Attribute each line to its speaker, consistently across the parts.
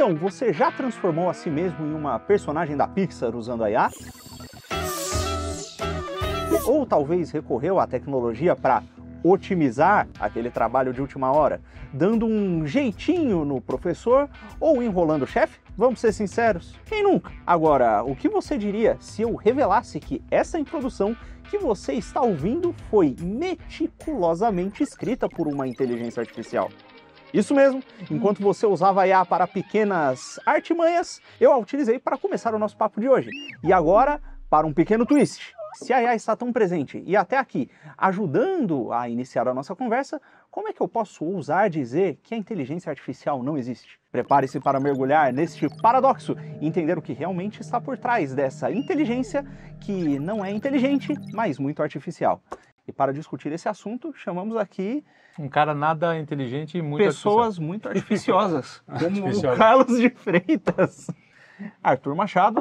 Speaker 1: Então, você já transformou a si mesmo em uma personagem da Pixar usando a IA? Ou talvez recorreu à tecnologia para otimizar aquele trabalho de última hora, dando um jeitinho no professor ou enrolando o chefe? Vamos ser sinceros, quem nunca? Agora, o que você diria se eu revelasse que essa introdução que você está ouvindo foi meticulosamente escrita por uma inteligência artificial? Isso mesmo, enquanto você usava IA para pequenas artimanhas, eu a utilizei para começar o nosso papo de hoje. E agora, para um pequeno twist. Se a IA está tão presente e até aqui ajudando a iniciar a nossa conversa, como é que eu posso ousar dizer que a inteligência artificial não existe? Prepare-se para mergulhar neste paradoxo e entender o que realmente está por trás dessa inteligência que não é inteligente, mas muito artificial. E para discutir esse assunto, chamamos aqui
Speaker 2: Um cara nada inteligente e muito
Speaker 1: pessoas muito artificiosas, como
Speaker 2: Artificiosa.
Speaker 1: o Carlos de Freitas, Arthur Machado,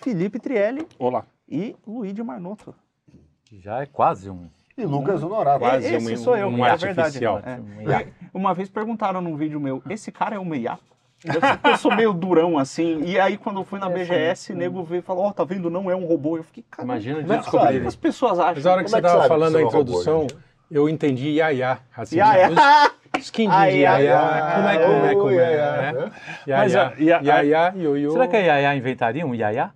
Speaker 1: Felipe Trielli
Speaker 3: Olá.
Speaker 1: e Luigi Marnoto.
Speaker 2: artificial. Já é quase um,
Speaker 4: E Lucas Honorato.
Speaker 3: Quase
Speaker 1: Esse
Speaker 3: um-
Speaker 1: sou eu,
Speaker 2: um
Speaker 1: é verdade.
Speaker 2: artificial.
Speaker 1: É.
Speaker 2: Um.
Speaker 1: Uma vez perguntaram num vídeo meu, esse cara é uma IA? Deve ser porque eu sou meio durão assim. E aí, quando eu fui na BGS, o nego veio e falou: Ó, tá vendo? Não é um robô. Eu fiquei, cara,
Speaker 2: Imagina
Speaker 4: Como é que
Speaker 2: descobrir.
Speaker 1: as pessoas acham.
Speaker 5: Mas a hora que
Speaker 4: Como é
Speaker 5: você
Speaker 4: que
Speaker 5: estava falando a
Speaker 4: é um robô,
Speaker 5: introdução,
Speaker 4: gente?
Speaker 5: Eu entendi Yaya. Assim, os- Skin de
Speaker 1: ai,
Speaker 5: Como é, como é, como é? né?
Speaker 3: Mas,
Speaker 5: Yaya,
Speaker 3: a- e a-
Speaker 5: Yaya, ioiô.
Speaker 2: Será que a Yaya inventaria um Yaya?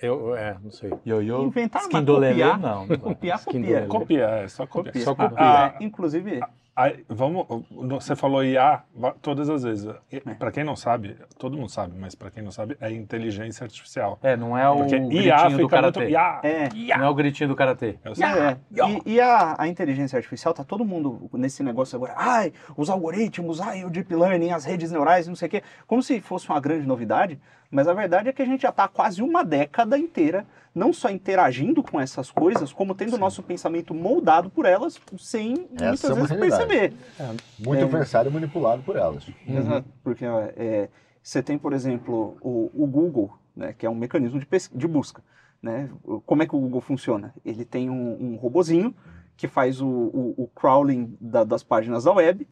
Speaker 5: Eu, é, não sei.
Speaker 2: Ioiô?
Speaker 1: Inventaram, mas
Speaker 2: Skin do Lelê?
Speaker 1: copiar.
Speaker 2: Não.
Speaker 1: Copiar, copia.
Speaker 5: Lelê.
Speaker 3: Copia, é só copiar.
Speaker 1: Copia.
Speaker 5: Só
Speaker 3: Ah,
Speaker 5: copia.
Speaker 3: ah,
Speaker 1: É, inclusive,
Speaker 3: Aí, vamos, você falou IA todas as vezes. Para quem não sabe, todo mundo sabe, mas para quem não sabe, é inteligência artificial.
Speaker 2: É, não é o
Speaker 3: Porque IA
Speaker 2: gritinho do
Speaker 3: fica muito
Speaker 2: Karatê.
Speaker 3: IA.
Speaker 1: é.
Speaker 2: Não é o gritinho do Karatê.
Speaker 1: É, e, e a, a inteligência artificial, tá todo mundo nesse negócio agora, ai, os algoritmos, ai, o deep learning, as redes neurais, não sei o quê, como se fosse uma grande novidade, mas a verdade é que a gente já tá há quase uma década inteira, não só interagindo com essas coisas, como tendo o nosso pensamento moldado por elas, sem muitas
Speaker 4: é
Speaker 1: vezes
Speaker 4: realidade.
Speaker 1: perceber.
Speaker 4: Muito
Speaker 1: É.
Speaker 4: influenciado e manipulado por elas.
Speaker 1: Exato. Porque ó, é, você tem, por exemplo, o, o Google, né, que é um mecanismo de, de busca. Né? Como é que o Google funciona? Ele tem um, um robozinho que faz o, o- o crawling da- das páginas da web,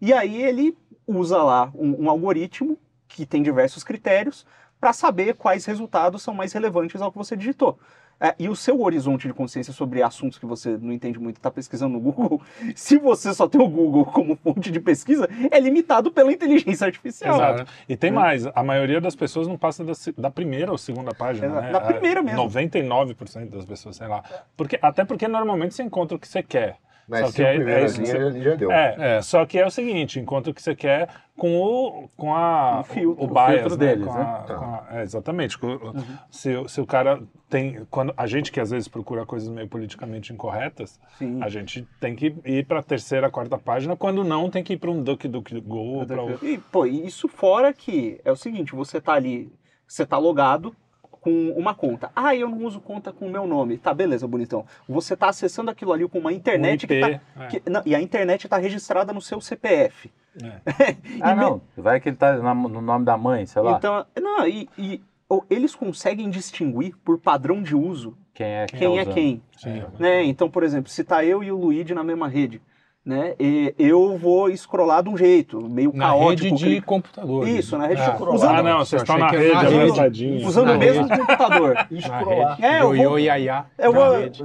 Speaker 1: e aí ele usa lá um, um algoritmo que tem diversos critérios para saber quais resultados são mais relevantes ao que você digitou. É, e o seu horizonte de consciência sobre assuntos que você não entende muito, está pesquisando no Google, se você só tem o Google como fonte de pesquisa, é limitado pela inteligência artificial.
Speaker 3: Exato. E tem mais, a maioria das pessoas não passa da, da primeira ou segunda página,
Speaker 1: Exato.
Speaker 3: né?
Speaker 1: Da primeira mesmo.
Speaker 3: 99% das pessoas, sei lá. Porque, até porque normalmente você encontra o que você quer.
Speaker 4: Mas
Speaker 3: Só
Speaker 4: se
Speaker 3: que
Speaker 4: o
Speaker 3: é-
Speaker 4: primeiro
Speaker 3: é isso
Speaker 4: linha,
Speaker 3: você-
Speaker 4: ele já deu.
Speaker 3: É, é, só que é o seguinte, encontra o que você quer com o, com a,
Speaker 1: O filtro,
Speaker 3: o
Speaker 1: o
Speaker 3: bias,
Speaker 2: filtro
Speaker 3: né?
Speaker 2: deles,
Speaker 3: com
Speaker 2: né?
Speaker 3: a- com a- é, exatamente. Com o- se, o- se o cara tem... Quando, a gente que às vezes procura coisas meio politicamente incorretas,
Speaker 1: Sim.
Speaker 3: a gente tem que ir para a terceira, quarta página, quando não, tem que ir para um DuckDuckGo ou para o...
Speaker 1: E, pô, e isso fora que é o seguinte, você tá ali, você tá logado com uma conta. Ah, eu não uso conta com o meu nome. Tá, beleza, bonitão. Você tá acessando aquilo ali com uma internet
Speaker 3: Um
Speaker 1: que
Speaker 3: IP,
Speaker 1: tá...
Speaker 3: é.
Speaker 1: que- não, e a internet tá registrada no seu CPF.
Speaker 2: Ah,
Speaker 1: E me-
Speaker 2: não. Vai que ele tá na- no nome da mãe, sei lá.
Speaker 1: Então, não, e, e eles conseguem distinguir por padrão de uso
Speaker 2: quem é
Speaker 1: quem
Speaker 2: tá
Speaker 1: é quem.
Speaker 3: Sim.
Speaker 1: Né? Então, por exemplo, se tá eu e o Luigi na mesma rede, né? e eu vou escrolar de um jeito, meio
Speaker 5: Na
Speaker 1: caótico.
Speaker 5: rede de
Speaker 1: cri-
Speaker 5: computador.
Speaker 1: Isso, na rede de
Speaker 5: Ah,
Speaker 1: computador. Usando-
Speaker 3: Ah, não,
Speaker 5: eu
Speaker 3: vocês estão
Speaker 5: achei
Speaker 3: na rede.
Speaker 1: Usando
Speaker 5: Na
Speaker 1: o mesmo computador.
Speaker 4: E
Speaker 5: rede.
Speaker 1: É, eu vou-
Speaker 5: e Yaya.
Speaker 1: eu vou-
Speaker 5: rede.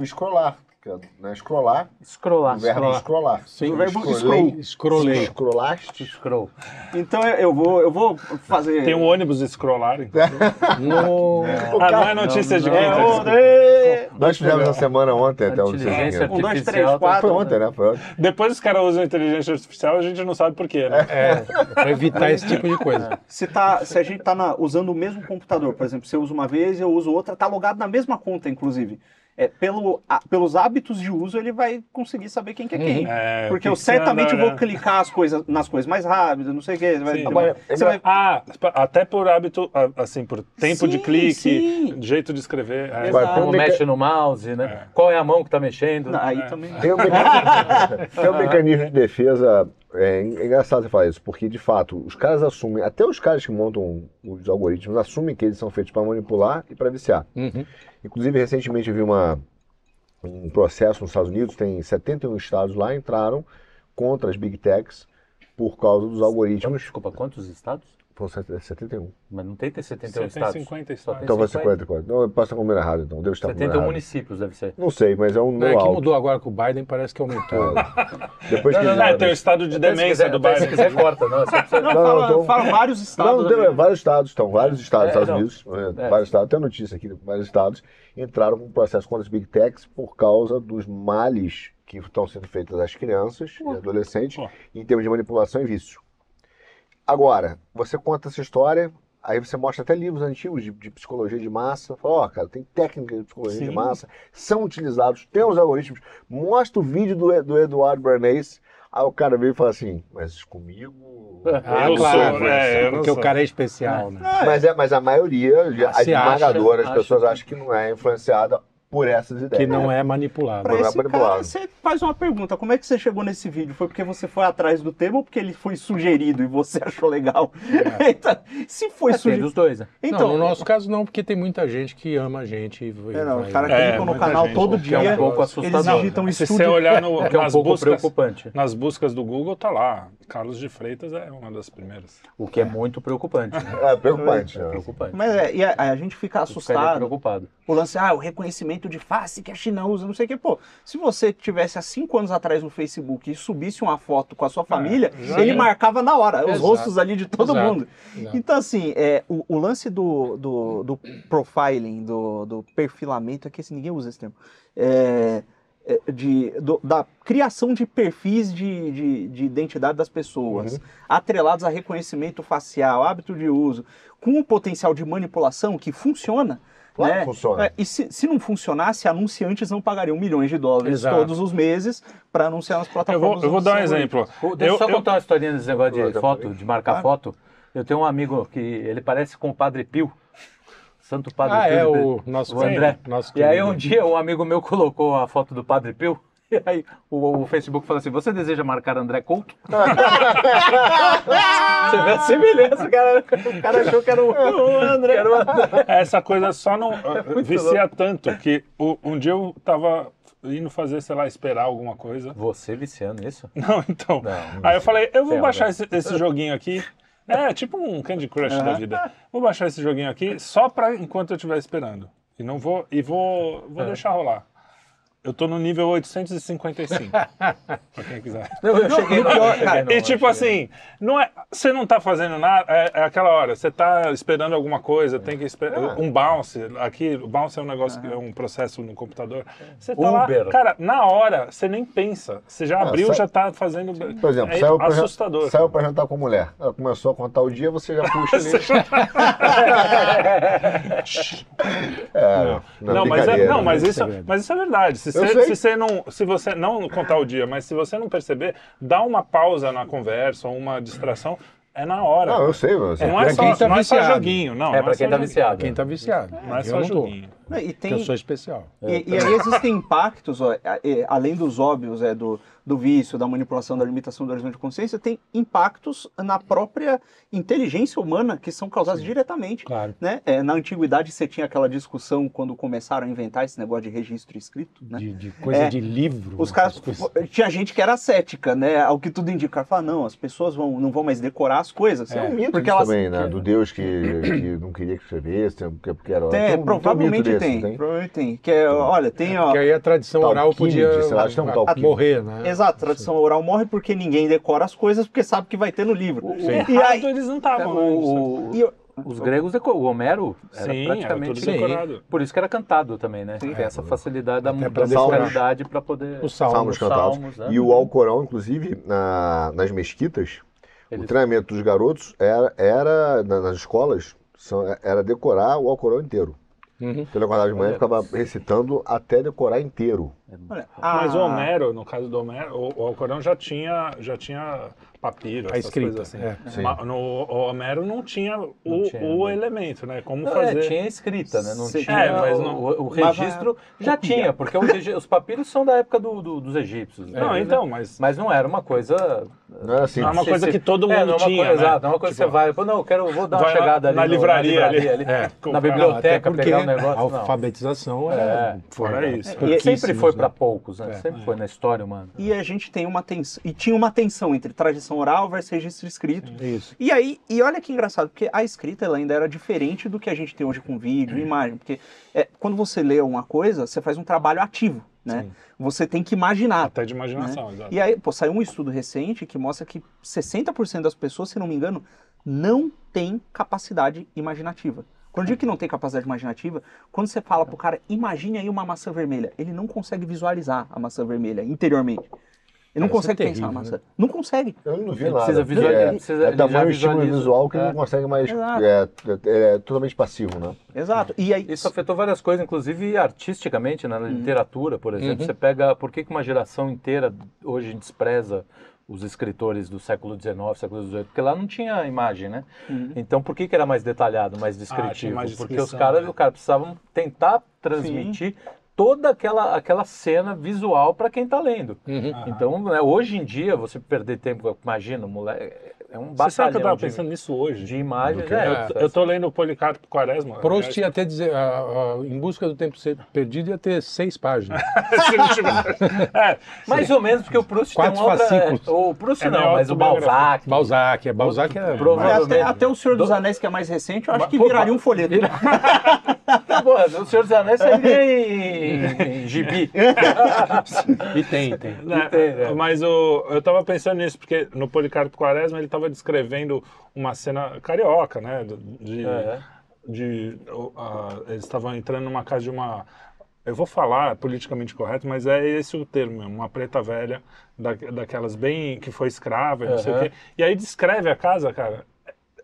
Speaker 4: Que é, Né? Scrollar.
Speaker 2: Scrollar.
Speaker 4: o verbo
Speaker 2: Scrollar.
Speaker 5: Sim,
Speaker 1: O verbo
Speaker 4: Scrollei.
Speaker 5: Scrollei.
Speaker 4: Scrollaste.
Speaker 2: Scroll.
Speaker 1: Então eu- vou, eu vou fazer.
Speaker 3: Tem um ônibus scrollar. então.
Speaker 5: No...
Speaker 3: Ah, não é notícia de
Speaker 2: não,
Speaker 3: quem
Speaker 1: É,
Speaker 3: tá
Speaker 1: o-
Speaker 3: escutando.
Speaker 1: é,
Speaker 4: Nós fizemos essa semana ontem até o
Speaker 2: Inteligência
Speaker 1: Um, dois, três, quatro.
Speaker 4: Foi ontem, né? Foi ontem.
Speaker 3: Depois os caras usam inteligência artificial, a gente não sabe por quê, né?
Speaker 5: É, pra evitar esse tipo de coisa.
Speaker 1: se, tá, se a gente tá na- usando o mesmo computador, por exemplo, se eu uso uma vez e eu uso outra, tá logado na mesma conta, inclusive. É, pelo, a- pelos hábitos de uso, ele vai conseguir saber quem que é quem.
Speaker 3: É,
Speaker 1: Porque eu certamente vou
Speaker 3: né?
Speaker 1: clicar as coisas, nas coisas mais rápidas, não sei o quê. Vai,
Speaker 3: Sim.
Speaker 1: Agora, você vai-
Speaker 3: Ah, até por hábito, assim, por tempo de
Speaker 1: Sim,
Speaker 3: clique,
Speaker 1: sim.
Speaker 3: jeito de escrever. é.
Speaker 2: Como mexe no mouse, né?
Speaker 3: É.
Speaker 2: Qual é a mão que tá mexendo?
Speaker 1: Não, aí
Speaker 3: É.
Speaker 1: também.
Speaker 4: Tem um mecanismo, tem um mecanismo de defesa. É, é engraçado você falar isso, porque de fato os caras assumem, até os caras que montam os algoritmos assumem que eles são feitos para manipular e para viciar.
Speaker 5: Uhum.
Speaker 4: Inclusive, recentemente eu vi uma, um processo nos Estados Unidos, tem 71 estados lá, entraram contra as big techs por causa dos algoritmos.
Speaker 2: Desculpa, quantos estados?
Speaker 4: Foi 71.
Speaker 2: Mas não tem que ter 71
Speaker 3: Você tem
Speaker 2: estados.
Speaker 3: 50
Speaker 2: Só
Speaker 3: estados.
Speaker 4: Então vai
Speaker 2: 50.
Speaker 4: 54. Não, eu posso estar com o número errado, então. Devo estar com o número
Speaker 2: 71
Speaker 4: errado.
Speaker 2: municípios, deve ser.
Speaker 4: Não sei, mas é um
Speaker 5: Não, é que mudou agora com o Biden, parece que aumentou.
Speaker 4: Depois que
Speaker 3: Não, não, tem o estado de demência do
Speaker 2: até Se
Speaker 3: Biden.
Speaker 2: quiser, corta. Não, é.
Speaker 1: Não,
Speaker 4: Não,
Speaker 1: fala,
Speaker 4: não, tô-
Speaker 1: fala vários estados.
Speaker 4: Não, tem, vários estados, estão vários estados
Speaker 2: É,
Speaker 4: dos Estados
Speaker 2: não.
Speaker 4: Unidos, é,
Speaker 2: É.
Speaker 4: vários estados, tem notícia aqui, vários estados entraram com um processo contra as Big Techs por causa dos males que estão sendo feitos às crianças e adolescentes em termos de manipulação e vício. Agora, você conta essa história, aí você mostra até livros antigos de, de psicologia de massa, fala, ó, cara, tem técnicas de psicologia de
Speaker 1: Sim.
Speaker 4: massa, são utilizados, tem os algoritmos, mostra o vídeo do, do Eduardo Bernays, aí o cara veio e fala assim, mas comigo...
Speaker 5: Ah,
Speaker 3: Eu
Speaker 5: claro,
Speaker 3: sou, é, eu
Speaker 5: porque o
Speaker 3: sou.
Speaker 5: cara é especial, né?
Speaker 4: Mas, é, mas a maioria, a
Speaker 5: acha,
Speaker 4: esmagadora, as
Speaker 2: acha
Speaker 4: pessoas
Speaker 2: que-
Speaker 4: acham que não é influenciada por essas ideias.
Speaker 5: Que não é manipulado.
Speaker 1: Pra
Speaker 4: Não é
Speaker 1: esse
Speaker 4: manipulado.
Speaker 1: cara, você faz uma pergunta. Como é que você chegou nesse vídeo? Foi porque você foi atrás do tema ou porque ele foi sugerido e você achou legal? Então, se foi
Speaker 2: É,
Speaker 1: sugerido...
Speaker 2: dos dois, né?
Speaker 1: Então,
Speaker 5: não, no nosso caso não, porque tem muita gente que ama a gente e vai-
Speaker 1: É, não,
Speaker 5: vai-
Speaker 1: os caras
Speaker 3: É,
Speaker 1: clicam no canal
Speaker 3: gente,
Speaker 1: todo
Speaker 3: que
Speaker 1: dia.
Speaker 2: é um pouco
Speaker 1: Eles
Speaker 2: assustador.
Speaker 1: digitam
Speaker 3: Se
Speaker 1: estúdio.
Speaker 3: você olhar no,
Speaker 2: que é um
Speaker 3: nas,
Speaker 2: pouco
Speaker 3: buscas,
Speaker 2: preocupante.
Speaker 3: nas buscas do Google, tá lá. Carlos de Freitas é uma das primeiras.
Speaker 2: O que é muito preocupante. Né?
Speaker 4: É preocupante. né?
Speaker 2: Preocupante.
Speaker 1: Mas é, e a, a gente fica
Speaker 2: ficaria
Speaker 1: assustado.
Speaker 2: preocupado.
Speaker 1: O lance, ah, o reconhecimento de face que a China usa, não sei o quê. Pô, se você tivesse há cinco anos atrás no Facebook e subisse uma foto com a sua família,
Speaker 3: já
Speaker 1: ele
Speaker 3: é.
Speaker 1: marcava na hora os
Speaker 5: Exato.
Speaker 1: rostos ali de todo
Speaker 5: Exato.
Speaker 1: mundo.
Speaker 5: Exato.
Speaker 1: Então, assim, é, o, o lance do, do, do profiling, do, do perfilamento, é que assim, ninguém usa esse termo. É, é, de, do- da criação de perfis de, de, de identidade das pessoas, atrelados a reconhecimento facial, hábito de uso, com um potencial de manipulação que funciona.
Speaker 4: Claro
Speaker 1: né?
Speaker 4: que funciona.
Speaker 1: É, e se, se não funcionasse, anunciantes não pagariam milhões de dólares
Speaker 5: Exato.
Speaker 1: todos os meses para anunciar nas
Speaker 3: Eu
Speaker 1: plataformas.
Speaker 3: vou, eu vou dar um exemplo.
Speaker 2: Pô, Deixa eu
Speaker 3: Eu,
Speaker 2: só
Speaker 3: eu-
Speaker 2: contar uma historinha desse negócio de foto, de marcar
Speaker 1: Claro.
Speaker 2: foto. Eu tenho um amigo que ele parece com o Padre Pio. Santo Padre
Speaker 5: Ah,
Speaker 2: Pio.
Speaker 5: é o nosso
Speaker 2: o André.
Speaker 5: Nosso
Speaker 2: E aí um dia um amigo meu colocou a foto do Padre Pio. E aí o, o Facebook falou assim: Você deseja marcar André Couto? Você vê a semelhança, o cara, o cara achou que era o, o André. Era o André.
Speaker 3: essa coisa só não uh,
Speaker 2: muito
Speaker 3: vicia tanto que o- um dia eu tava indo fazer, sei lá, esperar alguma coisa.
Speaker 2: Você viciando nisso?
Speaker 3: Não, então.
Speaker 2: Não,
Speaker 3: Aí eu falei, eu vou baixar esse, esse joguinho aqui. É, tipo um Candy Crush da vida. Vou baixar esse joguinho aqui só pra enquanto eu estiver esperando. E não vou e vou, vou deixar rolar. Eu tô no nível 855. pra quem quiser.
Speaker 2: Não, eu cheguei no pior, cara.
Speaker 3: e tipo assim, não é, você não tá fazendo nada, é, é aquela hora, você tá esperando alguma coisa, tem que esperar um bounce, aqui, o bounce é um negócio, que é um processo no computador. Você tá
Speaker 2: Uber.
Speaker 3: lá, cara, na hora, você nem pensa, você já abriu,
Speaker 4: sa-
Speaker 3: já tá fazendo,
Speaker 4: Por exemplo,
Speaker 3: é
Speaker 4: saiu, pra,
Speaker 3: assustador.
Speaker 4: saiu pra jantar com a mulher. Ela começou a contar o dia, você já puxa ali. é,
Speaker 3: Não, mas, é, não mas,
Speaker 4: né?
Speaker 3: isso, mas isso é verdade. Se você, se você não, se você não contar o dia, mas se você não perceber, dá uma pausa na conversa, ou uma distração, é na hora.
Speaker 4: Não, eu sei, mas...
Speaker 3: não é
Speaker 5: pra
Speaker 3: só,
Speaker 5: quem tá
Speaker 3: não é só
Speaker 5: viciado.
Speaker 3: joguinho, não.
Speaker 2: É
Speaker 3: não
Speaker 2: pra quem tá
Speaker 3: joguinho.
Speaker 2: viciado.
Speaker 5: Quem tá viciado.
Speaker 3: Não é só
Speaker 5: não
Speaker 3: joguinho.
Speaker 1: E
Speaker 5: porque
Speaker 1: tem,
Speaker 5: eu sou especial.
Speaker 1: E, e aí existem impactos, ó, é, é, além dos óbvios, é, do, do vício, da manipulação, da limitação do horizonte de consciência, tem impactos na própria inteligência humana que são causados diretamente.
Speaker 5: Claro.
Speaker 1: Né? É, na antiguidade você tinha aquela discussão quando começaram a inventar esse negócio de registro escrito. Né?
Speaker 5: De, de coisa
Speaker 1: É,
Speaker 5: de livro.
Speaker 1: Os caras,
Speaker 5: coisas.
Speaker 1: tinha gente que era cética, né? Ao que tudo indica, fala, não, as pessoas vão, não vão mais decorar as coisas.
Speaker 4: Tem um mito
Speaker 1: porque elas,
Speaker 4: também, né? Do Deus que, que não queria que escrevesse, porque, porque era...
Speaker 1: Tem,
Speaker 4: tem um- tem um
Speaker 1: provavelmente
Speaker 4: mito desse,
Speaker 1: tem,
Speaker 4: não
Speaker 1: provavelmente tem. Que é, olha, tem, ó,
Speaker 5: Porque aí a tradição oral podia
Speaker 4: é um
Speaker 5: a-
Speaker 4: talquímide.
Speaker 5: morrer, né?
Speaker 1: Exato, tradição oral morre porque ninguém decora as coisas porque sabe que vai ter no livro.
Speaker 3: O
Speaker 1: E aí,
Speaker 3: eles não
Speaker 2: É,
Speaker 3: estavam. né?
Speaker 2: o- o-
Speaker 1: e eu-
Speaker 2: os gregos, o Homero era
Speaker 3: Sim, era
Speaker 2: praticamente...
Speaker 3: decorado.
Speaker 2: Por isso que era cantado também, né? Tem essa facilidade da, musicalidade para poder...
Speaker 5: Os salmos.
Speaker 4: Salmos cantados.
Speaker 2: salmos, né?
Speaker 4: E o Alcorão, inclusive, na- nas mesquitas,
Speaker 2: Eles-
Speaker 4: o treinamento dos garotos era, era na- nas escolas, são- era decorar o Alcorão inteiro.
Speaker 5: Uhum.
Speaker 4: Ele acordava de manhã ficava recitando até decorar inteiro.
Speaker 1: olha,
Speaker 3: Mas
Speaker 1: a-
Speaker 3: o Homero, no caso do Homero, o, o Alcorão já tinha, já tinha papiro,
Speaker 5: A
Speaker 3: essas
Speaker 5: escrita,
Speaker 3: coisas assim.
Speaker 5: é.
Speaker 3: Ma- No o Homero não tinha o,
Speaker 2: Não tinha,
Speaker 3: o
Speaker 2: né?
Speaker 3: elemento, né? Como
Speaker 2: Não,
Speaker 3: fazer.
Speaker 2: é, tinha escrita, né? Não
Speaker 1: Sim.
Speaker 2: tinha
Speaker 3: É, mas
Speaker 2: o-
Speaker 3: não-
Speaker 2: o, o
Speaker 1: mas
Speaker 2: registro
Speaker 1: vai
Speaker 2: já
Speaker 1: copiar.
Speaker 2: tinha, porque os papiros são da época do- do- dos egípcios.
Speaker 3: Não,
Speaker 2: né?
Speaker 3: então, mas.
Speaker 2: Mas não era uma coisa.
Speaker 4: Não era assim.
Speaker 3: Não é uma coisa que todo
Speaker 2: é,
Speaker 3: mundo
Speaker 2: não é
Speaker 3: tinha,
Speaker 2: coisa,
Speaker 3: né?
Speaker 2: Exato, não é uma coisa que
Speaker 3: Tipo,
Speaker 2: você vai, pô, não, eu quero, vou dar uma
Speaker 3: vai
Speaker 2: chegada ali
Speaker 3: na
Speaker 2: no-
Speaker 3: livraria ali.
Speaker 2: ali,
Speaker 3: É,
Speaker 2: na biblioteca, pegar um
Speaker 5: a
Speaker 2: negócio. não.
Speaker 5: alfabetização
Speaker 2: É,
Speaker 5: é,
Speaker 3: fora isso.
Speaker 2: Porque sempre foi para poucos, né?
Speaker 5: É.
Speaker 2: Sempre foi na história humana.
Speaker 1: E a gente tem uma tensão. E tinha uma tensão entre tradição oral versus registro escrito.
Speaker 5: Isso.
Speaker 1: E aí, e olha que engraçado, porque a escrita ela ainda era diferente do que a gente tem hoje com vídeo e imagem. Porque é, quando você lê uma coisa, você faz um trabalho ativo, né? Você tem que imaginar.
Speaker 3: Até de imaginação, exato.
Speaker 1: E aí, pô, saiu um estudo recente que mostra que 60% das pessoas, se não me engano, não tem capacidade imaginativa. Quando eu digo que não tem capacidade imaginativa, quando você fala pro cara, imagine aí uma maçã vermelha, ele não consegue visualizar a maçã vermelha interiormente. Ele não
Speaker 5: ser
Speaker 1: consegue pensar na
Speaker 5: terrível,
Speaker 1: maçã. Não consegue.
Speaker 4: Eu não vi
Speaker 2: Ele
Speaker 4: nada.
Speaker 2: precisa visualizar,
Speaker 4: é,
Speaker 2: precisa-
Speaker 4: é tamanho estímulo visual que ele
Speaker 2: É.
Speaker 4: não consegue mais. É, é, é totalmente passivo, né?
Speaker 1: Exato. E aí,
Speaker 2: Isso afetou várias coisas, inclusive artisticamente, na
Speaker 1: Uhum.
Speaker 2: literatura, por exemplo. Você pega. Por que, que uma geração inteira hoje despreza os escritores do século XIX, século XVIII? Porque lá não tinha imagem, né?
Speaker 1: Uhum.
Speaker 2: Então por que, que era mais detalhado, mais descritivo?
Speaker 3: mais
Speaker 2: Porque os caras
Speaker 3: né?
Speaker 2: os caras precisavam tentar transmitir toda aquela, aquela cena visual para quem está lendo.
Speaker 5: Uhum.
Speaker 2: Então, né, hoje em dia, você perder tempo, imagina, moleque, é um
Speaker 3: Você sabe que eu
Speaker 2: batalhão
Speaker 3: tava
Speaker 2: de,
Speaker 3: pensando nisso hoje?
Speaker 2: de imagens.
Speaker 5: que-
Speaker 2: é,
Speaker 3: Eu, tô lendo o Policarpo Quaresma.
Speaker 5: Proust ia até dizer, a- a- em busca do tempo ser perdido, ia ter seis páginas.
Speaker 3: Se não tivesse- é,
Speaker 2: Mais ou menos, porque o Proust
Speaker 5: Quatro
Speaker 2: tem uma outra...
Speaker 5: fascículos.
Speaker 2: É, o Proust
Speaker 3: É
Speaker 2: não, mas o. Balzac.
Speaker 5: Balzac, é Balzac é.
Speaker 2: Provavelmente.
Speaker 1: até, até o Senhor dos
Speaker 2: Do-
Speaker 1: Anéis, que é mais recente, eu acho que
Speaker 2: pô,
Speaker 1: viraria um folheto.
Speaker 2: Pô, o Senhor dos Anéis sairia em, em gibi.
Speaker 5: E tem, tem.
Speaker 3: né,
Speaker 2: tem, né?
Speaker 3: Mas o, eu tava pensando nisso, porque no Policarpo Quaresma ele tava descrevendo uma cena carioca, né? De,
Speaker 2: É.
Speaker 3: de, a- eles estavam entrando numa casa de uma. Eu vou falar politicamente correto, mas é esse o termo uma preta velha, da, daquelas bem. que foi escrava e não sei o quê. E aí descreve a casa, cara.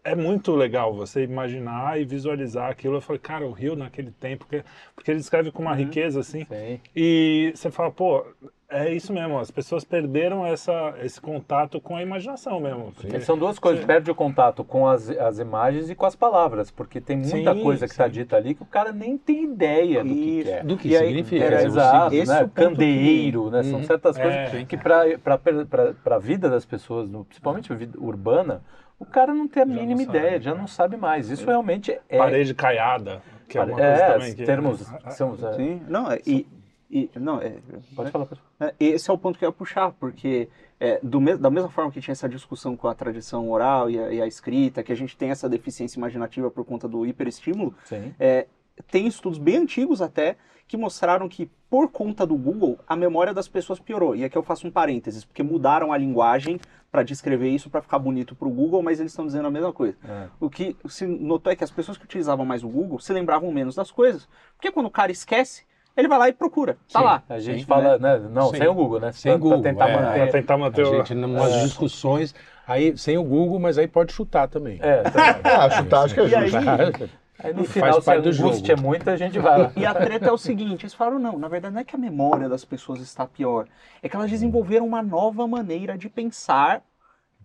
Speaker 3: É muito legal você imaginar e visualizar aquilo. Eu falei, cara, o Rio naquele tempo, porque, porque ele descreve com uma riqueza assim.
Speaker 2: Sim.
Speaker 3: E você fala, pô, é isso mesmo, as pessoas perderam essa, esse contato com a imaginação mesmo. porque-
Speaker 2: São duas coisas, perde o contato com as, as imagens e com as palavras, porque tem muita
Speaker 3: Sim,
Speaker 2: coisa que está
Speaker 3: sim.
Speaker 2: dita ali que o cara nem tem ideia do que,
Speaker 1: Isso.
Speaker 2: que é.
Speaker 5: Do que
Speaker 1: E aí,
Speaker 5: significa.
Speaker 2: É,
Speaker 1: Quer dizer,
Speaker 2: exato,
Speaker 1: esse
Speaker 2: né?
Speaker 1: é o ponto que-
Speaker 2: Candeeiro, né? São
Speaker 5: Uhum.
Speaker 2: certas
Speaker 3: É,
Speaker 2: coisas que para a vida das pessoas, principalmente a vida urbana, o cara não tem a
Speaker 3: Já
Speaker 2: mínima
Speaker 3: sabe,
Speaker 2: ideia, já
Speaker 3: né?
Speaker 2: não sabe mais. Isso realmente é...
Speaker 3: Parede caiada, que é uma coisa
Speaker 2: é,
Speaker 3: também que...
Speaker 2: termos... são- é,
Speaker 1: Sim, não, é- e, e- não, é,
Speaker 2: Pode falar, pode falar.
Speaker 1: É, Esse é o ponto que eu ia puxar, porque é, do me- da mesma forma que tinha essa discussão com a tradição oral e a, e a escrita, que a gente tem essa deficiência imaginativa por conta do hiperestímulo,
Speaker 2: Sim.
Speaker 1: é, tem estudos bem antigos até que mostraram que por conta do Google a memória das pessoas piorou. E aqui eu faço um parênteses, porque mudaram a linguagem para descrever isso para ficar bonito para o Google, mas eles estão dizendo a mesma coisa.
Speaker 2: É.
Speaker 1: O que se notou é que as pessoas que utilizavam mais o Google se lembravam menos das coisas, porque quando o cara esquece, ele vai lá e procura. Tá
Speaker 5: Sim.
Speaker 1: lá.
Speaker 2: A gente
Speaker 5: Sim,
Speaker 2: fala, né? Não,
Speaker 5: Sim.
Speaker 2: sem o Google, né?
Speaker 5: Sem
Speaker 2: Pra- pra
Speaker 5: Google,
Speaker 2: tentar
Speaker 5: é.
Speaker 2: manter.
Speaker 3: Pra tentar manter
Speaker 5: A
Speaker 3: o...
Speaker 5: gente, em umas discussões, aí sem o Google, mas aí pode chutar também.
Speaker 2: É, tá.
Speaker 4: Ah, chutar acho que é
Speaker 1: E aí-
Speaker 4: justo.
Speaker 2: Aí no
Speaker 5: Faz
Speaker 2: final, se a
Speaker 5: parte do
Speaker 2: angústia é muito, a gente vai lá.
Speaker 1: E a treta é o seguinte, eles falaram, não, na verdade não é que a memória das pessoas está pior, é que elas desenvolveram uma nova maneira de pensar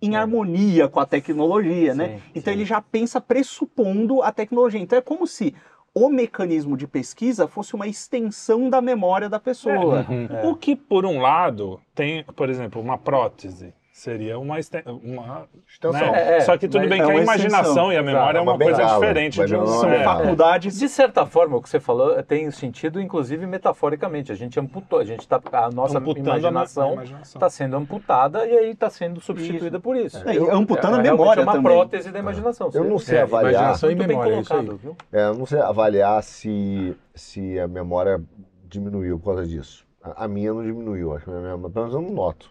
Speaker 1: em harmonia com a tecnologia, né?
Speaker 2: Sim,
Speaker 1: Então
Speaker 2: sim.
Speaker 1: ele já pensa pressupondo a tecnologia. Então é como se o mecanismo de pesquisa fosse uma extensão da memória da pessoa.
Speaker 3: O que, por um lado, tem, por exemplo, uma prótese. Seria uma... uma
Speaker 4: Extensão.
Speaker 3: né?
Speaker 2: É, é,
Speaker 3: Só que tudo bem
Speaker 1: é
Speaker 3: que a imaginação
Speaker 1: extensão.
Speaker 3: e a memória é uma coisa
Speaker 4: bengala,
Speaker 3: diferente de um...
Speaker 1: São
Speaker 3: é.
Speaker 1: faculdades
Speaker 2: De certa forma, o que você falou tem sentido, inclusive metaforicamente. A gente amputou, a gente tá, a nossa
Speaker 3: Amputando
Speaker 2: imaginação está sendo amputada e aí está sendo substituída por isso.
Speaker 1: É, e amputando a memória
Speaker 2: é uma
Speaker 1: também.
Speaker 2: prótese da imaginação.
Speaker 4: Eu não sei
Speaker 5: É,
Speaker 4: avaliar.
Speaker 5: imaginação e
Speaker 2: Muito bem
Speaker 5: memória, é isso aí.
Speaker 2: colocado, viu?
Speaker 4: É, eu não sei avaliar se, se a memória diminuiu por causa disso. A, a minha não diminuiu, acho que a minha pelo menos eu não noto.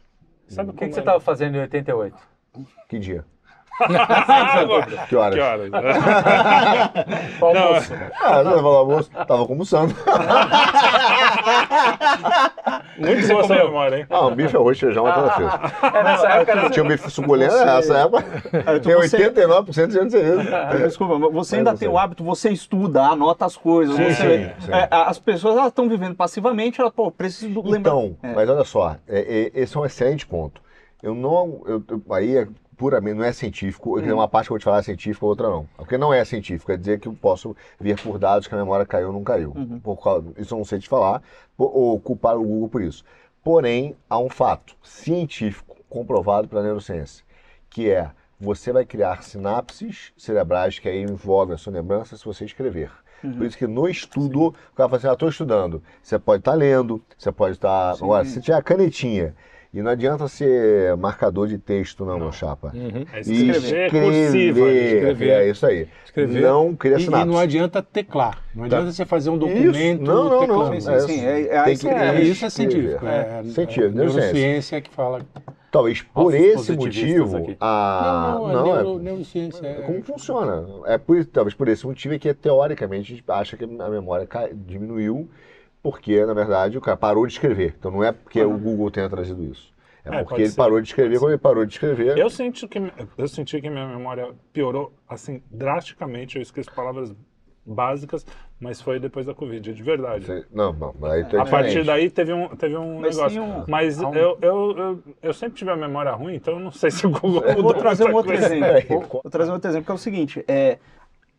Speaker 3: Sabe
Speaker 2: O que, que você
Speaker 3: é?
Speaker 2: estava fazendo em 88?
Speaker 4: Que dia? Que horas?
Speaker 3: que horas?
Speaker 2: Qual
Speaker 3: Não,
Speaker 2: almoço?
Speaker 4: Ah, você falou almoço, tava almoçando.
Speaker 3: Muito boa essa memória, hein?
Speaker 4: Ah, um bife, arroz, feijão, aquela fez.
Speaker 2: É, nessa época era
Speaker 4: Tinha um bife suculento, nessa época. Tem
Speaker 1: você-
Speaker 4: 89% de chance de.
Speaker 1: Ah, Desculpa, mas você ainda
Speaker 4: você.
Speaker 1: tem o hábito, você estuda, anota as coisas.
Speaker 3: Sim,
Speaker 1: você-
Speaker 4: sim, sim.
Speaker 1: é, as pessoas elas estão vivendo passivamente, elas, pô, preciso lembrar.
Speaker 4: Então,
Speaker 1: É.
Speaker 4: mas olha só, é- é- esse é um excelente ponto. Eu não. eu- eu- aí é puramente, não é científico.
Speaker 1: Hum.
Speaker 4: Uma parte que eu vou te falar é científica, outra não. Porque não é científico, é dizer que eu posso ver por dados que a memória caiu ou não caiu.
Speaker 1: Uhum.
Speaker 4: Por causa- isso eu não sei te falar, ou culpar o Google por isso. Porém, há um fato científico comprovado pela neurociência, que é você vai criar sinapses cerebrais que aí envolvem a sua lembrança se você escrever. Por isso que no estudo, o cara fala assim, ah, estou estudando. Você pode estar lendo, você pode estar... Agora, se tiver a canetinha, e não adianta ser marcador de texto não, meu chapa.
Speaker 3: É
Speaker 4: E
Speaker 3: escrever cursiva.
Speaker 4: escrever,
Speaker 5: escrever.
Speaker 4: é isso aí.
Speaker 5: Escrever.
Speaker 4: Não cria
Speaker 5: E, e
Speaker 4: sinapse.
Speaker 5: não adianta teclar. Não adianta
Speaker 4: Tá.
Speaker 5: você fazer um
Speaker 4: Isso.
Speaker 5: documento
Speaker 4: Não, não, não.
Speaker 1: sim, é- é- isso
Speaker 4: que
Speaker 1: é-
Speaker 5: É, isso é científico. É,
Speaker 4: Científico,
Speaker 5: é,
Speaker 4: neurociência.
Speaker 5: neurociência que fala.
Speaker 4: Talvez por esse motivo,
Speaker 2: aqui.
Speaker 4: a...
Speaker 5: não, não, é neuro- neurociência. É,
Speaker 4: Como funciona? É por, talvez por esse motivo é que, teoricamente, a gente acha que a memória cai- diminuiu porque, na verdade, o cara parou de escrever. Então não é porque o Google tenha trazido isso. É,
Speaker 3: É,
Speaker 4: porque ele
Speaker 3: ser.
Speaker 4: parou de escrever. Quando ele parou de escrever...
Speaker 3: Eu senti que eu senti que minha memória piorou assim drasticamente. Eu esqueço palavras básicas, mas foi depois da Covid, de verdade.
Speaker 4: Você- Não, não, mas aí é
Speaker 3: a partir daí teve um, teve um
Speaker 1: Mas
Speaker 3: negócio.
Speaker 1: um-
Speaker 3: mas
Speaker 1: um-
Speaker 3: eu, eu, eu, eu sempre tive a memória ruim, então eu não sei se o Google mudou
Speaker 1: vou trazer um outro
Speaker 3: coisa.
Speaker 1: exemplo.
Speaker 4: Aí,
Speaker 1: Vou, vou trazer um outro exemplo, que é o seguinte: é,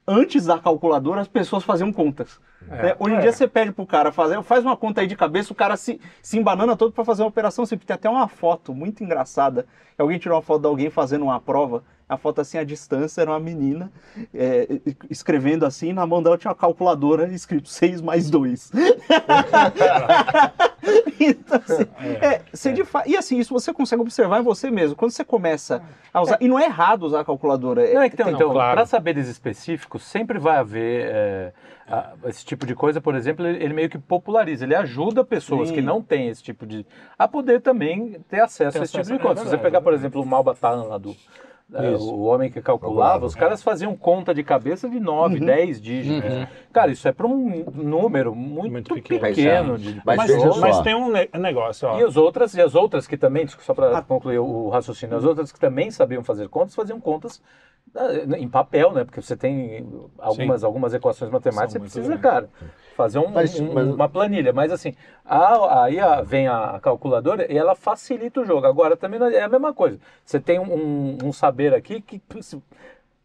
Speaker 1: antes da calculadora, as pessoas faziam contas. né? Hoje em
Speaker 3: É.
Speaker 1: dia você pede pro cara fazer, faz uma conta aí de cabeça, o cara se, se embanana todo para fazer uma operação simples. Tem até uma foto muito engraçada. Alguém tirou uma foto de alguém fazendo uma prova. A foto assim à distância era uma menina é, escrevendo assim, na mão dela tinha uma calculadora escrito 6 mais 2. então, assim, é, você de fa- E assim, isso você consegue observar em você mesmo. Quando você começa a usar. E não é errado usar a calculadora.
Speaker 2: Não, é que, então,
Speaker 1: tem-
Speaker 2: então
Speaker 5: claro.
Speaker 2: para saberes específicos, sempre vai haver é, a- esse tipo de coisa, por exemplo, ele, ele meio que populariza, ele ajuda pessoas
Speaker 1: Sim.
Speaker 2: que não têm esse tipo de. a poder também ter acesso
Speaker 3: Ter
Speaker 2: a esse
Speaker 3: acesso,
Speaker 2: tipo de
Speaker 3: é
Speaker 2: coisa. Se você pegar,
Speaker 3: é
Speaker 2: por exemplo, o Malbatan lá do. É,
Speaker 5: Isso.
Speaker 2: o homem que calculava,
Speaker 4: Calculava,
Speaker 2: os caras faziam conta de cabeça de 9, 10 dígitos. Cara, isso é para um número muito,
Speaker 3: Muito
Speaker 2: pequeno,
Speaker 3: pequeno.
Speaker 2: de
Speaker 4: Mas
Speaker 3: Mas, tem um ne- negócio, ó.
Speaker 2: E as outras, e as outras que também, só
Speaker 1: Ah.
Speaker 2: para concluir o raciocínio, as outras que também sabiam fazer contas, faziam contas ah, em papel, né? Porque você tem algumas, algumas equações matemáticas, você
Speaker 3: São
Speaker 2: precisa,
Speaker 3: grandes.
Speaker 2: cara, fazer um-
Speaker 4: Mas-
Speaker 2: um-
Speaker 4: mas-
Speaker 2: uma planilha. Mas assim, a- aí a- vem a calculadora e ela facilita o jogo. Agora também é a mesma coisa. Você tem um, um saber aqui que.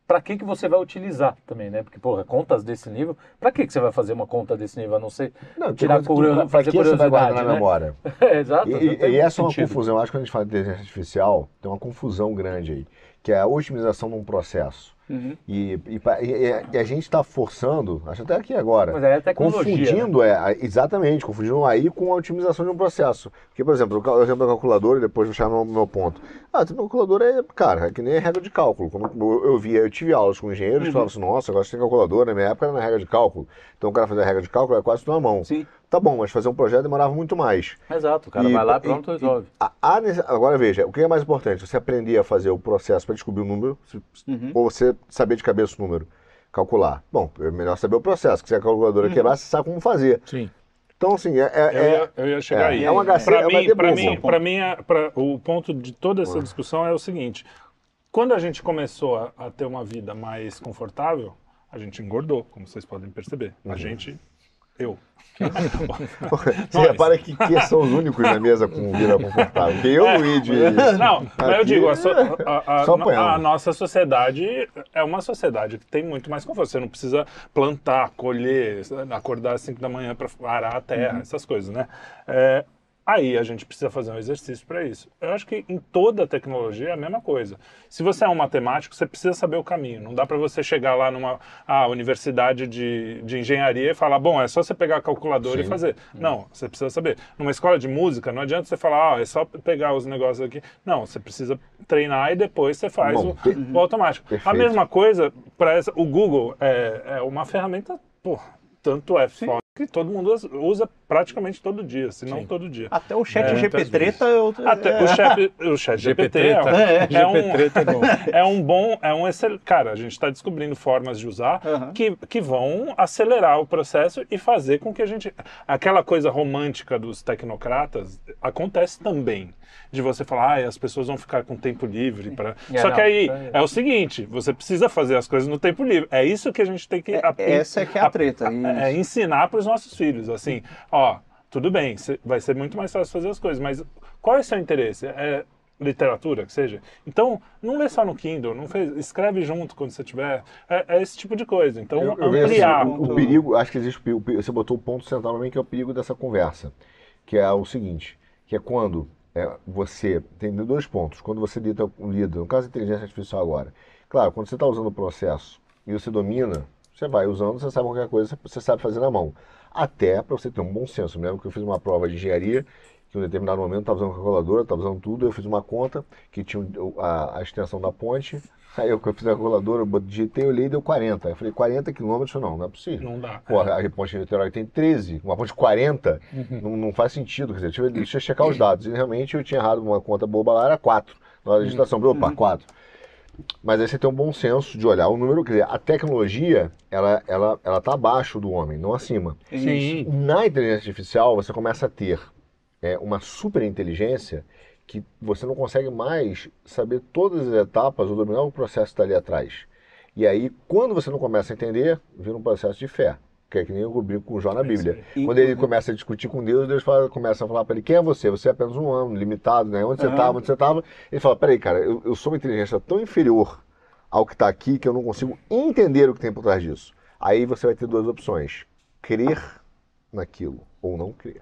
Speaker 2: Para que, que você vai utilizar também, né? Porque, porra, contas desse nível, para que, que você vai fazer uma conta desse nível, a não ser
Speaker 4: Não,
Speaker 2: tirar
Speaker 4: tu-
Speaker 2: curio-
Speaker 4: pra
Speaker 2: fazer
Speaker 4: que você vai
Speaker 2: curiosidade,
Speaker 4: na
Speaker 2: né?
Speaker 4: memória?
Speaker 2: É, exato.
Speaker 4: E, e- e essa é uma
Speaker 2: sentido.
Speaker 4: confusão. Eu acho que quando a gente fala de inteligência artificial, tem uma confusão grande aí, que é a otimização de um processo.
Speaker 1: Uhum.
Speaker 4: E, e e- a gente está forçando, acho até aqui agora,
Speaker 2: Mas é tecnologia.
Speaker 4: confundindo, é, a- exatamente, confundindo aí com a otimização de um processo. Porque, por exemplo, o exemplo da calculadora, e depois vou chegar no meu ponto. Ah, tem calculadora é, cara, é que nem regra de cálculo. Quando eu, via, eu tive aulas com engenheiros que falavam assim, nossa, agora você tem calculadora, na minha época era na regra de cálculo. Então o cara fazia a regra de cálculo, era quase tudo na mão.
Speaker 1: Sim.
Speaker 4: Tá bom, mas fazer um projeto demorava muito mais.
Speaker 2: Exato, o cara
Speaker 4: E-
Speaker 2: vai lá
Speaker 4: e-
Speaker 2: pronto,
Speaker 4: e-
Speaker 2: resolve.
Speaker 4: A- a agora veja, o que é mais importante? Você aprender a fazer o processo para descobrir o número, se-
Speaker 1: Uhum.
Speaker 4: ou você saber de cabeça o número, calcular. Bom, é melhor saber o processo, que se a calculadora quebrar, você sabe como fazer.
Speaker 5: Sim.
Speaker 4: Então, assim, é, é-
Speaker 3: Eu
Speaker 4: é-
Speaker 3: ia, eu ia chegar
Speaker 4: é,
Speaker 3: aí.
Speaker 4: é uma HC,
Speaker 3: Pra
Speaker 4: é
Speaker 3: mim, pra
Speaker 4: debobo.
Speaker 3: mim, pra mim é- pra- o ponto de toda essa discussão é o seguinte: quando a gente começou a, a ter uma vida mais confortável, a gente engordou, como vocês podem perceber.
Speaker 4: Uhum.
Speaker 3: A gente, eu.
Speaker 4: você repara que, que são os únicos na mesa com vida confortável. Que eu, Luigi.
Speaker 3: Não, mas eu
Speaker 4: aqui-
Speaker 3: digo, a, so- a- a- a- nossa sociedade é uma sociedade que tem muito mais conforto. Você não precisa plantar, colher, acordar às 5 da manhã para arar a terra, essas coisas, né? É, aí a gente precisa fazer um exercício para isso. Eu acho que em toda a tecnologia é a mesma coisa. Se você é um matemático, você precisa saber o caminho. Não dá para você chegar lá numa ah, universidade de, de engenharia e falar, bom, é só você pegar a calculadora e fazer. Não, você precisa saber. Numa escola de música, não adianta você falar, ah, é só pegar os negócios aqui. Não, você precisa treinar e depois você faz
Speaker 4: Bom,
Speaker 3: o, o automático. A
Speaker 4: perfeito.
Speaker 3: mesma coisa para. O Google é, é uma ferramenta, pô, tanto é foda que todo mundo usa- praticamente todo dia, se não todo dia.
Speaker 1: Até o chat
Speaker 3: É,
Speaker 1: GP
Speaker 3: muitas
Speaker 1: treta eu...
Speaker 3: Até
Speaker 1: é,
Speaker 3: o chat, o chat GPT é, um-
Speaker 1: É,
Speaker 3: é um,
Speaker 5: GP é bom.
Speaker 3: é um bom, é um excel, cara, a gente está descobrindo formas de usar
Speaker 1: Aham.
Speaker 3: que, que vão acelerar o processo e fazer com que a gente, aquela coisa romântica dos tecnocratas acontece também, de você falar, ah, as pessoas vão ficar com tempo livre para.
Speaker 2: É,
Speaker 3: Só
Speaker 2: não,
Speaker 3: que aí
Speaker 2: aí-
Speaker 3: é o seguinte, você precisa fazer as coisas no tempo livre. É isso que a gente tem que
Speaker 1: É,
Speaker 3: ap-
Speaker 1: essa é que é a treta,
Speaker 3: é, é ensinar para os nossos filhos, assim, ó, tudo bem, vai ser muito mais fácil fazer as coisas, mas qual é o seu interesse? É literatura, que seja? Então, não lê só no Kindle, não fez, escreve junto quando você tiver, é, é esse tipo de coisa. Então,
Speaker 4: Eu, eu vejo assim,
Speaker 3: ampliar.
Speaker 4: o, o perigo, acho que existe o perigo, você botou o ponto central para mim, que é o perigo dessa conversa, que é o seguinte, que é quando é, você tem dois pontos. Quando você lida, lida, no caso inteligência artificial agora, claro, quando você está usando o processo e você domina, você vai usando, você sabe qualquer coisa, você sabe fazer na mão. Até para você ter um bom senso. Eu me lembro que eu fiz uma prova de engenharia, que em um determinado momento estava usando calculadora, estava usando tudo, eu fiz uma conta que tinha a, a extensão da ponte, aí eu, eu fiz a calculadora, eu digitei, olhei e deu 40. Eu falei, 40 quilômetros? Não, não é possível.
Speaker 3: Não dá.
Speaker 4: Pô, a ponte de Niterói tem 13, uma ponte de 40, não, não faz sentido. Quer dizer, deixa eu, deixa eu checar os dados. E realmente eu tinha errado uma conta boba lá, era 4. Na hora da digitação, falei, opa, 4. Mas aí você tem um bom senso de olhar o número, quer dizer, a tecnologia, ela, ela, ela tá abaixo do homem, não acima.
Speaker 3: Sim.
Speaker 4: Na inteligência artificial, você começa a ter é, uma super inteligência que você não consegue mais saber todas as etapas ou dominar o processo que está ali atrás. E aí, quando você não começa a entender, vira um processo de fé. Que é que nem eu brinco com o Jó na Bíblia.
Speaker 1: aí.
Speaker 4: Quando ele começa a discutir com Deus, Deus fala- começa a falar para ele: quem é você? Você é apenas um ano, limitado, né? Onde você estava? Onde você estava? Ele fala: peraí, cara, eu, eu sou uma inteligência tão inferior ao que está aqui que eu não consigo entender o que tem por trás disso. Aí você vai ter duas opções: crer naquilo ou não crer.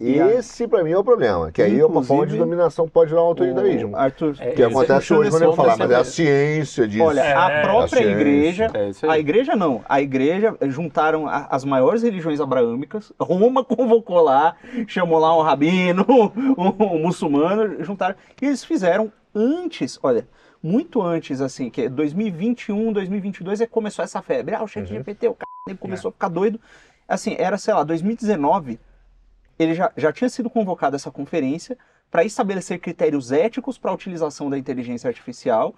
Speaker 1: E a-
Speaker 4: Esse, pra mim, é o problema. Que aí é uma forma de dominação pode virar um autoritarismo.
Speaker 1: O Arthur,
Speaker 2: É,
Speaker 4: que
Speaker 2: esse-
Speaker 4: acontece hoje quando eu falar, mas é a ciência disso.
Speaker 1: Olha,
Speaker 3: É,
Speaker 1: a
Speaker 3: é,
Speaker 1: própria
Speaker 4: a
Speaker 1: igreja,
Speaker 2: É
Speaker 1: a igreja não, a igreja juntaram a- as maiores religiões abraâmicas, Roma convocou lá, chamou lá um rabino, um, um muçulmano, juntaram, e eles fizeram antes, olha, muito antes, assim, que é 2021, 2022 é que começou essa febre, ah, o chat GPT, o cara começou a ficar doido, assim, era, sei lá, 2019, ele já, já tinha sido convocado essa conferência para estabelecer critérios éticos para a utilização da inteligência artificial.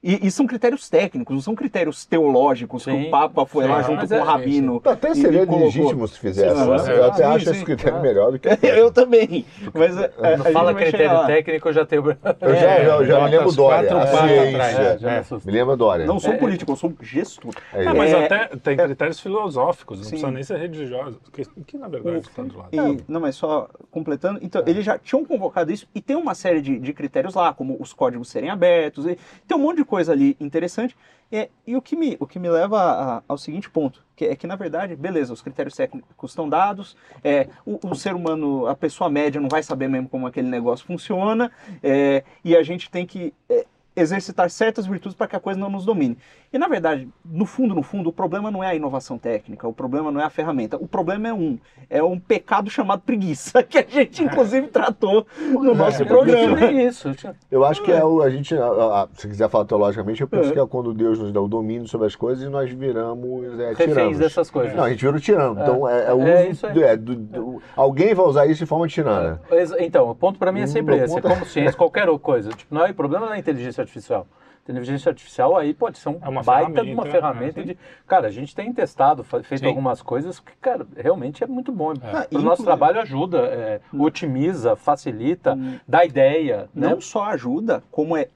Speaker 1: E, e são critérios técnicos, não são critérios teológicos que
Speaker 2: Sim,
Speaker 1: o Papa foi
Speaker 2: sim.
Speaker 1: lá junto com
Speaker 2: é-
Speaker 1: o Rabino.
Speaker 4: Até
Speaker 1: e-
Speaker 4: seria
Speaker 1: colocou.
Speaker 4: legítimo se fizesse.
Speaker 1: Sim,
Speaker 4: né?
Speaker 1: sim,
Speaker 4: eu até
Speaker 1: sim,
Speaker 4: acho
Speaker 1: sim.
Speaker 4: esse critério melhor do que.
Speaker 1: Eu também. Mas é, a, a
Speaker 2: Não fala
Speaker 1: chegar
Speaker 2: critério técnico, eu já tenho.
Speaker 4: Eu já, já, já me lembro Dória. A ciência.
Speaker 5: atrás.
Speaker 2: É, já me
Speaker 4: lembra Dória.
Speaker 1: Não sou
Speaker 2: É, é.
Speaker 1: político, eu sou gestor.
Speaker 4: É
Speaker 3: Ah,
Speaker 4: isso.
Speaker 3: mas
Speaker 1: É,
Speaker 3: até tem critérios filosóficos, não
Speaker 1: Sim.
Speaker 3: precisa nem ser religiosos, que, que na verdade está do lado.
Speaker 1: E, não, mas só completando, então, eles já tinham convocado isso e tem uma série de, de critérios lá, como os códigos serem abertos, e tem um monte de coisa ali interessante. É, e o que me, o que me leva a- ao seguinte ponto, que é que, na verdade, beleza, os critérios técnicos estão dados, é, o, o ser humano, a pessoa média não vai saber mesmo como aquele negócio funciona, é, e a gente tem que é, exercitar certas virtudes para que a coisa não nos domine. E, na verdade, no fundo, no fundo, o problema não é a inovação técnica, o problema não é a ferramenta, o problema é um, é um pecado chamado preguiça, que a gente, inclusive, tratou no nosso
Speaker 4: É,
Speaker 1: programa.
Speaker 2: Isso. eu
Speaker 4: acho que é o, a gente, a- a- se quiser falar teologicamente, eu penso
Speaker 1: É.
Speaker 4: que é quando Deus nos dá o domínio sobre as coisas e nós viramos é, tiranos.
Speaker 2: dessas coisas.
Speaker 4: Não, a gente vira o tirano. Então é, é o
Speaker 2: É
Speaker 4: uso
Speaker 2: isso aí.
Speaker 4: do- é, do- do- alguém vai usar isso de forma tirana.
Speaker 2: Então, o ponto para mim é sempre esse. É
Speaker 4: é-
Speaker 2: como ciência, qualquer outra coisa. Tipo, não é problema da inteligência artificial. Inteligência artificial aí pode ser um
Speaker 3: É uma
Speaker 2: baita de uma
Speaker 3: ferramenta,
Speaker 2: ferramenta
Speaker 3: é,
Speaker 2: de. Cara, a gente tem testado, feito
Speaker 5: Sim.
Speaker 2: algumas coisas que, cara, realmente é muito bom.
Speaker 1: Ah,
Speaker 2: o nosso trabalho ajuda, é, otimiza, facilita, dá ideia. Né?
Speaker 1: não só ajuda, como é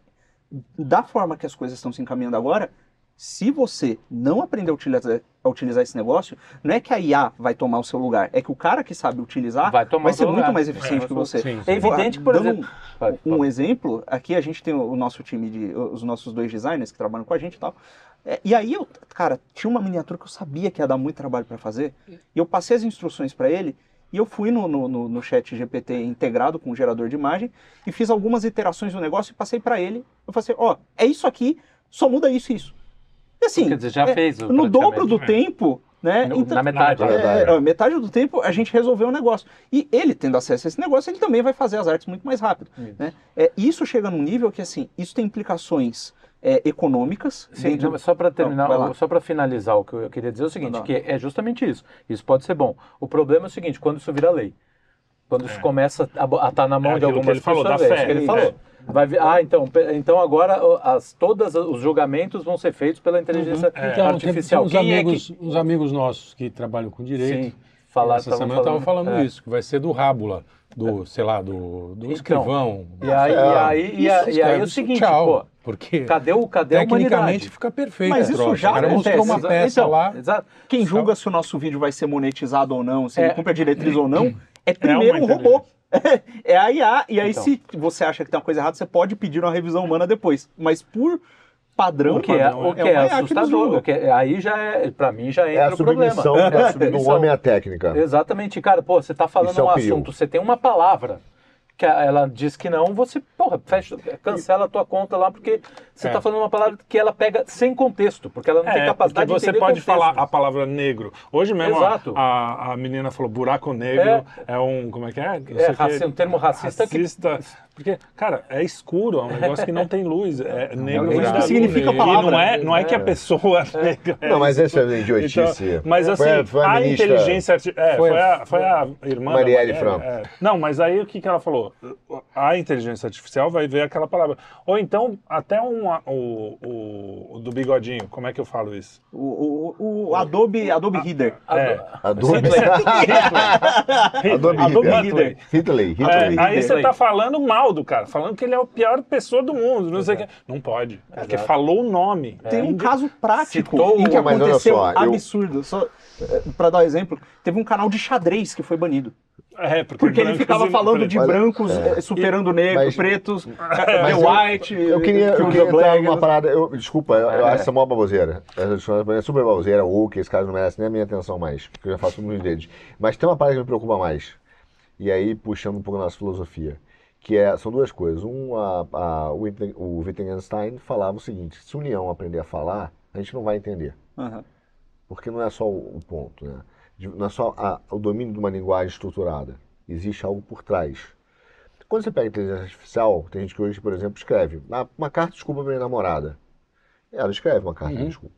Speaker 1: da forma que as coisas estão se encaminhando agora, se você não aprender a utilizar, a utilizar esse negócio, não é que a IA vai tomar o seu lugar, é que o cara que sabe utilizar
Speaker 2: Vai tomar o
Speaker 1: ser muito
Speaker 2: lugar.
Speaker 1: mais eficiente
Speaker 2: É,
Speaker 1: que você.
Speaker 5: sim,
Speaker 2: É evidente que, por
Speaker 1: Dando
Speaker 2: exemplo. Vai,
Speaker 1: um
Speaker 2: vai.
Speaker 1: exemplo, aqui a gente tem o nosso time de. os nossos dois designers que trabalham com a gente e tal. É, e aí eu, cara, tinha uma miniatura que eu sabia que ia dar muito trabalho para fazer, e eu passei as instruções para ele, e eu fui no, no, no, no chat GPT integrado com o gerador de imagem, e fiz algumas iterações do negócio e passei para ele. Eu falei assim: ó, é isso aqui, só muda isso e isso. E assim,
Speaker 2: Quer dizer, já
Speaker 1: é,
Speaker 2: fez.
Speaker 1: no dobro do tempo, né?
Speaker 2: No- na metade.
Speaker 4: Na
Speaker 1: É,
Speaker 4: verdade.
Speaker 1: é, metade do tempo a gente resolveu o negócio. E ele, tendo acesso a esse negócio, ele também vai fazer as artes muito mais rápido.
Speaker 2: Isso.
Speaker 1: Né? É, isso chega num nível que, assim, isso tem implicações é, econômicas.
Speaker 2: Sim,
Speaker 1: dentro-
Speaker 2: não, só para terminar,
Speaker 1: lá.
Speaker 2: só para finalizar o que eu queria dizer é o seguinte,
Speaker 1: lá.
Speaker 2: que é justamente isso. Isso pode ser bom. O problema é o seguinte, quando isso vira lei, quando isso
Speaker 3: É.
Speaker 2: começa a estar na mão
Speaker 3: É
Speaker 2: de algumas
Speaker 3: ele falou,
Speaker 2: pessoas,
Speaker 3: da
Speaker 2: é
Speaker 3: fé.
Speaker 2: isso que ele
Speaker 1: É.
Speaker 2: falou. Vai vir- ah, então, então agora as, todas os julgamentos vão ser feitos pela inteligência
Speaker 5: Então, tem, tem
Speaker 2: artificial.
Speaker 5: uns,
Speaker 2: Quem
Speaker 5: amigos,
Speaker 2: é que...
Speaker 5: uns amigos nossos que trabalham com direito.
Speaker 2: Sim, falar,
Speaker 5: Essa semana eu estava falando
Speaker 2: é.
Speaker 5: isso, que vai ser do Rábula, do, sei lá, do, do
Speaker 2: Então,
Speaker 5: escrivão.
Speaker 2: E aí, e aí, e a-
Speaker 5: Isso,
Speaker 2: e aí é o seguinte,
Speaker 5: tchau,
Speaker 2: pô,
Speaker 5: porque
Speaker 2: cadê, o, cadê a
Speaker 5: tecnicamente
Speaker 2: humanidade?
Speaker 5: fica perfeito.
Speaker 1: Mas
Speaker 5: o
Speaker 1: isso já
Speaker 5: O cara mostrou
Speaker 1: acontece.
Speaker 5: uma peça
Speaker 2: Então,
Speaker 5: lá.
Speaker 2: Exato.
Speaker 1: Quem julga se o nosso vídeo vai ser monetizado ou não, se
Speaker 2: É.
Speaker 1: ele cumpre a diretriz ou não, é primeiro um robô. É a IA. E aí,
Speaker 2: Então.
Speaker 1: se você acha que tem uma coisa errada, você pode pedir uma revisão humana depois. Mas por padrão,
Speaker 2: O que é,
Speaker 1: mano,
Speaker 2: o que é,
Speaker 1: uma IA que nos
Speaker 2: assustador, o que é- aí já é, pra mim já
Speaker 4: É
Speaker 2: entra
Speaker 4: a
Speaker 2: o problema. É a
Speaker 4: do
Speaker 2: submissão.
Speaker 4: homem à técnica.
Speaker 2: Exatamente, cara, pô, você tá falando
Speaker 4: Isso é
Speaker 2: um
Speaker 4: perigo.
Speaker 2: assunto, você tem uma palavra que ela diz que não, você, porra, fecha, cancela a tua conta lá, porque você
Speaker 3: É.
Speaker 2: está falando uma palavra que ela pega sem contexto, porque ela não tem
Speaker 3: É,
Speaker 2: capacidade
Speaker 3: porque
Speaker 2: de
Speaker 3: você
Speaker 2: entender
Speaker 3: pode
Speaker 2: contexto.
Speaker 3: falar a palavra negro. Hoje mesmo a, a, a menina falou buraco negro é, um. Como é que é? Sei o que.
Speaker 2: raci- um termo racista que-
Speaker 3: Racista. Porque, cara, é escuro, é um negócio que não tem luz. É negro.
Speaker 5: É isso que
Speaker 1: significa a palavra.
Speaker 3: E não é, não é que a pessoa é negra. é
Speaker 4: Não, mas essa é uma idiotice.
Speaker 3: Então, mas assim,
Speaker 4: Foi a- foi a
Speaker 3: a, inteligência artificial. É,
Speaker 5: Foi
Speaker 3: foi,
Speaker 5: a-
Speaker 3: foi a irmã.
Speaker 4: Marielle Franco.
Speaker 3: é. Não, mas aí o que, que ela falou? A inteligência artificial vai ver aquela palavra. Ou então, até um, o, o, o do bigodinho, como é que eu falo isso?
Speaker 1: O, o, o Adobe, Adobe Reader.
Speaker 3: É.
Speaker 4: Adobe. Adobe
Speaker 1: Adobe
Speaker 4: Hitler.
Speaker 1: Reader.
Speaker 4: Hitler.
Speaker 3: É,
Speaker 4: Hitler.
Speaker 3: aí
Speaker 1: Hitler.
Speaker 3: você tá falando mal do cara, falando que ele é a pior pessoa do mundo, não sei o que. Não pode, porque falou o nome.
Speaker 1: Tem um caso prático
Speaker 2: Citou
Speaker 1: em que aconteceu
Speaker 4: só, eu-
Speaker 1: absurdo. Só eh, pra dar um exemplo, teve um canal de xadrez que foi banido.
Speaker 3: É, porque,
Speaker 1: Porque ele ficava
Speaker 3: e-
Speaker 1: falando de brancos eh, superando negros,
Speaker 4: mas-
Speaker 1: pretos,
Speaker 4: Mas
Speaker 1: the
Speaker 4: eu-
Speaker 1: white,
Speaker 4: Eu queria,
Speaker 1: que
Speaker 4: eu queria entrar numa parada. Eu, desculpa, eu, eu
Speaker 1: É.
Speaker 4: acho essa mó baboseira. É super baboseira, ou que esse cara não merece nem a minha atenção mais, porque eu já faço muitos deles. Mas tem uma parada que me preocupa mais. E aí, puxando um pouco da nossa filosofia, que é, são duas coisas. Um, a, a, o o Wittgenstein falava o seguinte: se o leão aprender a falar, a gente não vai entender.
Speaker 1: Aham.
Speaker 4: Porque não é só o, o ponto, né? De- Não é só a- o domínio de uma linguagem estruturada. Existe algo por trás. Quando você pega a inteligência artificial, tem gente que hoje, por exemplo, escreve "Ah, uma carta de desculpa para minha namorada. Ela escreve uma carta de desculpa.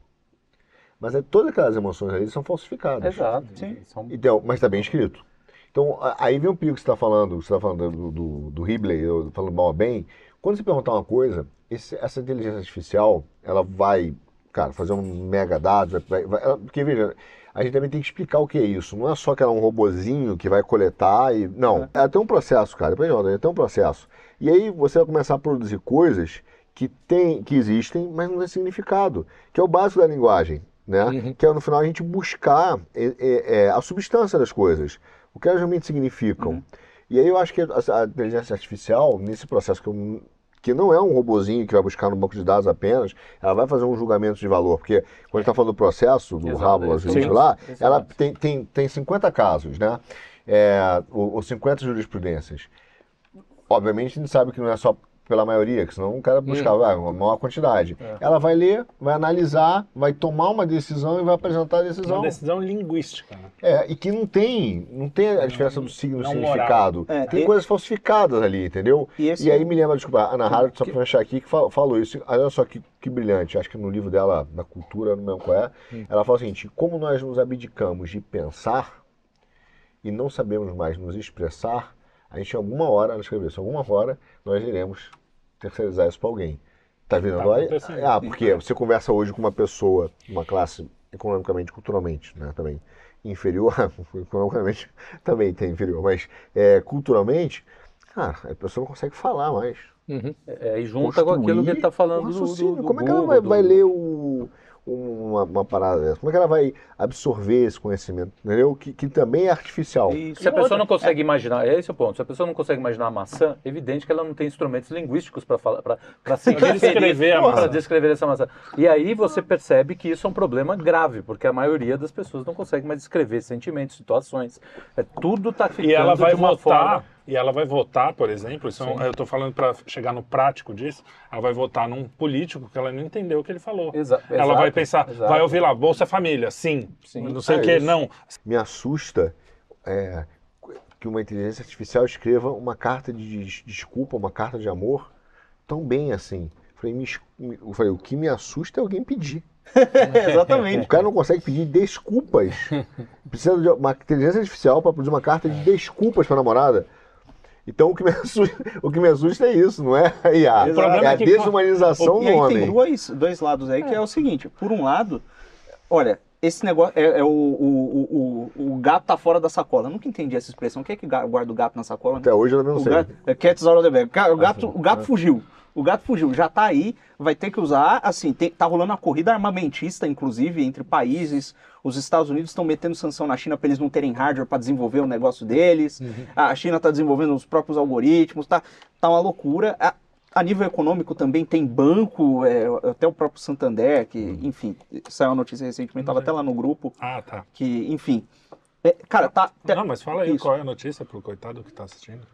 Speaker 4: Mas é, todas aquelas emoções ali são falsificadas.
Speaker 2: Exato.
Speaker 1: Sim.
Speaker 4: Então, mas está bem escrito. Então, aí vem o perigo que você está falando, você está falando do, do, do Ribley, eu falando mal ou bem. Quando você perguntar uma coisa, esse- essa inteligência artificial, ela vai, cara, fazer um mega dado, vai, vai- ela- porque veja, a gente também tem que explicar o que é isso. Não é só que ela é um robozinho que vai coletar e. Não, ela tem um processo, cara. Depois, ela tem um processo. E aí você vai começar a produzir coisas que, tem, que existem, mas não tem significado, que é o básico da linguagem. Né? Que é no final a gente buscar é, é, é, a substância das coisas, o que elas realmente significam. E aí eu acho que a, inteligência artificial, nesse processo que, eu- que não é um robozinho que vai buscar no banco de dados apenas, ela vai fazer um julgamento de valor. Porque quando a gente está falando do processo, do
Speaker 2: Exato,
Speaker 4: gente lá,
Speaker 2: Exato.
Speaker 4: ela tem, tem, tem 50 casos, né? É, ou, ou 50 jurisprudências. Obviamente a gente sabe que não é só pela maioria, que senão o cara buscava ah, uma maior quantidade. Ela vai ler, vai analisar, vai tomar uma decisão e vai apresentar a
Speaker 3: Uma
Speaker 4: decisão.
Speaker 3: decisão linguística. né?
Speaker 4: É, e que não tem, não tem a diferença do signo e significado.
Speaker 1: É,
Speaker 4: tem
Speaker 1: e-
Speaker 4: coisas falsificadas ali, entendeu?
Speaker 1: E esse-
Speaker 4: E aí me lembra, desculpa, a Ana Hart, só pra fechar aqui, que fal- falou isso. Olha só que, que brilhante, acho que no livro dela, da cultura, não lembro qual é, ela fala o seguinte, como nós nos abdicamos de pensar e não sabemos mais nos expressar, a gente, em alguma hora, ela escreveu isso, alguma hora, nós iremos terceirizar isso para alguém. Tá vendo?
Speaker 3: Tá
Speaker 4: aí?
Speaker 3: acontecendo.
Speaker 4: Ah, porque você conversa hoje com uma pessoa, uma classe economicamente, culturalmente, né, também inferior, economicamente também tem inferior, mas é, culturalmente, cara, a pessoa não consegue falar mais.
Speaker 5: Uhum.
Speaker 2: É, e junta com aquilo que ele está falando do, do, do
Speaker 4: Como é que ela vai,
Speaker 2: do-
Speaker 4: vai ler o, uma, uma parada dessa? Como é que ela vai absorver esse conhecimento, entendeu? Que, que também é artificial.
Speaker 1: E
Speaker 2: Se a pessoa não consegue imaginar, é esse o ponto. Se a pessoa não consegue imaginar a maçã, é evidente que ela não tem instrumentos linguísticos para falar, para se
Speaker 3: descrever a maçã.
Speaker 2: para descrever essa maçã. E aí você percebe que isso é um problema grave, porque a maioria das pessoas não consegue mais descrever sentimentos, situações. É, tudo está ficando
Speaker 3: E ela vai
Speaker 2: de uma
Speaker 3: votar,
Speaker 2: forma.
Speaker 3: E ela vai votar, por exemplo, isso é um- eu estou falando para chegar no prático disso, ela vai votar num político que ela não entendeu o que ele falou.
Speaker 2: Exa-
Speaker 3: ela
Speaker 2: exato,
Speaker 3: vai pensar,
Speaker 2: exato.
Speaker 3: vai ouvir lá, Bolsa Família, sim,
Speaker 2: Sim.
Speaker 3: não sei
Speaker 4: É
Speaker 3: o que,
Speaker 4: isso.
Speaker 3: não.
Speaker 4: Me assusta é, que uma inteligência artificial escreva uma carta de des- desculpa, uma carta de amor tão bem assim. Falei, me eu falei, o que me assusta é alguém pedir. O
Speaker 1: Exatamente.
Speaker 4: cara não consegue pedir desculpas. Precisa de uma inteligência artificial para produzir uma carta de desculpas para a namorada. Então o que, me assusta, o que me assusta é isso, não é a IA.
Speaker 1: O problema
Speaker 4: é a
Speaker 3: é
Speaker 4: desumanização do homem.
Speaker 1: tem dois, dois lados aí, que é o seguinte, por um lado, olha, esse negócio é, é o, o, o, o gato tá fora da sacola. Eu nunca entendi essa expressão. O que é que guarda o gato na sacola?
Speaker 4: Até hoje eu também não
Speaker 1: O
Speaker 4: sei.
Speaker 1: gato, é cats out of the bag. O gato, o gato fugiu. O gato fugiu, já tá aí, vai ter que usar, assim, tem- tá rolando uma corrida armamentista, inclusive, entre países. Os Estados Unidos estão metendo sanção na China para eles não terem hardware para desenvolver o negócio deles. A China tá desenvolvendo os próprios algoritmos, tá, tá uma loucura. A, a nível econômico também tem banco, é, até o próprio Santander, que, enfim, saiu uma notícia recentemente, tava até lá no grupo,
Speaker 3: Ah, tá.
Speaker 1: que, enfim. é, cara, tá. tá-
Speaker 3: Não, mas fala aí
Speaker 1: Isso.
Speaker 3: qual é a notícia pro coitado que está assistindo.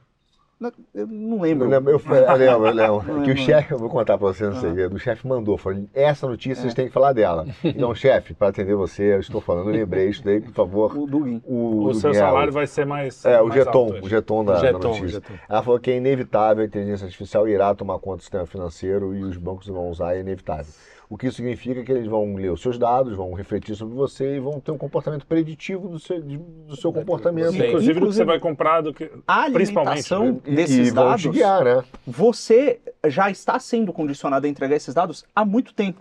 Speaker 1: Eu não
Speaker 4: Eu
Speaker 1: lembro.
Speaker 4: lembro, eu, eu lembro, eu lembro.
Speaker 1: Não
Speaker 4: que o
Speaker 1: lembro.
Speaker 4: chefe, eu vou contar pra você, não sei, o chefe mandou, falou, essa notícia vocês têm que falar dela. Então, chefe, para atender você, eu estou falando, eu lembrei isso daí, por favor.
Speaker 1: O Dugin.
Speaker 4: O,
Speaker 3: O seu
Speaker 4: Daniel.
Speaker 3: salário vai ser mais.
Speaker 4: É, o
Speaker 3: mais
Speaker 4: jeton,
Speaker 3: alto
Speaker 4: o jeton da, da
Speaker 5: Jeton,
Speaker 4: notícia.
Speaker 5: jeton.
Speaker 4: Ela falou que é inevitável, a inteligência artificial irá tomar conta do sistema financeiro e os bancos vão usar, é inevitável. O que significa que eles vão ler os seus dados, vão refletir sobre você e vão ter um comportamento preditivo do seu, de- do seu comportamento.
Speaker 1: Sim.
Speaker 3: Inclusive, do que
Speaker 1: Inclusive,
Speaker 3: você vai comprar, do que.
Speaker 1: A
Speaker 3: Principalmente.
Speaker 1: alimentação
Speaker 3: né?
Speaker 4: E,
Speaker 1: desses
Speaker 4: e vão
Speaker 1: dados,
Speaker 4: te guiar, né?
Speaker 1: você já está sendo condicionado a entregar esses dados há muito tempo.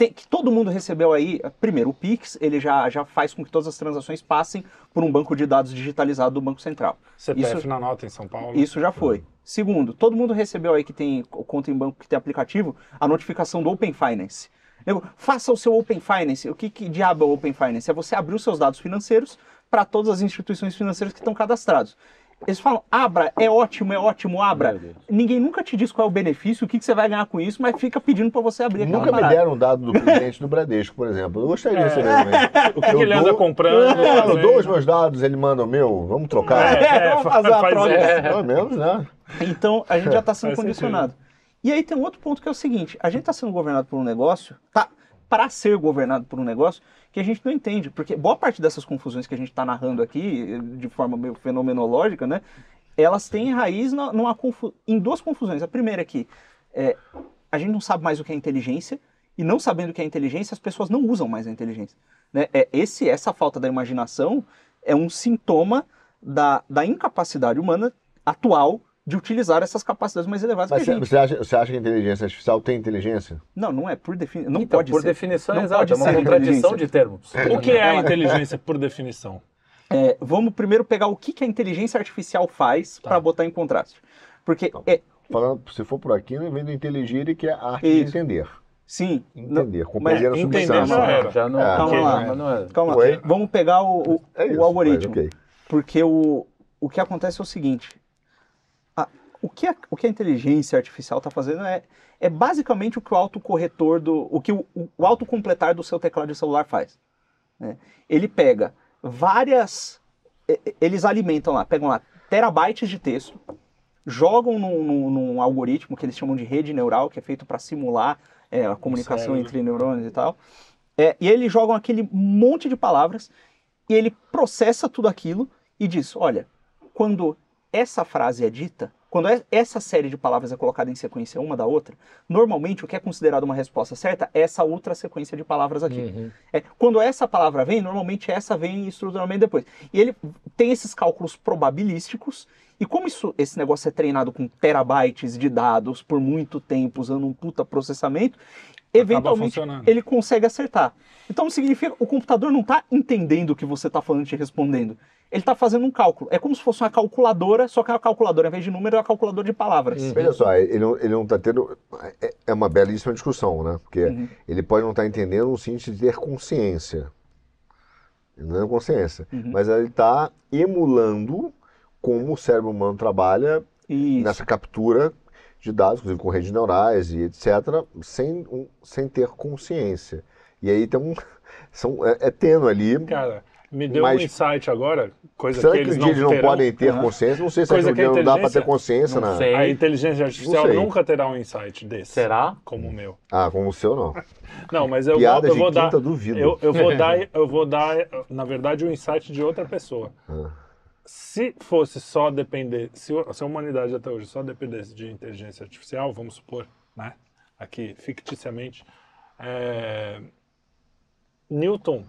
Speaker 1: Tem- que todo mundo recebeu aí, primeiro, o Pix, ele já, já faz com que todas as transações passem por um banco de dados digitalizado do Banco Central.
Speaker 3: CPF
Speaker 1: Isso-
Speaker 3: na nota em São Paulo.
Speaker 1: Isso já foi. Segundo, todo mundo recebeu aí que tem conta em banco, que tem aplicativo, a notificação do Open Finance. Eu, faça o seu Open Finance. O que, que diabo é o Open Finance? É você abrir os seus dados financeiros para todas as instituições financeiras que estão cadastrados. Eles falam, abra, é ótimo, é ótimo, abra. Ninguém nunca te diz qual é o benefício, o que, que você vai ganhar com isso, mas fica pedindo para você abrir
Speaker 4: Nunca me deram um dado do presidente do Bradesco, por exemplo. Eu gostaria de receber também.
Speaker 3: O que, que
Speaker 4: Eu
Speaker 3: ele anda
Speaker 4: dou-
Speaker 3: comprando?
Speaker 4: É, eu dou os meus dados, ele manda o meu, vamos trocar.
Speaker 1: É, vamos fazer
Speaker 3: faz-
Speaker 1: troca.
Speaker 3: é.
Speaker 4: Pelo menos, né?
Speaker 1: Então, a gente já está sendo
Speaker 3: Faz
Speaker 1: condicionado. E aí tem um outro ponto que é o seguinte: a gente está sendo governado por um negócio, tá? Para ser governado por um negócio que a gente não entende, porque boa parte dessas confusões que a gente está narrando aqui, de forma meio fenomenológica, né? Elas têm raiz numa confu- em duas confusões. A primeira é que é, a gente não sabe mais o que é inteligência, e não sabendo o que é inteligência, as pessoas não usam mais a inteligência. Né? É, esse, essa falta da imaginação é um sintoma da, da incapacidade humana atual de utilizar essas capacidades mais elevadas
Speaker 4: Mas
Speaker 1: que a
Speaker 4: você,
Speaker 1: gente.
Speaker 4: você acha, você acha que a inteligência artificial tem inteligência?
Speaker 1: Não, não é por definição. Não
Speaker 2: Então,
Speaker 1: pode
Speaker 2: por
Speaker 1: ser.
Speaker 2: definição,
Speaker 1: Não
Speaker 2: exato.
Speaker 1: pode
Speaker 2: É uma contradição de termos.
Speaker 3: O que é a inteligência por definição?
Speaker 1: É, vamos primeiro pegar o que, que a inteligência artificial faz para botar em contraste. Porque, é,
Speaker 4: Falando, se for por aqui, vem do inteligir, que é a arte de
Speaker 1: Isso.
Speaker 4: entender.
Speaker 1: sim. não-
Speaker 4: Entender, compreender a substância.
Speaker 3: já era.
Speaker 2: Já não,
Speaker 4: É.
Speaker 1: Calma lá.
Speaker 2: não é.
Speaker 1: calma, vamos pegar o, o,
Speaker 4: É
Speaker 1: o
Speaker 4: isso,
Speaker 1: algoritmo.
Speaker 4: mas ok.
Speaker 1: Porque o, o que acontece é o seguinte: o, que a, o que a inteligência artificial está fazendo é, é basicamente o que o autocorretor do. o que o, o autocompletar do seu teclado de celular faz. né? Ele pega várias. Eles alimentam lá, pegam lá terabytes de texto, jogam num, num- num algoritmo que eles chamam de rede neural, que é feito para simular é, a comunicação entre neurônios e tal. É, e eles jogam aquele monte de palavras e ele processa tudo aquilo e diz: olha, quando essa frase é dita, quando é- essa série de palavras é colocada em sequência uma da outra, normalmente o que é considerado uma resposta certa é essa outra sequência de palavras aqui. É, quando essa palavra vem, normalmente essa vem estruturalmente depois. E ele tem esses cálculos probabilísticos, e como isso, esse negócio é treinado com terabytes de dados por muito tempo, usando um puta processamento, eventualmente ele consegue acertar. Então significa o computador não está entendendo o que você está falando e te respondendo. Ele está fazendo um cálculo. É como se fosse uma calculadora, só que é uma calculadora, ao invés de número, é uma calculadora de palavras.
Speaker 4: Veja só, ele não, ele não tá tendo. É, é uma belíssima discussão, né? Porque
Speaker 1: Uhum.
Speaker 4: ele pode não estar entendendo no sentido de ter consciência. Ele não tem consciência.
Speaker 1: Uhum.
Speaker 4: Mas ele está emulando como o cérebro humano trabalha
Speaker 1: Isso.
Speaker 4: nessa captura de dados, inclusive com redes neurais e etc., sem, um- sem ter consciência. E aí tem um. São, é, é tênue ali.
Speaker 3: Cara, me deu
Speaker 4: Mas-
Speaker 3: um insight agora, coisa
Speaker 4: Será
Speaker 3: que
Speaker 4: que,
Speaker 3: eles
Speaker 4: um
Speaker 3: não
Speaker 4: dia eles não
Speaker 3: terão.
Speaker 4: podem ter
Speaker 1: Aham.
Speaker 4: consciência? Não sei se
Speaker 3: Coisa
Speaker 4: um
Speaker 3: que
Speaker 4: dia não dá para ter consciência
Speaker 2: Não
Speaker 4: na.
Speaker 2: sei.
Speaker 3: A inteligência artificial nunca terá um insight desse.
Speaker 2: Será?
Speaker 3: Como o meu.
Speaker 4: Ah, como o seu não.
Speaker 3: Não, mas eu vou,
Speaker 4: Piadas
Speaker 3: eu vou
Speaker 4: de
Speaker 3: dar.
Speaker 4: duvido.
Speaker 3: Eu, eu vou dar, eu vou dar, na verdade, o insight de outra pessoa.
Speaker 4: Ah.
Speaker 3: Se fosse só depender, se a humanidade até hoje só dependesse de inteligência artificial, vamos supor, né? Aqui, ficticiamente, é, Newton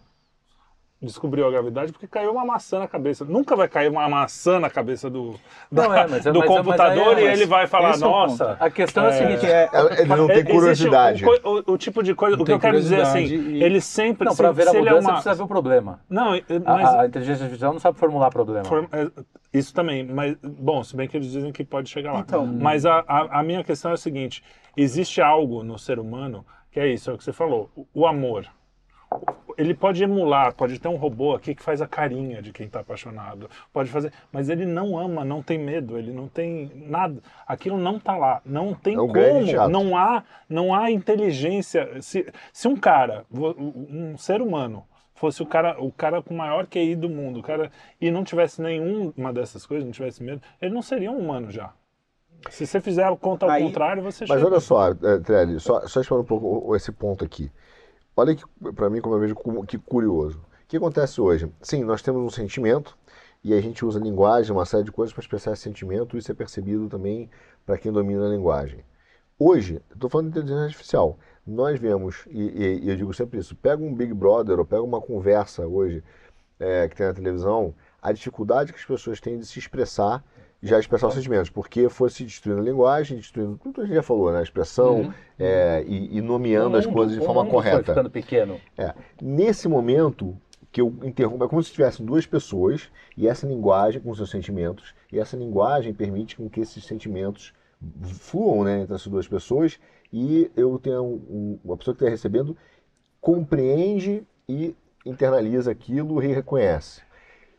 Speaker 3: descobriu a gravidade porque caiu uma maçã na cabeça. Nunca vai cair uma maçã na cabeça do, da-
Speaker 2: Não, é, mas é-
Speaker 3: do
Speaker 2: mas é- mas
Speaker 3: computador
Speaker 2: é-
Speaker 3: e ele vai falar,
Speaker 1: esse é
Speaker 3: nossa.
Speaker 2: A questão é, a seguinte:
Speaker 1: É,
Speaker 4: Ele não tem curiosidade.
Speaker 3: O, o- o tipo de coisa.
Speaker 5: Não
Speaker 3: o que eu quero dizer assim,
Speaker 5: e-
Speaker 3: ele sempre.
Speaker 2: não,
Speaker 3: se,
Speaker 2: para ver a
Speaker 3: é
Speaker 2: mudança
Speaker 3: uma-
Speaker 2: precisa ver o problema.
Speaker 3: Não,
Speaker 2: A-
Speaker 3: mas.
Speaker 2: A, a inteligência artificial não sabe formular problema.
Speaker 3: For- é, Isso também, mas bom, se bem que eles dizem que pode chegar lá.
Speaker 1: Então.
Speaker 3: mas a, a, a minha questão é a seguinte: existe algo no ser humano que é isso, é o que você falou, o, o amor. Ele pode emular, pode ter um robô aqui que faz a carinha de quem está apaixonado, pode fazer, mas ele não ama, não tem medo, ele não tem nada. Aquilo não está lá, não tem
Speaker 4: É um
Speaker 3: como, não há, não há inteligência. Se, se um cara, um ser humano, fosse o cara, o cara com o maior QI do mundo, o cara e não tivesse nenhuma dessas coisas, não tivesse medo, ele não seria um humano já. Se você fizer a conta ao
Speaker 1: Aí-
Speaker 3: contrário, você
Speaker 4: Mas
Speaker 3: chega.
Speaker 4: olha só, é, Trelli, só, só explorando um pouco o- esse ponto aqui. Olha para mim, como eu vejo, que curioso. O que acontece hoje? Sim, nós temos um sentimento e a gente usa linguagem, uma série de coisas para expressar esse sentimento, isso é percebido também para quem domina a linguagem. Hoje, estou falando de inteligência artificial, nós vemos, e, e- e eu digo sempre isso, pega um Big Brother ou pega uma conversa hoje é, que tem na televisão, a dificuldade que as pessoas têm de se expressar, já expressar os sentimentos, porque foi se destruindo a linguagem, destruindo tudo que a gente já falou, né? A expressão é, e, e nomeando as
Speaker 2: mundo-
Speaker 4: coisas de forma
Speaker 2: Foi
Speaker 4: correta.
Speaker 2: ficando pequeno.
Speaker 4: É. Nesse momento que eu interrompo, é como se tivessem duas pessoas e essa linguagem com seus sentimentos, e essa linguagem permite com que esses sentimentos fluam né, entre essas duas pessoas e eu tenho um- uma pessoa que está recebendo compreende e internaliza aquilo e reconhece.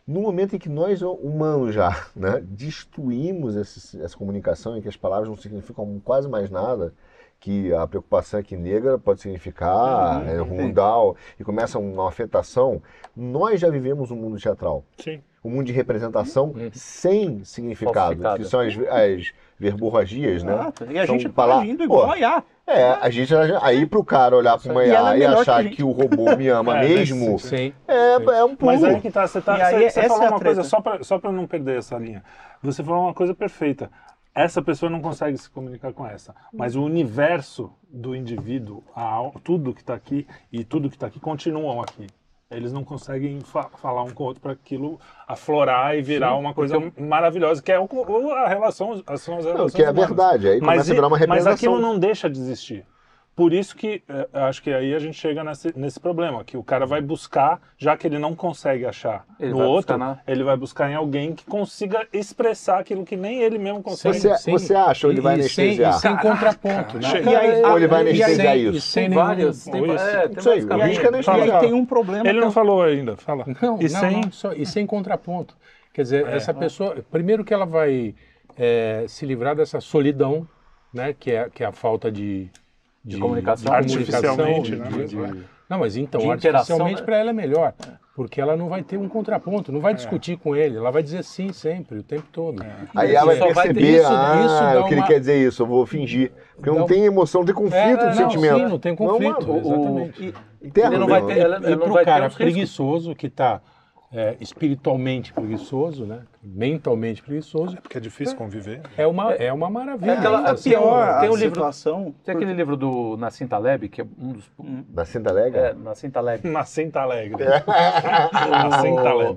Speaker 4: No momento em que nós, humanos, já né, destruímos esse- essa comunicação, em que as palavras não significam quase mais nada, que a preocupação é que negra pode significar é, rundal, e começa uma afetação, nós já vivemos um mundo teatral.
Speaker 3: Sim.
Speaker 4: Um mundo de representação sem significado, que são as, as verborragias, né?
Speaker 1: Exato. E a
Speaker 4: São
Speaker 1: gente tá
Speaker 4: pala-
Speaker 1: agindo igual
Speaker 4: Pô,
Speaker 1: a IA.
Speaker 4: É, a gente aí pro cara olhar para uma
Speaker 1: E
Speaker 4: IA
Speaker 1: é
Speaker 4: e
Speaker 1: que a
Speaker 4: achar
Speaker 1: gente.
Speaker 4: que o robô me ama
Speaker 3: É,
Speaker 4: mesmo.
Speaker 5: Sim.
Speaker 4: é, é um pulo.
Speaker 3: Mas aí que tá, você, tá,
Speaker 1: E aí,
Speaker 3: você, falou
Speaker 1: é
Speaker 3: uma coisa,
Speaker 1: treta.
Speaker 3: só pra, só pra não perder essa linha. Você falou uma coisa perfeita. Essa pessoa não consegue se comunicar com essa. Mas o universo do indivíduo, a tudo que está aqui e tudo que está aqui continuam aqui. Eles não conseguem fa- falar um com o outro para aquilo aflorar e virar uma coisa maravilhosa, que é o, a relação, as- são as
Speaker 4: Não,
Speaker 3: relações
Speaker 4: que é verdade, aí
Speaker 3: Mas,
Speaker 4: começa a virar uma
Speaker 3: e- mas
Speaker 4: representação.
Speaker 3: aquilo não deixa de existir. Por isso que eu acho que aí a gente chega nesse, nesse problema, que o cara vai buscar, já que ele não consegue achar
Speaker 2: Ele
Speaker 3: no
Speaker 2: vai
Speaker 3: outro,
Speaker 2: buscar na-
Speaker 3: ele vai buscar em alguém que consiga expressar aquilo que nem ele mesmo consegue.
Speaker 4: Você- você acha ou ele vai
Speaker 5: sem-
Speaker 4: anestesiar?
Speaker 5: E sem contraponto, né?
Speaker 1: E aí,
Speaker 4: Ou ele vai
Speaker 1: e aí-
Speaker 4: anestesiar
Speaker 5: sem-
Speaker 4: isso?
Speaker 5: sem
Speaker 2: várias. Tem,
Speaker 3: Isso.
Speaker 2: é, tem
Speaker 4: Isso aí, o risco é
Speaker 1: E aí tem um problema.
Speaker 3: Ele
Speaker 1: que é
Speaker 3: não falou ainda, fala.
Speaker 5: Não,
Speaker 3: e
Speaker 5: não,
Speaker 3: sem...
Speaker 5: não, só- e sem contraponto. Quer dizer, essa pessoa, primeiro que ela vai é, se livrar dessa solidão, né, que é, que é a falta de,
Speaker 2: De comunicação.
Speaker 5: de
Speaker 3: Artificialmente,
Speaker 5: comunicação,
Speaker 3: né,
Speaker 5: de- de- não, mas então,
Speaker 2: De interação,
Speaker 5: artificialmente
Speaker 2: né?
Speaker 5: para ela é melhor, porque ela não vai ter um contraponto, não
Speaker 3: É.
Speaker 5: vai discutir com ele, ela vai dizer sim sempre, o tempo todo.
Speaker 4: Aí ela vai perceber,
Speaker 5: isso-
Speaker 4: ah,
Speaker 5: isso
Speaker 4: o que ele
Speaker 5: uma-
Speaker 4: quer dizer isso, eu vou fingir. Porque não
Speaker 5: um-
Speaker 4: tem emoção, não tem conflito
Speaker 5: É,
Speaker 4: de
Speaker 5: não,
Speaker 4: sentimento.
Speaker 5: Sim, não tem conflito,
Speaker 4: Não,
Speaker 5: exatamente.
Speaker 1: E-
Speaker 4: interno
Speaker 2: Ele não vai ter- ela-
Speaker 5: e
Speaker 2: não
Speaker 5: para o cara preguiçoso que está espiritualmente preguiçoso, né, mentalmente preguiçoso,
Speaker 3: Porque é difícil conviver.
Speaker 5: é uma, é uma maravilha.
Speaker 2: É aquela- Tem um-
Speaker 1: pior
Speaker 2: tem
Speaker 1: a
Speaker 2: um livro-
Speaker 1: situação.
Speaker 2: Tem aquele livro do Nassim Taleb, que é um dos...
Speaker 4: Da Cinta Alegre?
Speaker 2: É, Nassim Taleb.
Speaker 3: Alegre. Nascenta Alegre.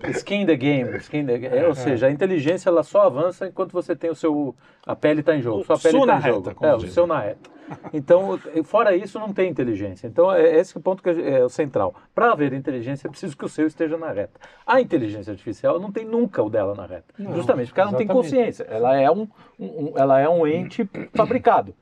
Speaker 2: O Skin in the game. Skin in the game. É, ou seja, a inteligência ela só avança enquanto você tem o seu. A pele está em jogo. Sua pele
Speaker 3: Sua
Speaker 2: está
Speaker 3: na
Speaker 2: em
Speaker 3: reta,
Speaker 2: jogo.
Speaker 3: como
Speaker 2: É, o seu na reta. Então, fora isso, não tem inteligência. Então, é esse o ponto que é o central. Para haver inteligência, é preciso que o seu esteja na reta. A inteligência artificial não tem nunca o dela na reta. Justamente porque ela não tem
Speaker 5: exatamente.
Speaker 2: consciência. Ela é um, um- um- ela é um ente fabricado,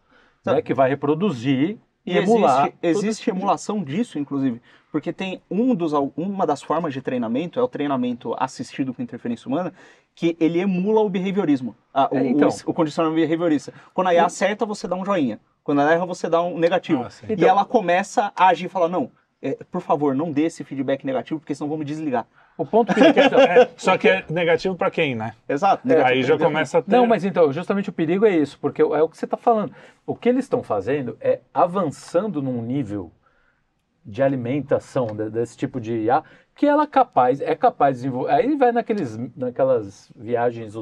Speaker 2: né, que vai reproduzir e emular.
Speaker 1: existe, existe emulação disso, inclusive, porque tem um dos, uma das formas de treinamento, é o treinamento assistido com interferência humana, que ele emula o behaviorismo, a- o,
Speaker 2: É, então.
Speaker 1: o, o condicionamento behaviorista. Quando a IA acerta, você dá um joinha. Quando ela erra, você dá um negativo.
Speaker 3: Ah,
Speaker 1: e
Speaker 2: Então-
Speaker 1: ela começa a agir e fala, não, é, por favor, não dê esse feedback negativo, porque senão vão me desligar.
Speaker 2: O ponto que ele quer...
Speaker 3: É, só que é negativo pra quem, né?
Speaker 1: Exato. negativo.
Speaker 3: Aí já começa a ter...
Speaker 2: Não, mas então, justamente o perigo é isso, porque é o que você está falando. O que eles estão fazendo é avançando num nível de alimentação de- desse tipo de IA que ela capaz, é capaz de desenvolver. Aí vai naqueles, naquelas viagens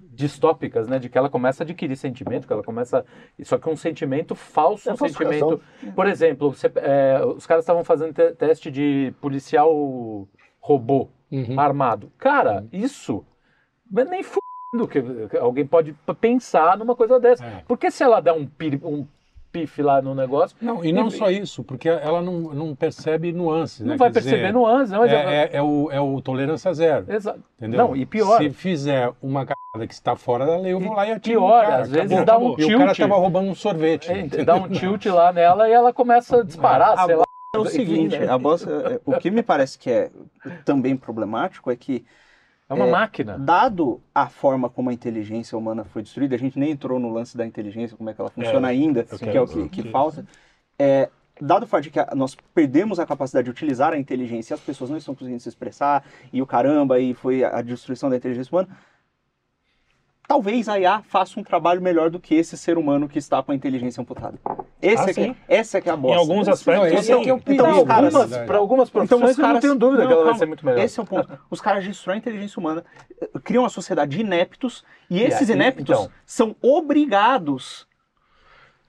Speaker 2: distópicas, né, de que ela começa a adquirir sentimento, que ela começa, só que um sentimento falso,
Speaker 4: É
Speaker 2: um sentimento. Por exemplo, você- é, os caras estavam fazendo te- teste de policial robô
Speaker 5: Uhum.
Speaker 2: armado. Cara, isso mas nem fudendo que alguém pode pensar numa coisa dessa.
Speaker 5: É.
Speaker 2: Porque se ela dá um, pir, um pife lá no negócio,
Speaker 5: Não, e não
Speaker 2: E-
Speaker 5: só isso, porque ela não, não percebe nuances.
Speaker 2: não
Speaker 5: né?
Speaker 2: vai
Speaker 5: Quer dizer,
Speaker 2: perceber nuances, não, mas
Speaker 5: É, é, é o, é o tolerância zero.
Speaker 2: Exato.
Speaker 5: Entendeu?
Speaker 2: Não, e pior,
Speaker 5: Se fizer uma cagada que está fora da lei, eu vou lá e atiro
Speaker 2: pior,
Speaker 5: cara.
Speaker 2: às vezes
Speaker 5: acabou.
Speaker 2: dá um
Speaker 5: E o cara
Speaker 2: tilt.
Speaker 5: tava roubando um sorvete.
Speaker 2: é, dá um tilt lá nela e ela começa a disparar,
Speaker 1: A
Speaker 2: sei lá.
Speaker 1: É o seguinte, a bosta, é, o que me parece que é também problemático é que
Speaker 2: É uma
Speaker 1: É,
Speaker 2: máquina.
Speaker 1: Dado a forma como a inteligência humana foi destruída, a gente nem entrou no lance da inteligência, como é que ela funciona ainda,
Speaker 3: eu
Speaker 1: que é o que, que falta. É, dado o fato de que a- nós perdemos a capacidade de utilizar a inteligência e as pessoas não estão conseguindo se expressar, e o caramba, e foi a destruição da inteligência humana, talvez a IA faça um trabalho melhor do que esse ser humano que está com a inteligência amputada. Esse
Speaker 3: Ah,
Speaker 1: é que,
Speaker 3: sim.
Speaker 1: essa é que é a bosta.
Speaker 3: Em alguns aspectos,
Speaker 5: Não, esse é que é o.
Speaker 1: Então, os caras-
Speaker 2: Algumas, para algumas
Speaker 1: Então,
Speaker 2: profissões,
Speaker 1: os
Speaker 2: eu não
Speaker 1: caras,
Speaker 2: tenho dúvida
Speaker 1: Não,
Speaker 2: que ela vai
Speaker 1: calma.
Speaker 2: ser muito melhor.
Speaker 1: Esse é o ponto. Os caras destroem a inteligência humana, eh, criam uma sociedade de ineptos, e esses
Speaker 2: aí,
Speaker 1: ineptos
Speaker 2: então?
Speaker 1: são obrigados.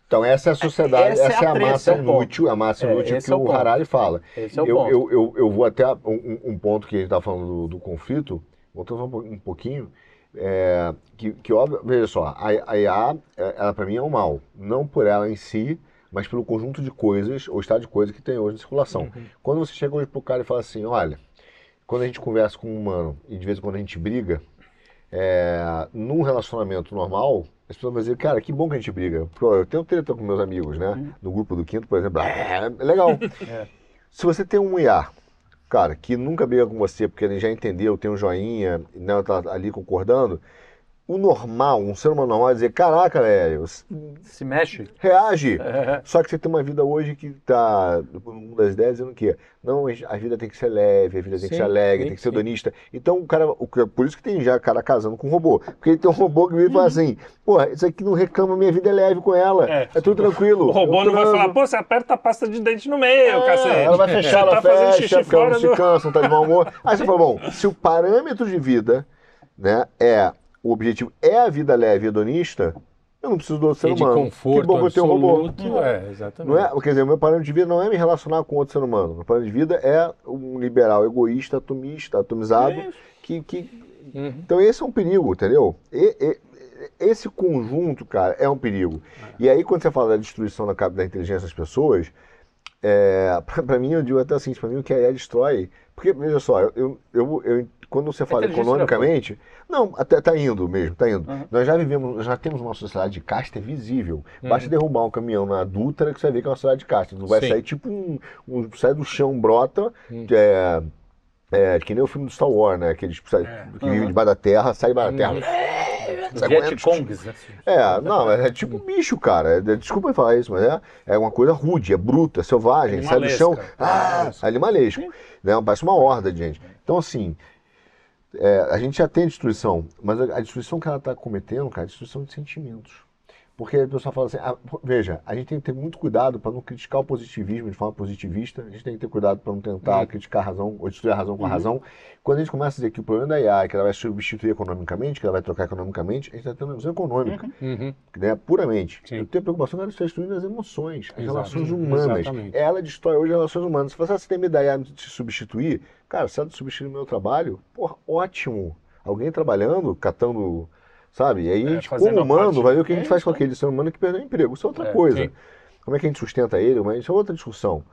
Speaker 4: Então, essa é a sociedade,
Speaker 1: Essa
Speaker 4: essa,
Speaker 1: é
Speaker 4: é
Speaker 1: a treta,
Speaker 4: massa
Speaker 1: é
Speaker 4: inútil, a massa
Speaker 2: É,
Speaker 4: inútil
Speaker 2: esse
Speaker 4: que
Speaker 2: é o
Speaker 4: o. Harari fala.
Speaker 2: Esse é o
Speaker 4: eu,
Speaker 2: ponto.
Speaker 4: eu, eu, eu vou até um, um- ponto que a gente está falando do, do conflito, voltando um pouquinho, é, que, que óbvio, veja só, a, IA, é, ela para mim é um mal, não por ela em si, mas pelo conjunto de coisas, ou estado de coisas que tem hoje em circulação. Quando você chega hoje pro cara e fala assim, olha, quando a gente conversa com um humano e de vez em quando a gente briga, é, num relacionamento normal, as pessoas vão dizer, cara, que bom que a gente briga. Eu tenho treta com meus amigos, né? No grupo do quinto, por exemplo, é legal. Se você tem um IA, cara, que nunca briga com você porque ele já entendeu, tem um joinha, né, tá ali concordando, o normal, um ser humano normal é dizer, caraca, velho,
Speaker 2: Se mexe.
Speaker 4: reage.
Speaker 2: É.
Speaker 4: Só que você tem uma vida hoje que tá no mundo das ideias dizendo o quê? Não, a vida tem que ser leve, a vida tem que
Speaker 5: Sim,
Speaker 4: ser alegre,
Speaker 5: sim,
Speaker 4: tem que ser
Speaker 5: sim.
Speaker 4: hedonista. Então, o cara, o, que- por isso que tem já cara casando com robô. Porque ele tem um robô que vira e fala assim, pô, isso aqui não reclama, minha vida é leve com ela.
Speaker 3: É.
Speaker 4: É, tudo tranquilo.
Speaker 3: O robô não vai falar, pô, você aperta a pasta de dente no meio,
Speaker 4: É,
Speaker 3: cacete.
Speaker 4: ela vai fechar, ela
Speaker 3: tá fazendo
Speaker 4: fecha,
Speaker 3: xixi
Speaker 4: porque ela
Speaker 3: fora
Speaker 4: não se
Speaker 3: do...
Speaker 4: cansa, não tá de mau humor. Aí você fala, bom, se o parâmetro de vida, né, é, o objetivo é a vida leve e hedonista, eu não preciso do outro ser
Speaker 5: E de
Speaker 4: humano.
Speaker 5: conforto
Speaker 4: que bom que eu tenho um robô.
Speaker 5: absoluto, é, exatamente.
Speaker 4: Não é, quer dizer, o meu parâmetro de vida não é me relacionar com outro ser humano. Meu parâmetro de vida é um liberal egoísta, atomista, atomizado. Que, que...
Speaker 5: Uhum.
Speaker 4: Então esse é um perigo, entendeu? E- e- esse conjunto, cara, é um perigo. E aí, quando você fala da destruição da, da inteligência das pessoas, é, pra, pra mim, eu digo até assim, pra mim o que a IA destrói. Porque, veja só, eu, eu- eu- quando você fala
Speaker 2: inteligência
Speaker 4: economicamente, não, até tá indo mesmo, tá indo.
Speaker 1: Uhum.
Speaker 4: Nós já vivemos, já temos uma sociedade de casta visível.
Speaker 5: Uhum.
Speaker 4: Basta derrubar um caminhão na Dutra que você vai ver que é uma sociedade de casta. Não vai
Speaker 5: Sim.
Speaker 4: sair tipo um, um- sai do chão, brota,
Speaker 5: Uhum.
Speaker 4: que é, é que nem o filme do Star Wars, né? Aqueles que, sai- que vivem debaixo da terra, sai debaixo da
Speaker 5: Uhum.
Speaker 4: terra. Sai
Speaker 2: Vietcongs, né?
Speaker 4: É, não, é, tipo um bicho, cara. É- Desculpa falar isso, mas é, é uma coisa rude, é bruta, selvagem, sai do chão, ah, animalesco. Né? Parece uma horda de gente. Então, assim, é, a gente já tem destruição, mas a, a destruição que ela está cometendo, cara, é destruição de sentimentos. Porque a pessoa fala assim, ah, veja, a gente tem que ter muito cuidado para não criticar o positivismo de forma positivista, a gente tem que ter cuidado para não tentar criticar a razão ou destruir a razão com a razão. Quando a gente começa a dizer que o problema da IA é que ela vai substituir economicamente, que ela vai trocar economicamente, a gente está tendo uma visão econômica
Speaker 5: Uhum.
Speaker 4: né, puramente.
Speaker 5: Sim.
Speaker 4: Eu tenho preocupação que ela está destruindo as emoções, as
Speaker 5: Exato.
Speaker 4: relações humanas.
Speaker 5: Exatamente.
Speaker 4: Ela destrói hoje as relações humanas. Se você "Ah, tem medo da IA de te substituir, cara, se ela substituir o meu trabalho, porra, ótimo. Alguém trabalhando, catando, sabe? E aí a gente, como humano, vai ver o que a gente
Speaker 3: É
Speaker 4: faz com
Speaker 3: aí.
Speaker 4: aquele ser humano que perdeu o emprego. Isso é outra
Speaker 2: É,
Speaker 4: coisa.
Speaker 5: sim.
Speaker 4: Como é que a gente sustenta ele? Mas isso é outra discussão.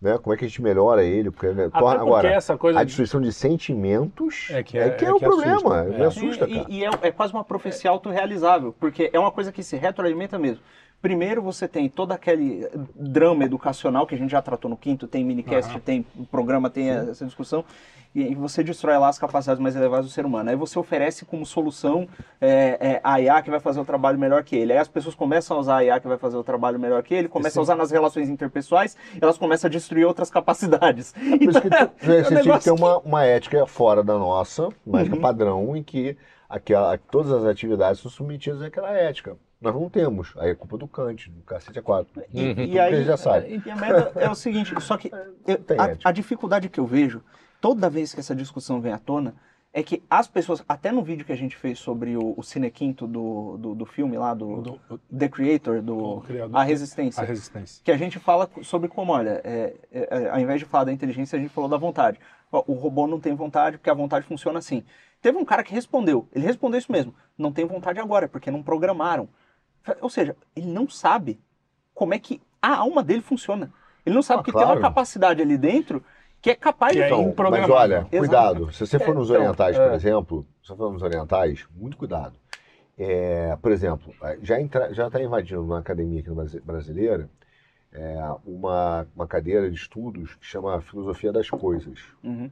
Speaker 4: Né? Como é que a gente melhora ele? Porque, né,
Speaker 3: Até
Speaker 4: torna-
Speaker 3: porque
Speaker 4: agora,
Speaker 3: essa coisa
Speaker 4: a
Speaker 3: de-
Speaker 4: destruição de sentimentos
Speaker 5: É que
Speaker 4: é,
Speaker 5: é-
Speaker 4: que é,
Speaker 5: é
Speaker 4: o
Speaker 5: que
Speaker 4: problema.
Speaker 5: assusta.
Speaker 4: Me
Speaker 5: É.
Speaker 4: assusta,
Speaker 1: E-
Speaker 4: cara.
Speaker 1: E, e é, é quase uma profecia autorrealizável, porque é uma coisa que se retroalimenta mesmo. Primeiro você tem todo aquele drama educacional que a gente já tratou no quinto, tem minicast,
Speaker 3: Aham.
Speaker 1: tem programa, tem essa discussão, e, você destrói lá as capacidades mais elevadas do ser humano. Aí você oferece como solução é, é, a IA que vai fazer o trabalho melhor que ele. Aí as pessoas começam a usar a IA que vai fazer o trabalho melhor que ele, começam a usar nas relações interpessoais, elas começam a destruir outras capacidades.
Speaker 4: Por isso que tu-
Speaker 1: é
Speaker 4: você tinha que ter uma, uma ética fora da nossa, uma ética
Speaker 1: Uhum.
Speaker 4: padrão, em que aquela, todas as atividades são submetidas àquela ética. Nós não temos. Aí é culpa do Kant, do cacete a quatro.
Speaker 1: E,
Speaker 5: Uhum.
Speaker 1: e aí,
Speaker 4: já sabe.
Speaker 1: e a merda é o seguinte, só que eu- a, a dificuldade que eu vejo, toda vez que essa discussão vem à tona, é que as pessoas, até no vídeo que a gente fez sobre o, o cinequinto do, do, do filme lá, do,
Speaker 3: Do-
Speaker 1: The Creator, do
Speaker 3: criador.
Speaker 1: A Resistência,
Speaker 3: A resistência.
Speaker 1: que a gente fala sobre como, olha, é, é, é, ao invés de falar da inteligência, a gente falou da vontade. O robô não tem vontade porque a vontade funciona assim. Teve um cara que respondeu, ele respondeu isso mesmo, não tem vontade agora, porque não programaram. Ou seja, ele não sabe como é que a alma dele funciona. Ele não sabe
Speaker 4: Ah,
Speaker 1: que tem uma
Speaker 4: claro.
Speaker 1: capacidade ali dentro que é capaz de...
Speaker 3: é
Speaker 4: Então, mas
Speaker 3: improgramável.
Speaker 4: olha,
Speaker 1: Exato.
Speaker 4: cuidado. Se você for nos
Speaker 2: então,
Speaker 4: orientais,
Speaker 2: é.
Speaker 4: por exemplo, se você for nos orientais, muito cuidado. É, por exemplo, já está invadindo na academia aqui brasileira é, uma, uma cadeira de estudos que chama Filosofia das Coisas.
Speaker 1: Uhum.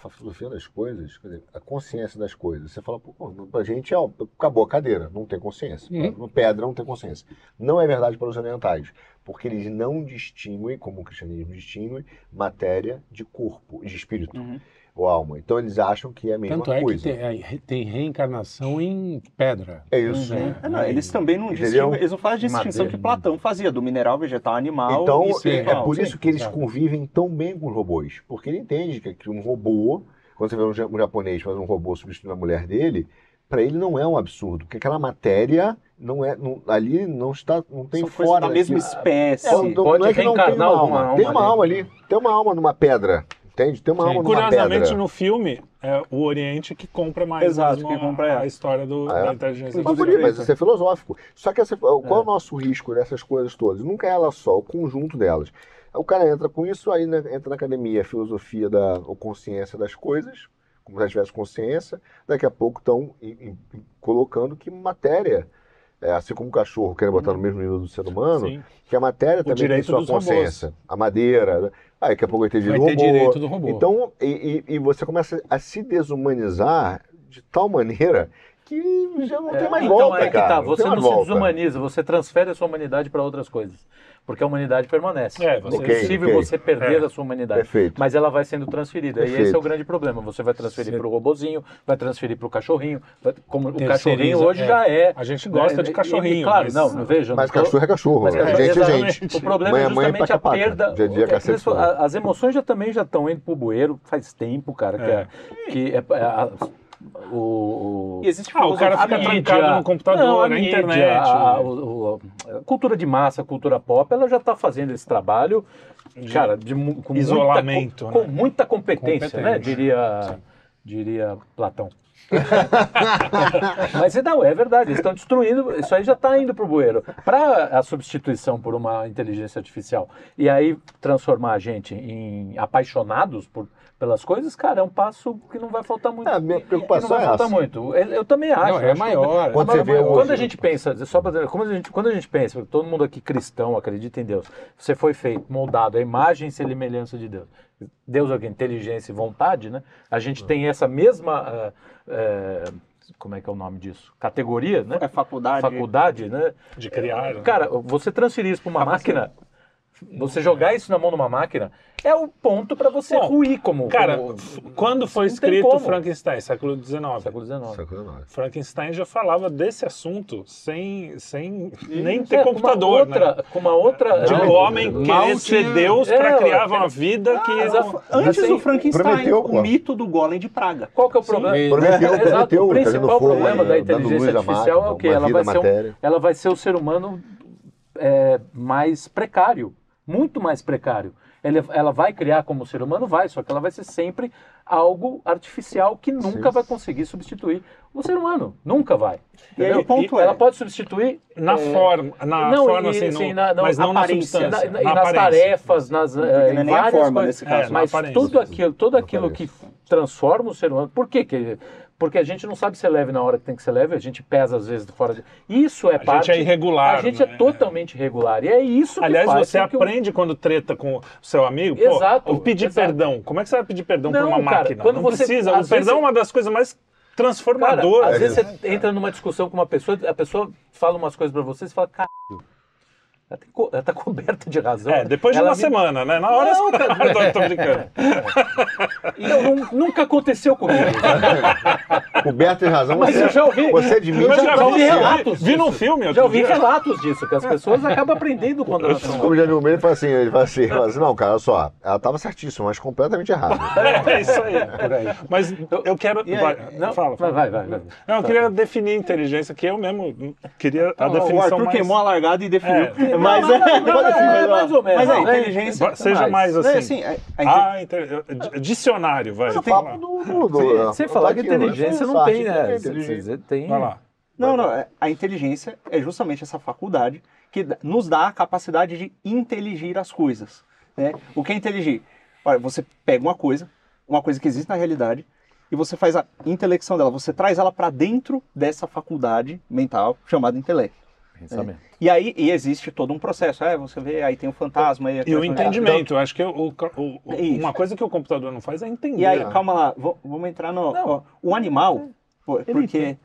Speaker 4: Fala filosofia das coisas, quer dizer, a consciência das coisas. Você fala, pô, pra gente, ó, acabou a cadeira, não tem consciência.
Speaker 5: Uhum.
Speaker 4: Pedra não tem consciência. Não é verdade para os orientais. Porque eles não distinguem, como o cristianismo distingue, matéria de corpo, de espírito
Speaker 1: Uhum.
Speaker 4: Ou alma. Então eles acham que é a mesma
Speaker 5: Tanto é que
Speaker 4: coisa.
Speaker 5: tem, é, tem reencarnação em pedra.
Speaker 4: É isso.
Speaker 5: É.
Speaker 1: É, não, eles também não distinguem, eles não fazem a distinção
Speaker 2: Madeira.
Speaker 1: que Platão fazia, do mineral, vegetal, animal
Speaker 4: Então,
Speaker 1: e
Speaker 4: é, é por
Speaker 1: Sim.
Speaker 4: isso que eles convivem tão bem com os robôs. Porque ele entende que- um robô, quando você vê um ja- japonês faz um robô substituindo a mulher dele, para ele não é um absurdo. Porque aquela matéria não é, não- ali não está, não tem
Speaker 1: São
Speaker 4: fora
Speaker 1: da mesma espécie.
Speaker 4: É, não,
Speaker 2: Pode
Speaker 4: não é que não tem
Speaker 2: reencarnar
Speaker 4: uma
Speaker 2: alguma
Speaker 4: alma.
Speaker 2: alma
Speaker 4: Tem uma
Speaker 2: ali.
Speaker 4: alma ali. Tem uma alma numa pedra. Entende? Tem uma
Speaker 5: Sim.
Speaker 4: alma numa
Speaker 3: Curiosamente,
Speaker 4: pedra.
Speaker 3: no filme, é o Oriente que compra mais
Speaker 1: Exato,
Speaker 3: mesmo
Speaker 1: que
Speaker 3: a-
Speaker 1: compra, é.
Speaker 3: a, história do,
Speaker 4: Ah, é?
Speaker 3: da inteligência
Speaker 4: Mas, mas isso é filosófico. Só que essa- qual é o nosso risco dessas coisas todas? Nunca é ela só, o conjunto delas. O cara entra com isso, aí né, entra na academia, a filosofia da ou consciência das coisas, como se ela tivesse consciência. Daqui a pouco estão colocando que matéria, é, assim como o cachorro quer botar no mesmo nível do ser humano,
Speaker 3: Sim.
Speaker 4: que a matéria também tem sua
Speaker 3: dos robôs.
Speaker 4: consciência. A madeira, né? aí daqui a pouco vai ter
Speaker 5: Vai
Speaker 4: direito
Speaker 5: ter
Speaker 4: robô.
Speaker 5: direito do robô.
Speaker 4: Então, e, e- e você começa a se desumanizar de tal maneira que já não tem mais
Speaker 2: então
Speaker 4: volta,
Speaker 2: é que
Speaker 4: cara.
Speaker 2: tá,
Speaker 4: Não
Speaker 2: você não
Speaker 4: mais
Speaker 2: se desumaniza, você transfere a sua humanidade para outras coisas. Porque a humanidade permanece.
Speaker 3: É, você-
Speaker 2: é impossível
Speaker 4: Ok,
Speaker 2: você perder
Speaker 3: É.
Speaker 2: a sua humanidade.
Speaker 4: Perfeito.
Speaker 2: Mas ela vai sendo transferida. E esse
Speaker 4: Perfeito.
Speaker 2: é o grande problema. Você vai transferir para o robozinho, vai transferir para o cachorrinho. vai- Como o cachorrinho hoje
Speaker 5: é.
Speaker 2: já é.
Speaker 3: A gente gosta
Speaker 2: né,
Speaker 3: de cachorrinho,
Speaker 2: E, claro,
Speaker 3: mas-
Speaker 2: não, não vejo.
Speaker 4: Mas
Speaker 2: não
Speaker 4: cachorro é cachorro,
Speaker 2: mas,
Speaker 4: gente é
Speaker 2: exatamente.
Speaker 4: gente.
Speaker 2: O problema
Speaker 4: Mãe
Speaker 2: é
Speaker 4: é mãe,
Speaker 2: justamente
Speaker 4: paca
Speaker 2: a perda.
Speaker 4: Dia dia,
Speaker 2: o-
Speaker 4: cacete
Speaker 2: isso-
Speaker 4: fora.
Speaker 2: a- as emoções já também já estão indo pro bueiro faz tempo, cara. Que é, que é- é a- o, o-
Speaker 1: E existe
Speaker 3: Ah, o cara fica trancado no computador,
Speaker 2: não, a
Speaker 3: na
Speaker 2: mídia,
Speaker 3: internet.
Speaker 2: A, o- o- a cultura de massa, a cultura pop, ela já está fazendo esse trabalho, cara, de, com
Speaker 3: Isolamento,
Speaker 2: muita, com,
Speaker 3: né?
Speaker 2: com muita competência, né? Diria, diria Platão. Mas não, é verdade, eles estão destruindo, isso aí já está indo para o bueiro. Para a substituição por uma inteligência artificial e aí transformar a gente em apaixonados por, pelas coisas, cara, é um passo que não vai faltar muito.
Speaker 4: É, a minha
Speaker 2: que
Speaker 4: preocupação
Speaker 2: não vai
Speaker 4: é
Speaker 2: faltar
Speaker 4: essa.
Speaker 2: muito. Eu, eu também acho.
Speaker 5: Não, é
Speaker 2: acho que-
Speaker 5: maior.
Speaker 4: Quando
Speaker 5: é
Speaker 4: você vê
Speaker 2: quando a gente pensa, só pra, dizer, como a gente, quando a gente pensa, todo mundo aqui cristão acredita em Deus, você foi feito, moldado, a imagem e semelhança de Deus. Deus é? Inteligência e vontade, né? A gente tem essa mesma, eh, eh, como é que é o nome disso? Categoria, né?
Speaker 1: É faculdade.
Speaker 2: Faculdade, né?
Speaker 3: De criar. né?
Speaker 2: Cara, você transferir isso para uma máquina, você jogar isso na mão de uma máquina, é o ponto para você
Speaker 3: Bom,
Speaker 2: ruir como.
Speaker 3: Cara,
Speaker 2: como-
Speaker 3: quando foi escrito. Frankenstein? Século XIX.
Speaker 2: século XIX.
Speaker 4: Século XIX.
Speaker 3: Frankenstein já falava desse assunto sem, sem nem ter
Speaker 2: É, com
Speaker 3: computador,
Speaker 2: uma outra,
Speaker 3: né?
Speaker 2: Com uma outra.
Speaker 3: De
Speaker 2: né?
Speaker 3: um homem
Speaker 5: mal
Speaker 3: querer ser
Speaker 5: tinha-
Speaker 3: Deus
Speaker 2: É,
Speaker 3: para criar
Speaker 2: é.
Speaker 3: uma vida que...
Speaker 2: Mas a-
Speaker 1: Antes
Speaker 2: Assim,
Speaker 1: do Frankenstein,
Speaker 4: prometeu,
Speaker 1: o
Speaker 4: pô.
Speaker 1: mito do golem de Praga.
Speaker 2: Qual que é o problema?
Speaker 5: Sim.
Speaker 4: Prometeu,
Speaker 2: Exato,
Speaker 4: prometeu,
Speaker 2: o
Speaker 4: tá
Speaker 2: principal problema da inteligência artificial é o quê?
Speaker 4: uma
Speaker 2: Ela vai, ser ela vai ser o ser humano é, mais precário, muito mais precário. Ela, ela vai criar como ser humano? Vai, só que ela vai ser sempre algo artificial que nunca vai conseguir substituir o ser humano. Nunca vai.
Speaker 1: E aí o ponto
Speaker 2: ela
Speaker 1: é-
Speaker 2: pode substituir
Speaker 3: Na
Speaker 2: é,
Speaker 3: forma, na
Speaker 2: não,
Speaker 3: forma
Speaker 2: e,
Speaker 3: assim,
Speaker 2: assim, na- na
Speaker 3: mas não na
Speaker 1: aparência,
Speaker 3: substância,
Speaker 2: na- e
Speaker 3: na
Speaker 2: nas tarefas, nas,
Speaker 1: não
Speaker 2: em
Speaker 1: é nem
Speaker 2: várias
Speaker 1: forma
Speaker 2: coisas.
Speaker 1: nesse caso.
Speaker 3: É, na
Speaker 2: mas tudo aquilo, tudo
Speaker 4: Na
Speaker 2: aquilo que transforma o ser humano. Por quê? que Porque a gente não sabe ser leve na hora que tem que ser leve, a gente pesa às vezes fora de. Isso é
Speaker 3: A
Speaker 2: parte.
Speaker 3: gente é irregular.
Speaker 2: A gente é
Speaker 3: né?
Speaker 2: totalmente irregular. E é isso que
Speaker 3: Aliás,
Speaker 2: faz
Speaker 3: você aprende quando treta com o seu amigo. Pô,
Speaker 2: Exato,
Speaker 3: o pedir
Speaker 2: exato.
Speaker 3: perdão. Como é que você vai pedir perdão
Speaker 2: Não,
Speaker 3: uma
Speaker 2: cara,
Speaker 3: máquina?
Speaker 2: quando
Speaker 3: não
Speaker 2: você-
Speaker 3: precisa. O perdão é uma das coisas mais
Speaker 2: Cara,
Speaker 3: transformadoras.
Speaker 2: às vezes você entra numa discussão com uma pessoa, a pessoa fala umas coisas pra você e fala, caralho, ela, tem co- ela tá coberta de razão.
Speaker 3: É, depois de
Speaker 2: Ela
Speaker 3: uma
Speaker 2: me-
Speaker 3: semana, né? Na hora
Speaker 2: Não,
Speaker 3: você...
Speaker 2: cara.
Speaker 3: tô, tô brincando.
Speaker 2: Não, nun- nunca aconteceu comigo.
Speaker 4: Coberto tem razão.
Speaker 2: Mas
Speaker 4: você,
Speaker 2: eu já ouvi.
Speaker 4: Você admite
Speaker 3: Eu
Speaker 4: que
Speaker 3: já
Speaker 2: já
Speaker 3: vi,
Speaker 2: ouvi relatos
Speaker 3: vi num
Speaker 2: disso.
Speaker 3: filme
Speaker 2: Já ouvi
Speaker 3: dia.
Speaker 2: relatos disso, que as pessoas acabam aprendendo quando elas são.
Speaker 4: Como já viu ele fala assim, ele fala assim, fala assim, não, cara, olha só, ela tava certíssima, mas completamente errada.
Speaker 3: É isso aí.
Speaker 2: Por aí.
Speaker 3: Mas eu quero...
Speaker 2: E aí-
Speaker 3: vai,
Speaker 2: não,
Speaker 3: fala, fala.
Speaker 2: vai, vai, vai.
Speaker 3: Não, eu queria definir inteligência, que eu mesmo queria a
Speaker 1: o
Speaker 3: definição
Speaker 1: Arthur
Speaker 3: mais...
Speaker 1: queimou a largada e definiu.
Speaker 3: É.
Speaker 1: Mas,
Speaker 2: Não, não, não,
Speaker 1: mas,
Speaker 2: é mais ou menos.
Speaker 1: mas a
Speaker 2: Não, é-
Speaker 1: inteligência.
Speaker 3: Seja mais
Speaker 1: é
Speaker 3: assim. Ah, dicionário, vai.
Speaker 4: É papo do... do
Speaker 2: Sem falar que inteligência não tem, né?
Speaker 4: é.
Speaker 2: Você tem.
Speaker 3: Vai lá.
Speaker 1: Não, não. é- A inteligência é justamente essa faculdade que nos dá a capacidade de inteligir as coisas. Né? O que é inteligir? Olha, você pega uma coisa, uma coisa que existe na realidade, e você faz a intelecção dela. Você traz ela para dentro dessa faculdade mental chamada intelecto.
Speaker 2: Pensamento.
Speaker 1: E aí e existe todo um processo. É, você vê, aí tem o fantasma. Aí a
Speaker 3: E o entendimento, eu acho que o, o- o-
Speaker 1: Isso.
Speaker 3: uma coisa que o computador não faz é entender.
Speaker 1: E aí, calma lá, vamos entrar no. Ó, o animal, porque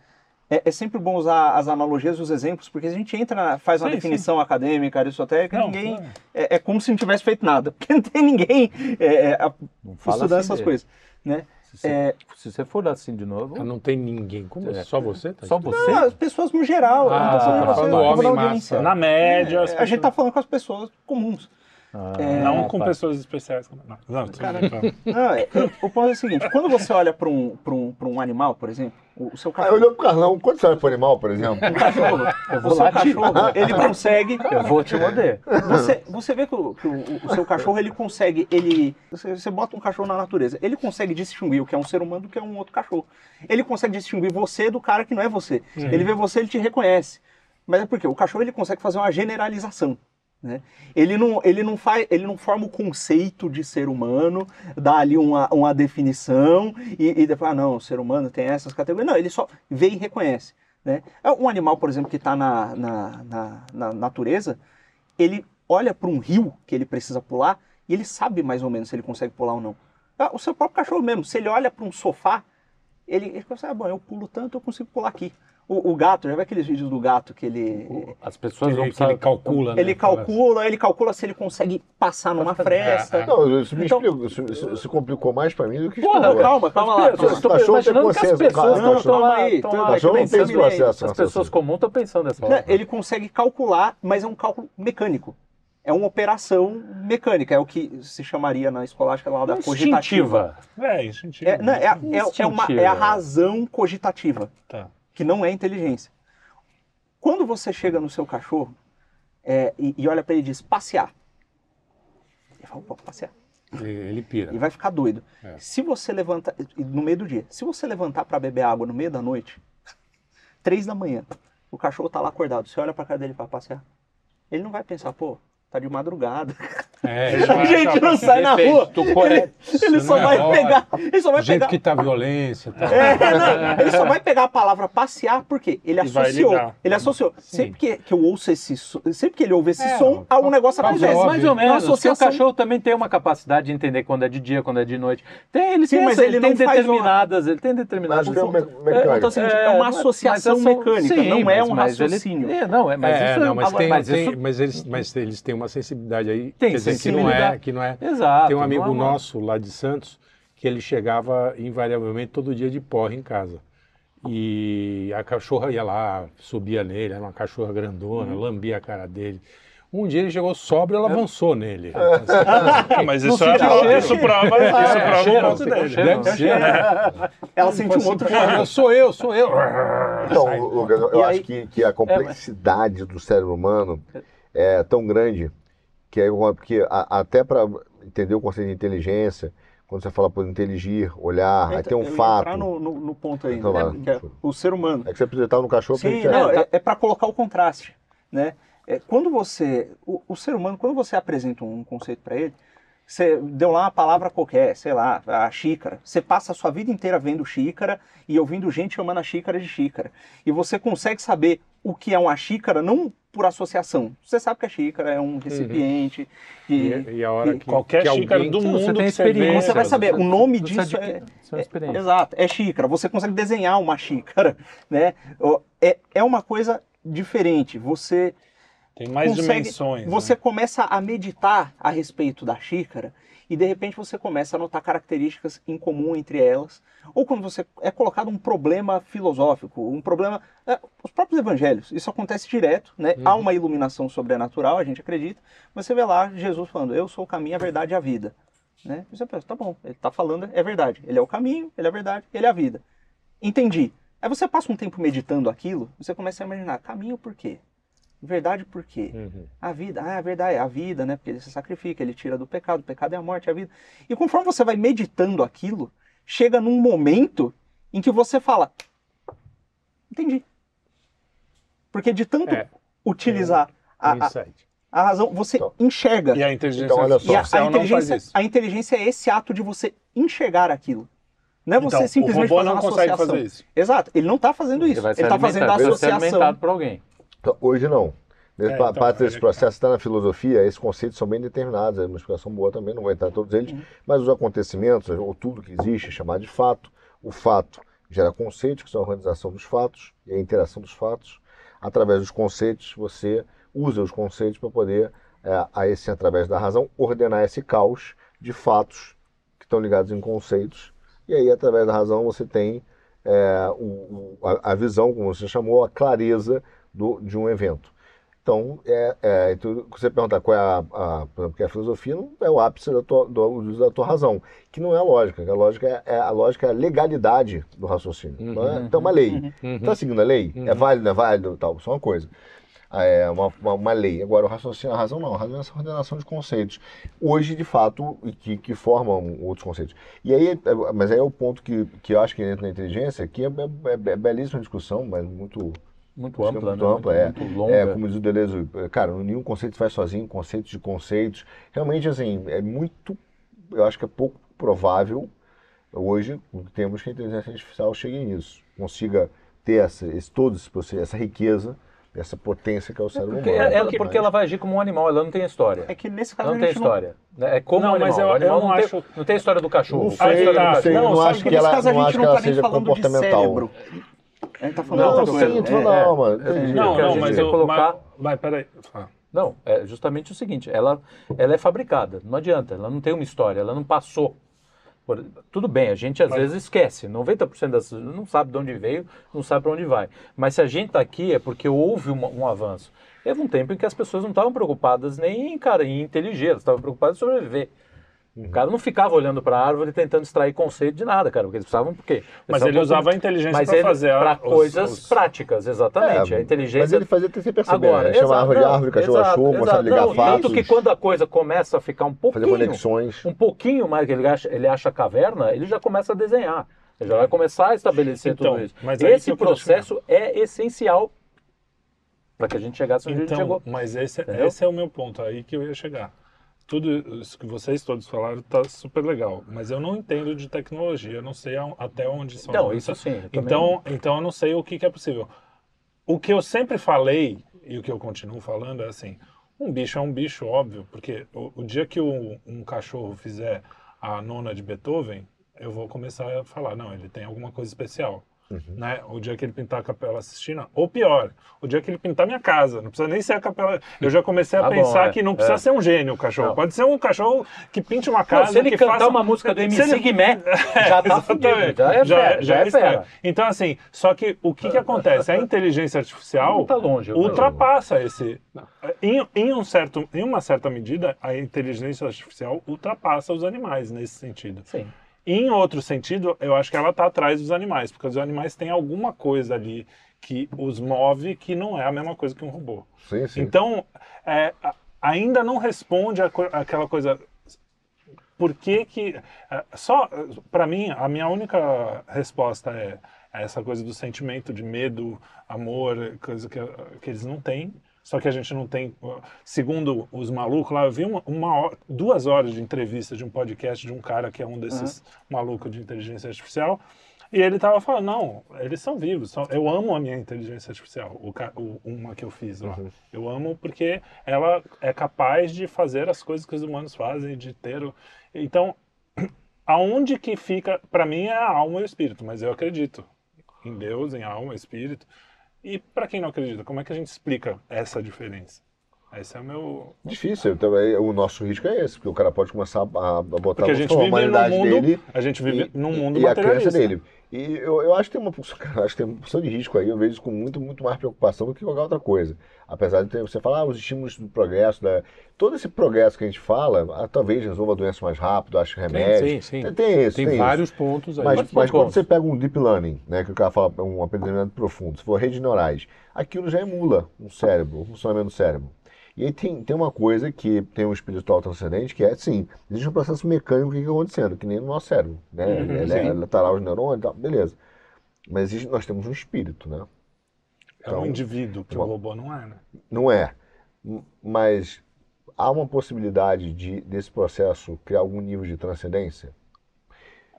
Speaker 1: é, é sempre bom usar as analogias e os exemplos, porque a gente entra, faz uma
Speaker 3: Sim,
Speaker 1: definição acadêmica, aristotélica,
Speaker 3: Não,
Speaker 1: ninguém. É, é como se não tivesse feito nada, porque não tem ninguém é, é, a- estudando
Speaker 2: assim
Speaker 1: essas
Speaker 2: dele.
Speaker 1: coisas. Né?
Speaker 2: Se você,
Speaker 1: É,
Speaker 2: se você for assim de novo,
Speaker 5: Não tem ninguém. Como
Speaker 2: É.
Speaker 5: Só você? Tá
Speaker 2: só você.
Speaker 1: não, as pessoas no geral. eu não tô
Speaker 5: Ah,
Speaker 1: falando
Speaker 5: tá
Speaker 1: você,
Speaker 5: falando
Speaker 1: tô
Speaker 5: homem massa.
Speaker 3: Na média,
Speaker 1: É, a gente tá
Speaker 3: pessoas-
Speaker 1: falando com as pessoas comuns.
Speaker 2: Ah,
Speaker 3: não com
Speaker 2: tá.
Speaker 3: pessoas especiais. Não, não, tô brincando.
Speaker 1: Não, é- é- o ponto é o seguinte: quando você olha para um, pra um, pra um animal, por exemplo, o, o seu cachorro.
Speaker 4: olhou pro Carlão, quando você olha pro animal, por exemplo?
Speaker 1: Um cachorro,
Speaker 2: Eu
Speaker 1: o
Speaker 2: vou
Speaker 1: seu
Speaker 2: lá te-
Speaker 1: cachorro, ele consegue.
Speaker 2: Eu vou te morder.
Speaker 1: Você, você vê que, o, que o- o seu cachorro ele consegue, ele, você, você bota um cachorro na natureza, ele consegue distinguir o que é um ser humano do que é um outro cachorro. Ele consegue distinguir você do cara que não é você. Ele vê você, ele te reconhece. Mas é porque o cachorro ele consegue fazer uma generalização. Né? Ele, não, ele, não faz, ele não forma o conceito de ser humano, dá ali uma, uma definição e, e depois, ah, não, o ser humano tem essas categorias. Não, ele só vê e reconhece. Né? É Um animal, por exemplo, que está na, na, na, na natureza, ele olha para um rio que ele precisa pular e ele sabe mais ou menos se ele consegue pular ou não. Ah, O seu próprio cachorro mesmo, se ele olha para um sofá, ele, ele pensa, ah, bom, eu pulo tanto, eu consigo pular aqui. O, o gato, já vê aqueles vídeos do gato que ele,
Speaker 2: As pessoas
Speaker 5: Ele,
Speaker 2: vão
Speaker 5: que
Speaker 2: precisar...
Speaker 5: ele calcula, né?
Speaker 1: ele calcula, ele calcula se ele consegue passar numa fresta.
Speaker 4: Não, isso me
Speaker 1: Então-
Speaker 4: explicou, isso, isso- isso complicou mais pra mim do que
Speaker 1: Porra,
Speaker 4: explicou.
Speaker 1: calma, calma lá.
Speaker 4: Tem
Speaker 2: imaginando que as pessoas
Speaker 4: cara.
Speaker 2: estão lá,
Speaker 1: aí,
Speaker 2: estão lá.
Speaker 4: Cachorro não tem esse processo.
Speaker 2: As pessoas comuns estão pensando dessa
Speaker 1: Né,
Speaker 2: forma.
Speaker 1: Ele consegue calcular, mas é um cálculo mecânico. É uma operação mecânica, é o que se chamaria na escolástica lá da cogitativa.
Speaker 2: Instintiva.
Speaker 3: É, instintivo.
Speaker 1: É, não, é, a- é- é uma- é a razão cogitativa,
Speaker 3: Tá.
Speaker 1: Que não é inteligência. Quando você chega no seu cachorro é, e, e olha para ele e diz passear, ele fala, "Pô, passear.
Speaker 5: Ele, ele pira.
Speaker 1: E vai ficar doido.
Speaker 5: É.
Speaker 1: Se você levantar, no meio do dia, se você levantar para beber água no meio da noite, três da manhã, o cachorro tá lá acordado, você olha pra cara dele para passear, ele não vai pensar, pô, tá de madrugada.
Speaker 5: É,
Speaker 3: Ele
Speaker 1: A gente não sai na rua.
Speaker 5: conhece.
Speaker 1: Ele só
Speaker 5: é
Speaker 1: vai
Speaker 5: hora.
Speaker 1: pegar, ele só vai
Speaker 5: jeito
Speaker 1: pegar.
Speaker 5: que tá a violência. Tá...
Speaker 1: É, não, ele só vai pegar a palavra passear porque ele
Speaker 3: E
Speaker 1: associou. Ele associou. Sempre que, que eu ouço esse som, sempre que ele ouve esse
Speaker 5: É,
Speaker 1: som, algum negócio acontece.
Speaker 5: óbvio.
Speaker 2: Mais ou
Speaker 1: É uma
Speaker 2: menos, porque o
Speaker 1: associação.
Speaker 2: cachorro também tem uma capacidade de entender quando é de dia, quando é de noite. Tem, ele
Speaker 1: Sim,
Speaker 2: tem,
Speaker 1: mas ele
Speaker 2: ele tem determinadas, ele tem determinadas...
Speaker 4: Mas é um
Speaker 1: Então,
Speaker 4: mecânico.
Speaker 1: assim, é,
Speaker 2: É,
Speaker 1: uma associação
Speaker 2: essa-
Speaker 1: mecânica,
Speaker 2: sim,
Speaker 1: não é um
Speaker 2: mas ele-
Speaker 1: raciocínio.
Speaker 2: é, não, é, mas
Speaker 5: é,
Speaker 2: isso
Speaker 5: não, mas, eles, mas eles têm uma sensibilidade aí.
Speaker 2: Tem
Speaker 5: que não é, que não é.
Speaker 2: Exato.
Speaker 5: Tem um amigo
Speaker 2: é uma-
Speaker 5: nosso lá de Santos que ele chegava invariavelmente todo dia de porra em casa. E a cachorra ia lá, subia nele, era uma cachorra grandona,
Speaker 2: Uhum.
Speaker 5: lambia a cara dele. Um dia ele chegou sóbrio, ela avançou nele.
Speaker 3: Ah, mas isso, é,
Speaker 2: cheiro.
Speaker 3: isso prova, isso prova
Speaker 5: cheiro,
Speaker 3: o dele.
Speaker 2: cheiro.
Speaker 5: Deve ser.
Speaker 1: Ela sentiu um outro
Speaker 5: Porra, sou eu, sou eu.
Speaker 4: Então, Lucas, eu
Speaker 1: E
Speaker 4: acho
Speaker 1: aí-
Speaker 4: que, que a complexidade do cérebro humano é tão grande que é porque a- até para entender o conceito de inteligência, quando você fala por inteligir, olhar, aí tem um fato.
Speaker 1: entrar no, no, no ponto aí,
Speaker 4: Então
Speaker 1: né, é o ser humano.
Speaker 4: É que você estar no cachorro
Speaker 1: Sim, não,
Speaker 2: tá.
Speaker 1: é, é para colocar o contraste, né? É, quando você, o, o ser humano, quando você apresenta um conceito para ele, você deu lá uma palavra qualquer, sei lá, a xícara. Você passa a sua vida inteira vendo xícara e ouvindo gente chamando a xícara de xícara. E você consegue saber o que é uma xícara não por associação. Você sabe que a xícara é um recipiente
Speaker 5: E,
Speaker 1: e,
Speaker 5: e a hora
Speaker 1: e
Speaker 5: que
Speaker 3: Qualquer
Speaker 5: que
Speaker 3: xícara
Speaker 5: alguém-
Speaker 3: do
Speaker 2: Você
Speaker 3: mundo
Speaker 2: tem
Speaker 3: que você vê,
Speaker 2: experiência,
Speaker 1: você vai saber, o nome
Speaker 2: Você
Speaker 1: disso
Speaker 2: adquire-
Speaker 1: é,
Speaker 2: é experiência.
Speaker 1: Exato, é xícara. Você consegue desenhar uma xícara, né? É, é uma coisa diferente. Você
Speaker 3: Tem mais
Speaker 1: consegue-
Speaker 3: dimensões.
Speaker 1: Você
Speaker 3: né?
Speaker 1: começa a meditar a respeito da xícara e de repente você começa a notar características em comum entre elas. Ou quando você é colocado um problema filosófico, um problema. é, os próprios evangelhos, isso acontece direto, né? Há uma iluminação sobrenatural, a gente acredita, mas você vê lá Jesus falando: Eu sou o caminho, a verdade e a vida. Né? E você pensa, tá bom, ele está falando, é verdade. Ele é o caminho, ele é a verdade, ele é a vida. Entendi. Aí você passa um tempo meditando aquilo, você começa a imaginar, caminho por quê? Verdade por quê?
Speaker 5: Uhum.
Speaker 1: A vida, ah, é verdade, é a vida, né? Porque ele se sacrifica, ele tira do pecado, o pecado é a morte, é a vida. E conforme você vai meditando aquilo, chega num momento em que você fala, entendi. Porque de tanto
Speaker 5: É,
Speaker 1: utilizar a, a, a razão, você
Speaker 4: Então,
Speaker 1: enxerga.
Speaker 3: E a inteligência
Speaker 4: Então, olha só.
Speaker 1: A, a
Speaker 3: artificial não faz
Speaker 1: inteligência,
Speaker 3: isso.
Speaker 1: a inteligência é esse ato de você enxergar aquilo. Não é você
Speaker 3: Então,
Speaker 1: simplesmente
Speaker 3: o robô
Speaker 1: fazer
Speaker 3: não consegue
Speaker 1: associação.
Speaker 3: fazer isso.
Speaker 1: Exato, ele não está fazendo isso.
Speaker 2: Ele
Speaker 1: Ele está fazendo a associação.
Speaker 2: alimentado por alguém.
Speaker 4: Então, hoje não. Nesse,
Speaker 3: É,
Speaker 4: pa-
Speaker 3: então,
Speaker 4: parte desse
Speaker 3: que
Speaker 4: processo está na filosofia, esses conceitos são bem determinados, é uma explicação boa também, não vou entrar em todos eles,
Speaker 1: Uhum.
Speaker 4: mas os acontecimentos, ou tudo que existe, é chamado de fato, o fato gera conceitos, que são a organização dos fatos e a interação dos fatos. Através dos conceitos, você usa os conceitos para poder, é, aí sim, através da razão, ordenar esse caos de fatos que estão ligados em conceitos. E aí, através da razão, você tem é, o- a, a visão, como você chamou, a clareza do, de um evento. Então, é, é, então, você perguntar qual é a, a, por exemplo, que a filosofia não é o ápice da tua, do uso da tua razão, que não é a lógica. A lógica é, é a lógica é a legalidade do raciocínio. não é? Então, uma lei. Está seguindo a lei? É válido, não é válido? Tal, é uma coisa. Ah, É uma, uma, uma lei. Agora, o raciocínio, a razão não. A razão é essa ordenação de conceitos. Hoje, de fato, que, que formam outros conceitos. E aí, é- mas aí é o ponto que, que eu acho que entra na inteligência, que é, é, é belíssima discussão, mas muito
Speaker 2: Muito
Speaker 4: Acho que é
Speaker 2: ampla,
Speaker 4: muito
Speaker 2: né?
Speaker 4: ampla, é.
Speaker 2: muito longa.
Speaker 4: É, como diz o Deleuze, cara, nenhum conceito se faz sozinho, conceitos de conceitos. Realmente, assim, é muito, eu acho que é pouco provável hoje, em termos que a inteligência artificial chegue nisso, consiga ter essa, esse, todo esse processo, essa riqueza, essa potência que é o cérebro
Speaker 2: Porque,
Speaker 4: humano.
Speaker 2: ela,
Speaker 4: Mas-
Speaker 2: porque ela vai agir como um animal, ela não tem história.
Speaker 1: É que nesse caso
Speaker 2: Ela
Speaker 1: a
Speaker 2: não tem história. né? É como
Speaker 3: Não,
Speaker 2: um animal.
Speaker 3: mas eu-
Speaker 2: o animal
Speaker 3: eu não
Speaker 2: não,
Speaker 3: acho-
Speaker 2: tem, não tem a história do cachorro.
Speaker 3: Não
Speaker 2: Não
Speaker 3: sei,
Speaker 4: Não sei, não
Speaker 1: sabe
Speaker 4: acho
Speaker 1: que
Speaker 4: que
Speaker 1: nesse
Speaker 4: ela,
Speaker 1: caso a
Speaker 4: não
Speaker 1: gente
Speaker 4: acho
Speaker 1: não
Speaker 4: que ela
Speaker 1: tá nem
Speaker 4: seja
Speaker 1: falando de
Speaker 4: comportamental.
Speaker 1: A gente tá falando
Speaker 4: Não,
Speaker 1: outra coisa.
Speaker 4: sinto,
Speaker 2: É,
Speaker 4: não,
Speaker 2: é.
Speaker 4: mano.
Speaker 2: É,
Speaker 4: entendi.
Speaker 3: Não, não,
Speaker 2: gente
Speaker 3: mas eu.
Speaker 2: colocar-
Speaker 3: Mas, vai, peraí.
Speaker 2: Não, é justamente o seguinte, ela, ela é fabricada, não adianta, ela não tem uma história, ela não passou. Por- tudo bem, a gente às vezes esquece, 90% das não sabe de onde veio, não sabe para onde vai. Mas se a gente está aqui é porque houve um, um avanço. Teve um tempo em que as pessoas não estavam preocupadas nem cara, em inteligir, elas estavam preocupadas em sobreviver. O cara não ficava olhando para a árvore tentando extrair conceito de nada, cara, porque eles precisavam por quê? Eles
Speaker 3: Mas ele usava a inteligência para fazer a- os-
Speaker 2: coisas
Speaker 3: os-
Speaker 2: práticas, exatamente.
Speaker 4: É,
Speaker 2: a inteligência
Speaker 4: Mas ele fazia sem perceber,
Speaker 2: Agora,
Speaker 4: né? Chama
Speaker 2: exato,
Speaker 4: árvore de
Speaker 2: não,
Speaker 4: árvore, cachorro
Speaker 2: exato,
Speaker 4: a churro, começava a
Speaker 2: exato.
Speaker 4: ligar
Speaker 2: Não,
Speaker 4: fatos,
Speaker 2: Tanto que quando a coisa começa a ficar um
Speaker 4: fazer
Speaker 2: pouquinho,
Speaker 4: conexões.
Speaker 2: um pouquinho mais que ele acha, ele acha caverna, ele já começa a desenhar. Ele já vai começar a estabelecer
Speaker 3: Então,
Speaker 2: tudo isso.
Speaker 3: mas
Speaker 2: Esse processo é essencial para que a gente chegasse onde a gente
Speaker 3: Então,
Speaker 2: chegou.
Speaker 3: mas esse,
Speaker 2: Entendeu?
Speaker 3: esse é o meu ponto, aí que eu ia chegar. Tudo isso que vocês todos falaram tá super legal, mas eu não entendo de tecnologia, eu não sei a- até onde são.
Speaker 2: Então,
Speaker 3: as-
Speaker 2: isso sim. eu também
Speaker 3: Então, então eu não sei o que, que é possível. O que eu sempre falei e o que eu continuo falando é assim: um bicho é um bicho, óbvio, porque o, o dia que o- um cachorro fizer a nona de Beethoven, eu vou começar a falar, não, ele tem alguma coisa especial. Né? O dia que ele pintar a Capela Sistina, ou pior, o dia que ele pintar minha casa, não precisa nem ser a Capela. Eu já comecei a
Speaker 2: Tá bom,
Speaker 3: pensar
Speaker 2: é,
Speaker 3: que não precisa
Speaker 2: é.
Speaker 3: ser um gênio o cachorro,
Speaker 2: Não.
Speaker 3: pode ser um cachorro que pinte uma
Speaker 2: Não,
Speaker 3: casa.
Speaker 2: se ele
Speaker 3: que
Speaker 2: cantar
Speaker 3: faça...
Speaker 2: uma música do MC
Speaker 3: ele-
Speaker 2: Guimé, já tá fudido. Já é fera.
Speaker 3: é-
Speaker 2: Já é
Speaker 3: estranho.
Speaker 2: fera.
Speaker 3: Então, assim, só que o que, que acontece? A inteligência artificial
Speaker 2: Não tá longe. eu-
Speaker 3: ultrapassa esse. Em, em, um certo, em uma certa medida, a inteligência artificial ultrapassa os animais nesse sentido.
Speaker 2: Sim.
Speaker 3: Em outro sentido, eu acho que ela está atrás dos animais, porque os animais têm alguma coisa ali que os move que não é a mesma coisa que um robô.
Speaker 4: Sim, sim.
Speaker 3: Então, é, ainda não responde a aquela coisa. Por que que. é, Só, para mim, a minha única resposta é, é essa coisa do sentimento de medo, amor, coisa que, que eles não têm. Só que a gente não tem. Segundo os malucos lá, eu vi uma, uma duas horas de entrevista de um podcast de um cara que é um desses malucos de inteligência artificial. E ele tava falando, não, eles são vivos. são- eu amo a minha inteligência artificial, o, o- uma que eu fiz lá. Eu amo porque ela é capaz de fazer as coisas que os humanos fazem, de ter. o- Então, aonde que fica, para mim é a alma e o espírito, mas eu acredito em Deus, em alma, espírito. E para quem não acredita, como é que a gente explica essa diferença? Esse é o meu.
Speaker 4: Difícil, então, é- o nosso risco é esse, porque o cara pode começar a, a botar
Speaker 3: Porque a gente
Speaker 4: a humanidade
Speaker 3: mundo,
Speaker 4: dele
Speaker 3: a gente vive
Speaker 4: e,
Speaker 3: num mundo
Speaker 4: e a crença dele. E eu, eu acho que tem uma cara, acho que tem uma porção de risco aí, eu vejo isso com muito, muito mais preocupação do que qualquer outra coisa. Apesar de ter, você falar, ah, os estímulos do progresso, da, todo esse progresso que a gente fala, ah, talvez resolva a doença mais rápido, ache remédio.
Speaker 5: sim, sim.
Speaker 4: Tem, tem isso,
Speaker 5: Tem,
Speaker 4: tem isso.
Speaker 5: vários pontos aí.
Speaker 4: Mas,
Speaker 2: Mas
Speaker 4: mas quando você pega um deep learning, né, que o cara fala um aprendizado profundo, se for redes neurais, aquilo já emula um cérebro, o funcionamento do cérebro. E aí tem, tem uma coisa que tem um espiritual transcendente, que é assim, existe um processo mecânico que fica acontecendo, que nem no nosso cérebro, né?
Speaker 3: Uhum,
Speaker 4: Ele é lateral os neurônios e tal, beleza. Mas existe- nós temos um espírito, né?
Speaker 3: É um
Speaker 4: Então,
Speaker 3: indivíduo, que o
Speaker 4: uma-
Speaker 3: robô não é, né?
Speaker 4: Não é. Mas há uma possibilidade de desse processo criar algum nível de transcendência?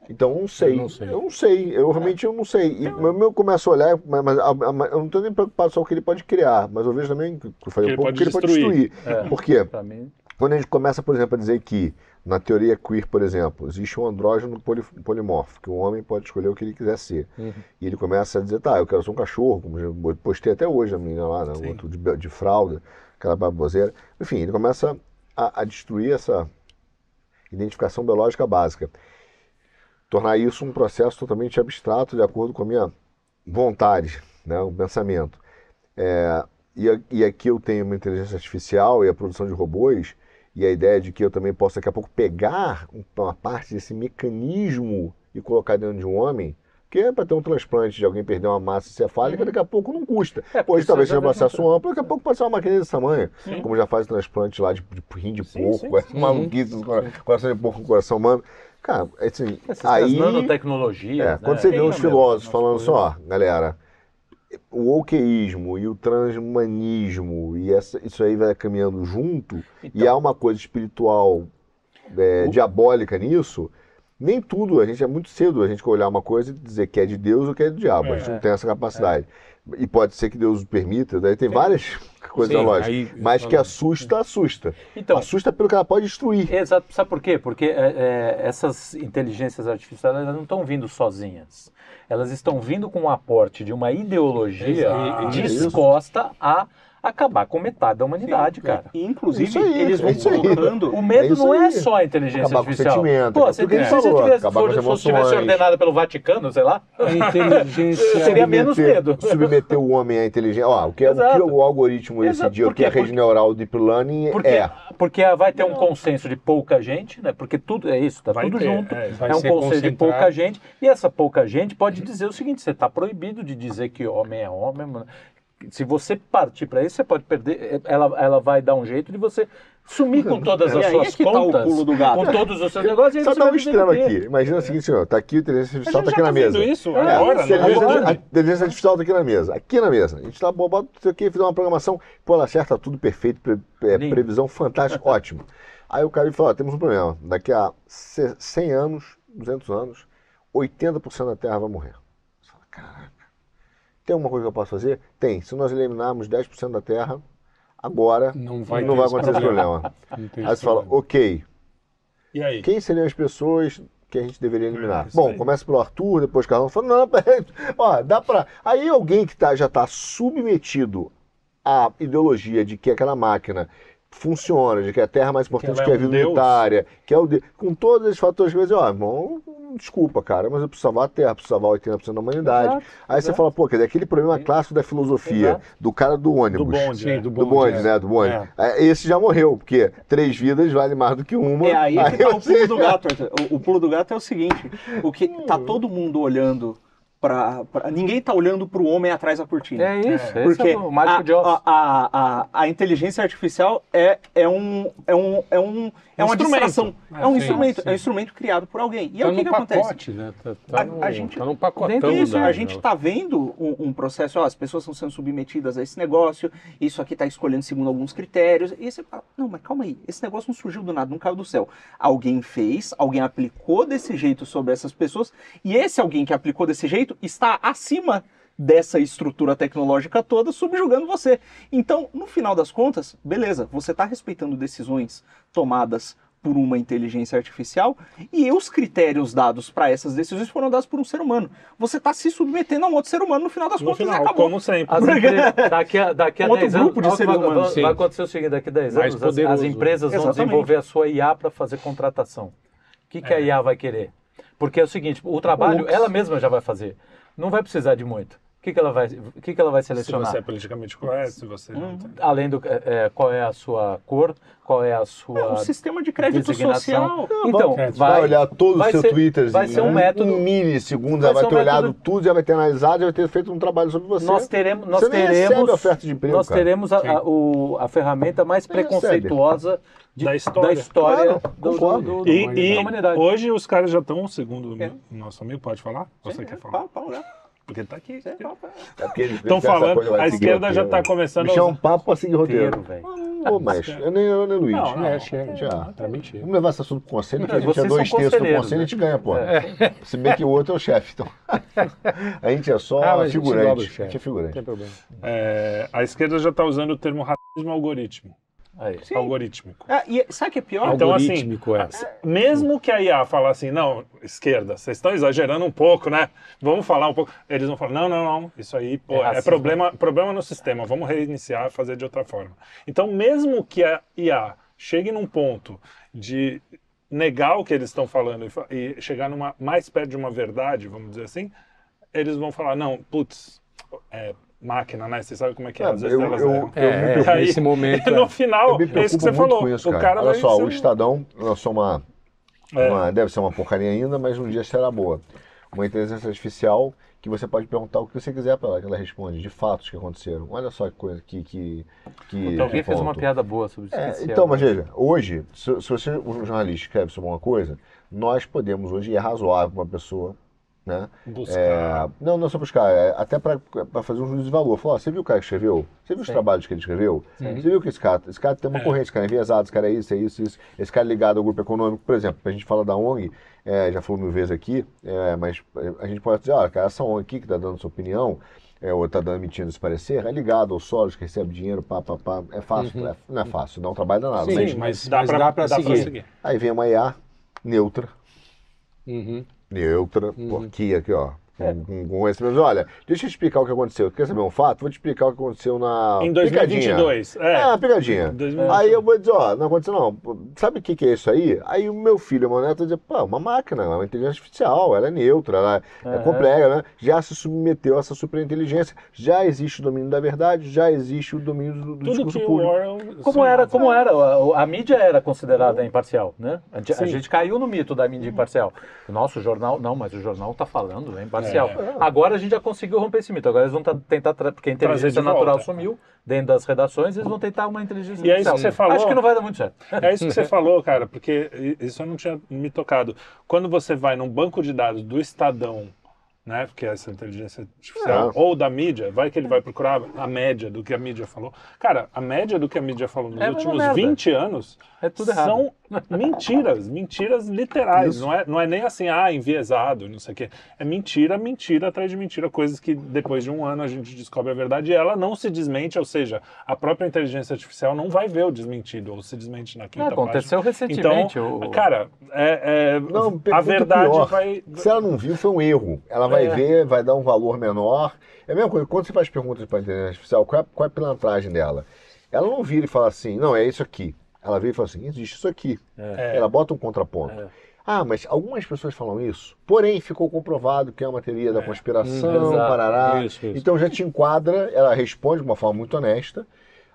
Speaker 4: Então, eu não sei.
Speaker 5: Eu não sei.
Speaker 4: Eu não sei. Eu realmente eu não sei. E o meu começo a olhar, mas, mas a- a- eu não estou nem preocupado só com o que ele pode criar, mas eu vejo também, que eu falei
Speaker 3: Que
Speaker 4: um
Speaker 3: ele
Speaker 4: pouco,
Speaker 3: pode
Speaker 4: que ele pode
Speaker 3: destruir.
Speaker 4: destruir. Por quê? Quando a gente começa, por exemplo, a dizer que na teoria queer, por exemplo, existe um andrógeno poli, polimorfo, que o homem pode escolher o que ele quiser ser.
Speaker 5: Uhum.
Speaker 4: E ele começa a dizer, tá, eu quero ser um cachorro, como eu postei até hoje a menina lá, né, o outro de, de fralda, aquela baboseira. Enfim, ele começa a, a destruir essa identificação biológica básica. Tornar isso um processo totalmente abstrato, de acordo com a minha vontade, né, o pensamento. É, e, e aqui eu tenho uma inteligência artificial e a produção de robôs, e a ideia de que eu também posso daqui a pouco pegar um- uma parte desse mecanismo e colocar dentro de um homem, que é para ter um transplante de alguém perder uma massa cefálica, daqui a pouco não custa.
Speaker 2: É,
Speaker 4: Hoje talvez seja um processo amplo, daqui a pouco pode ser uma máquina desse tamanho, como já faz o transplante lá de, de rim de
Speaker 3: Sim,
Speaker 4: porco,
Speaker 3: sim,
Speaker 4: essa maluquice, do cora- coração de porco com coração humano. Cara, assim,
Speaker 2: Essas
Speaker 4: aí...
Speaker 2: nanotecnologias.
Speaker 4: É,
Speaker 2: né?
Speaker 4: quando você vê
Speaker 2: Tem,
Speaker 4: uns filósofos falando
Speaker 2: coisas-
Speaker 4: assim, ó, galera, o wokeísmo e o transhumanismo e essa, isso aí vai caminhando junto, e
Speaker 2: Então.
Speaker 4: há uma coisa espiritual é, diabólica nisso, nem tudo, a gente é muito cedo a gente olhar uma coisa e dizer que é de Deus ou que é do diabo, a gente
Speaker 2: É.
Speaker 4: não tem essa capacidade. E pode ser que Deus o permita, daí tem várias coisas
Speaker 5: Sim,
Speaker 4: lógicas,
Speaker 5: aí-
Speaker 4: mas que assusta, assusta.
Speaker 2: Então,
Speaker 4: Assusta pelo que ela pode destruir.
Speaker 2: Exato, sabe por quê? Porque é, é, essas inteligências artificiais elas não estão vindo sozinhas. Elas estão vindo com o aporte de uma ideologia
Speaker 3: Exato.
Speaker 2: disposta a acabar com metade da humanidade, cara.
Speaker 1: E, inclusive,
Speaker 4: aí,
Speaker 1: eles vão
Speaker 4: é
Speaker 1: colocando.
Speaker 2: O medo
Speaker 4: É
Speaker 2: não é só a inteligência
Speaker 4: Acabar com o
Speaker 2: artificial.
Speaker 4: sentimento,
Speaker 2: Pô,
Speaker 4: é
Speaker 2: se a inteligência tivesse,
Speaker 4: com
Speaker 2: for- fosse- tivesse ordenada pelo Vaticano, sei lá. Seria menos medo.
Speaker 4: Submeter o homem à inteligência. Ó, o que, é, o que o algoritmo decidiu, o
Speaker 2: por
Speaker 4: que a rede neural Deep Learning
Speaker 2: porque,
Speaker 4: é.
Speaker 2: porque vai ter um consenso de pouca gente, né? Porque tudo é isso, tá
Speaker 3: Vai
Speaker 2: tudo
Speaker 3: ter,
Speaker 2: junto.
Speaker 3: é,
Speaker 2: é um
Speaker 5: ser
Speaker 2: conselho de pouca gente, e essa pouca gente pode dizer o seguinte: você está proibido de dizer que homem é homem. Se você partir para isso, você pode perder. Ela, ela vai dar um jeito de você sumir com todas
Speaker 1: E
Speaker 2: as
Speaker 1: aí
Speaker 2: suas
Speaker 1: é que tá o
Speaker 2: contas,
Speaker 1: pulo do gato.
Speaker 2: com todos os seus negócios. e aí
Speaker 4: Só dá um extremo aqui. Imagina o seguinte, senhor. Tá aqui a inteligência artificial, tá
Speaker 3: já
Speaker 4: aqui na
Speaker 3: tá
Speaker 4: mesa.
Speaker 3: isso
Speaker 2: É,
Speaker 3: agora,
Speaker 4: Se a inteligência, artificial tá aqui na mesa. Aqui na mesa. A gente tá bom, bota isso aqui, fizer uma programação. Pô, ela acerta tudo perfeito, pre- é, previsão fantástica, ótimo. Aí o cara me fala, ó, temos um problema. Daqui a ce- 100 anos, 200 anos, 80% da Terra vai morrer. Você fala, caraca. Tem alguma coisa que eu posso fazer? Tem. Se nós eliminarmos 10% da Terra, agora
Speaker 5: Não vai,
Speaker 4: não vai acontecer esse problema.
Speaker 5: Tem
Speaker 4: Aí você fala,
Speaker 5: problema.
Speaker 4: ok,
Speaker 3: E aí?
Speaker 4: quem seriam as pessoas que a gente deveria eliminar?
Speaker 3: É, isso
Speaker 4: Bom,
Speaker 3: aí.
Speaker 4: começa pelo Arthur, depois Carlão. Fala, não, peraí. Ó, dá pra. Aí alguém que tá, já tá submetido à ideologia de que aquela máquina funciona, de que a Terra é mais importante que,
Speaker 3: é
Speaker 4: a vida
Speaker 3: deus.
Speaker 4: unitária, que é o de... com todos esses fatores que dizer, ó, irmão, desculpa, cara, mas eu preciso salvar a Terra, preciso salvar 80% da humanidade.
Speaker 2: Exato,
Speaker 4: Aí você
Speaker 2: exato.
Speaker 4: fala, pô, quer dizer, aquele problema clássico da filosofia,
Speaker 2: Exato.
Speaker 4: do cara do
Speaker 3: Do
Speaker 4: ônibus.
Speaker 3: bonde.
Speaker 5: Sim,
Speaker 3: é.
Speaker 5: do
Speaker 4: Do
Speaker 5: bonde,
Speaker 4: bonde,
Speaker 5: é.
Speaker 4: né? Do bonde. É, Esse já morreu, porque três vidas vale mais do que uma.
Speaker 1: É aí que tá o
Speaker 4: você-
Speaker 1: pulo do gato, Arthur. O, o pulo do gato é o seguinte: o que tá todo mundo olhando pra. pra- ninguém tá olhando pro homem atrás da cortina.
Speaker 2: É isso, esse
Speaker 1: Porque
Speaker 2: é o mágico
Speaker 1: a,
Speaker 2: de Oz.
Speaker 1: a, a, a, a inteligência artificial é, é um. É, um, é, um, é uma
Speaker 3: Instrumento.
Speaker 1: distração.
Speaker 3: É,
Speaker 1: É um
Speaker 5: sim,
Speaker 1: instrumento.
Speaker 5: sim.
Speaker 1: É um instrumento criado por alguém. E
Speaker 5: Tá
Speaker 1: aí o que, que acontece?
Speaker 5: pacote, né? Tá, tá
Speaker 1: A-
Speaker 5: no,
Speaker 1: a gente-
Speaker 5: tá num pacotão.
Speaker 2: Dentro
Speaker 1: a gente está vendo um, um processo, ó, as pessoas estão sendo submetidas a esse negócio, isso aqui está escolhendo segundo alguns critérios, e você fala, não, mas calma aí, esse negócio não surgiu do nada, não caiu do céu. Alguém fez, alguém aplicou desse jeito sobre essas pessoas, e esse alguém que aplicou desse jeito está acima dessa estrutura tecnológica toda, subjugando você. Então, no final das contas, beleza, você está respeitando decisões tomadas por uma inteligência artificial e os critérios dados para essas decisões foram dados por um ser humano. Você está se submetendo a um outro ser humano no final das
Speaker 3: No
Speaker 1: contas e
Speaker 3: final,
Speaker 1: acabou.
Speaker 3: como sempre.
Speaker 2: Daqui a, daqui a
Speaker 1: Um outro
Speaker 2: 10 anos, vai,
Speaker 1: humanos,
Speaker 2: vai- acontecer o seguinte, daqui a 10
Speaker 5: Mais
Speaker 2: anos, as, empresas vão
Speaker 1: Exatamente.
Speaker 2: desenvolver a sua IA para fazer contratação. O que, que a IA vai querer? Porque é o seguinte, o trabalho
Speaker 1: Lux.
Speaker 2: ela mesma já vai fazer. Não vai precisar de muito. O que, que, ela, vai, o que, que ela vai
Speaker 3: Se
Speaker 2: selecionar?
Speaker 3: você é politicamente correto, se você não tem.
Speaker 2: Além do é, é, qual é a sua cor, qual é a sua
Speaker 1: É um sistema de crédito social.
Speaker 2: Então,
Speaker 5: vai-
Speaker 4: Vai,
Speaker 2: vai,
Speaker 4: olhar todo o seu
Speaker 2: ser-
Speaker 4: Twitter
Speaker 2: vai ser um
Speaker 4: em
Speaker 2: método-
Speaker 4: milissegundos,
Speaker 2: vai
Speaker 4: já vai ter
Speaker 2: um
Speaker 4: olhado
Speaker 2: método-
Speaker 4: tudo, já vai ter analisado, já vai ter feito um trabalho sobre você.
Speaker 2: Nós teremos, nós
Speaker 4: Você
Speaker 2: teremos,
Speaker 4: oferta de emprego,
Speaker 2: nós
Speaker 4: cara.
Speaker 2: teremos a, a- o- a ferramenta mais
Speaker 4: Nem recebe.
Speaker 2: preconceituosa de-
Speaker 3: Da história.
Speaker 2: história
Speaker 4: Claro,
Speaker 2: do,
Speaker 4: concordo.
Speaker 2: do- do-
Speaker 3: E,
Speaker 2: da
Speaker 3: e
Speaker 2: humanidade.
Speaker 3: hoje os caras já estão, segundo
Speaker 1: É.
Speaker 3: o nosso amigo, pode falar? Ou você
Speaker 1: É,
Speaker 3: quer falar?
Speaker 1: fala, fala, né?
Speaker 3: Porque tá aqui.
Speaker 1: É, fala, fala.
Speaker 4: É porque eles
Speaker 3: Estão falando, a esquerda já está começando
Speaker 4: Me
Speaker 3: a
Speaker 4: chama um papo pra seguir roteiro.
Speaker 2: Velho.
Speaker 4: Pô, mas eu nem eu nem Luiz.
Speaker 3: Não, não.
Speaker 5: É, chega.
Speaker 4: Já.
Speaker 5: Pra mentira.
Speaker 4: Vamos levar esse assunto pro conselho, que a gente é dois terços do conselho e a
Speaker 2: né?
Speaker 4: gente ganha, pô. Se bem que o outro é o chefe, então. a gente é só
Speaker 5: Ah,
Speaker 4: figurante. A
Speaker 5: chefe.
Speaker 4: gente é
Speaker 5: Não
Speaker 4: figurante.
Speaker 5: tem problema.
Speaker 3: É, a esquerda já está usando o termo racismo algoritmo.
Speaker 2: Aí.
Speaker 1: Sim.
Speaker 3: algorítmico.
Speaker 1: Ah, e sabe o que é pior?
Speaker 3: Então, assim,
Speaker 5: Algorítmico, é.
Speaker 3: Mesmo que a IA falar assim, não, esquerda, vocês estão exagerando um pouco, né? Vamos falar um pouco. Eles vão falar, não, não, não, isso aí pô,
Speaker 2: É
Speaker 3: é, problema, problema no sistema, vamos reiniciar, fazer de outra forma. Então, mesmo que a IA chegue num ponto de negar o que eles estão falando e, e chegar numa, mais perto de uma verdade, vamos dizer assim, eles vão falar, não, putz, é máquina, né? Você sabe como é que é,
Speaker 4: É,
Speaker 3: às vezes
Speaker 4: eu-
Speaker 3: elas
Speaker 4: eu-.
Speaker 5: É, é,
Speaker 3: Aí-
Speaker 5: nesse momento.
Speaker 3: no
Speaker 5: é.
Speaker 3: final,
Speaker 4: Eu me
Speaker 3: é isso que
Speaker 4: preocupo
Speaker 3: você falou.
Speaker 4: isso,
Speaker 3: o
Speaker 4: cara.
Speaker 3: cara
Speaker 4: Olha só,
Speaker 3: ser
Speaker 4: o Estadão lançou uma,
Speaker 3: É.
Speaker 4: uma- Deve ser uma porcaria ainda, mas um dia será boa. Uma inteligência artificial que você pode perguntar o que você quiser para ela, que ela responde, de fatos que aconteceram. Olha só que coisa que. que, que
Speaker 2: Então, alguém fez uma piada boa sobre isso.
Speaker 4: É, então,
Speaker 2: agora.
Speaker 4: mas veja, hoje, se, se você, um jornalista, escreve sobre uma coisa, nós podemos hoje, e é razoável para uma pessoa, né?
Speaker 3: buscar.
Speaker 4: É, não, não só buscar, é até para fazer um juízo de valor. Falar, ó, você viu o cara que escreveu? Você viu os
Speaker 2: Sim.
Speaker 4: trabalhos que ele escreveu? Você viu que esse cara, esse cara tem uma
Speaker 3: É.
Speaker 4: corrente, esse cara é enviesado, esse cara é isso, é isso, isso. Esse cara é ligado ao grupo econômico, por exemplo, a gente fala da ONG, é, já falou mil vezes aqui, é, mas a gente pode dizer, olha, cara, essa ONG aqui que está dando sua opinião, é, ou está dando emitindo esse parecer, é ligado ao Soros, que recebe dinheiro, pá, pá, pá. É fácil, é- não é fácil, dá um trabalho danado.
Speaker 5: Sim,
Speaker 4: mas-
Speaker 5: mas,
Speaker 3: dá pra
Speaker 5: seguir.
Speaker 3: seguir.
Speaker 4: Aí vem uma IA neutra,
Speaker 5: Uhum.
Speaker 4: Neutra, porque aqui, ó, com, com, com esse mesmo. Olha, deixa eu te explicar o que aconteceu. Quer saber um fato? Vou te explicar o que aconteceu na.
Speaker 3: Em
Speaker 4: Picadinha.
Speaker 3: 2022.
Speaker 4: É,
Speaker 3: É.
Speaker 4: uma pegadinha.
Speaker 3: 2022.
Speaker 4: Aí eu vou dizer, ó, não aconteceu não. Sabe o que, que é isso aí? Aí o meu filho, meu neto, dizer, pô, uma máquina, é uma inteligência artificial, ela é neutra, ela é,
Speaker 2: Aham.
Speaker 4: complexa, né? Já se submeteu a essa superinteligência, já existe o domínio da verdade, já existe o domínio do, do
Speaker 3: Tudo
Speaker 4: discurso
Speaker 3: que o
Speaker 4: público.
Speaker 3: Orwell...
Speaker 2: Como era, como era, a, a mídia era considerada imparcial, né? A, gente- a gente caiu no mito da mídia imparcial. Nossa, o jornal, não, mas o jornal está falando, é imparcial.
Speaker 3: É.
Speaker 2: Agora a gente já conseguiu romper esse mito. Agora eles vão tentar, porque a inteligência natural
Speaker 3: volta.
Speaker 2: sumiu dentro das redações, eles vão tentar uma inteligência
Speaker 3: E é isso
Speaker 2: artificial.
Speaker 3: que você falou.
Speaker 2: Acho que não vai dar muito certo.
Speaker 3: É isso que você falou, cara, porque isso eu não tinha me tocado. Quando você vai num banco de dados do Estadão, né, porque é essa inteligência artificial,
Speaker 4: É.
Speaker 3: ou da mídia, vai que ele vai procurar a média do que a mídia falou. Cara, a média do que a mídia falou nos
Speaker 2: É
Speaker 3: últimos
Speaker 2: merda.
Speaker 3: 20 anos
Speaker 2: É tudo errado.
Speaker 3: são mentiras, mentiras literais.
Speaker 4: Isso.
Speaker 3: Não é, não é nem assim, ah, enviesado, não sei o quê. É mentira, mentira atrás de mentira, coisas que depois de um ano a gente descobre a verdade e ela não se desmente, ou seja, a própria inteligência artificial não vai ver o desmentido, ou se desmente na
Speaker 2: É,
Speaker 3: quinta
Speaker 2: aconteceu
Speaker 3: página.
Speaker 2: recentemente.
Speaker 3: Então,
Speaker 2: o-
Speaker 3: cara, é, é-
Speaker 4: Não,
Speaker 3: a verdade
Speaker 4: pior.
Speaker 3: vai.
Speaker 4: Se ela não viu, foi um erro. Ela vai
Speaker 2: É.
Speaker 4: ver, vai dar um valor menor. É a mesma coisa, quando você faz perguntas para a inteligência artificial, qual é, qual é a pilantragem dela? Ela não vira e fala assim, não, é isso aqui. Ela vira e fala assim, existe isso aqui.
Speaker 3: É.
Speaker 4: Ela bota um contraponto.
Speaker 2: É.
Speaker 4: Ah, mas algumas pessoas falam isso, porém ficou comprovado que é uma teoria da conspiração,
Speaker 2: Hum,
Speaker 4: parará.
Speaker 5: Isso, isso.
Speaker 4: Então já te enquadra, ela responde de uma forma muito honesta,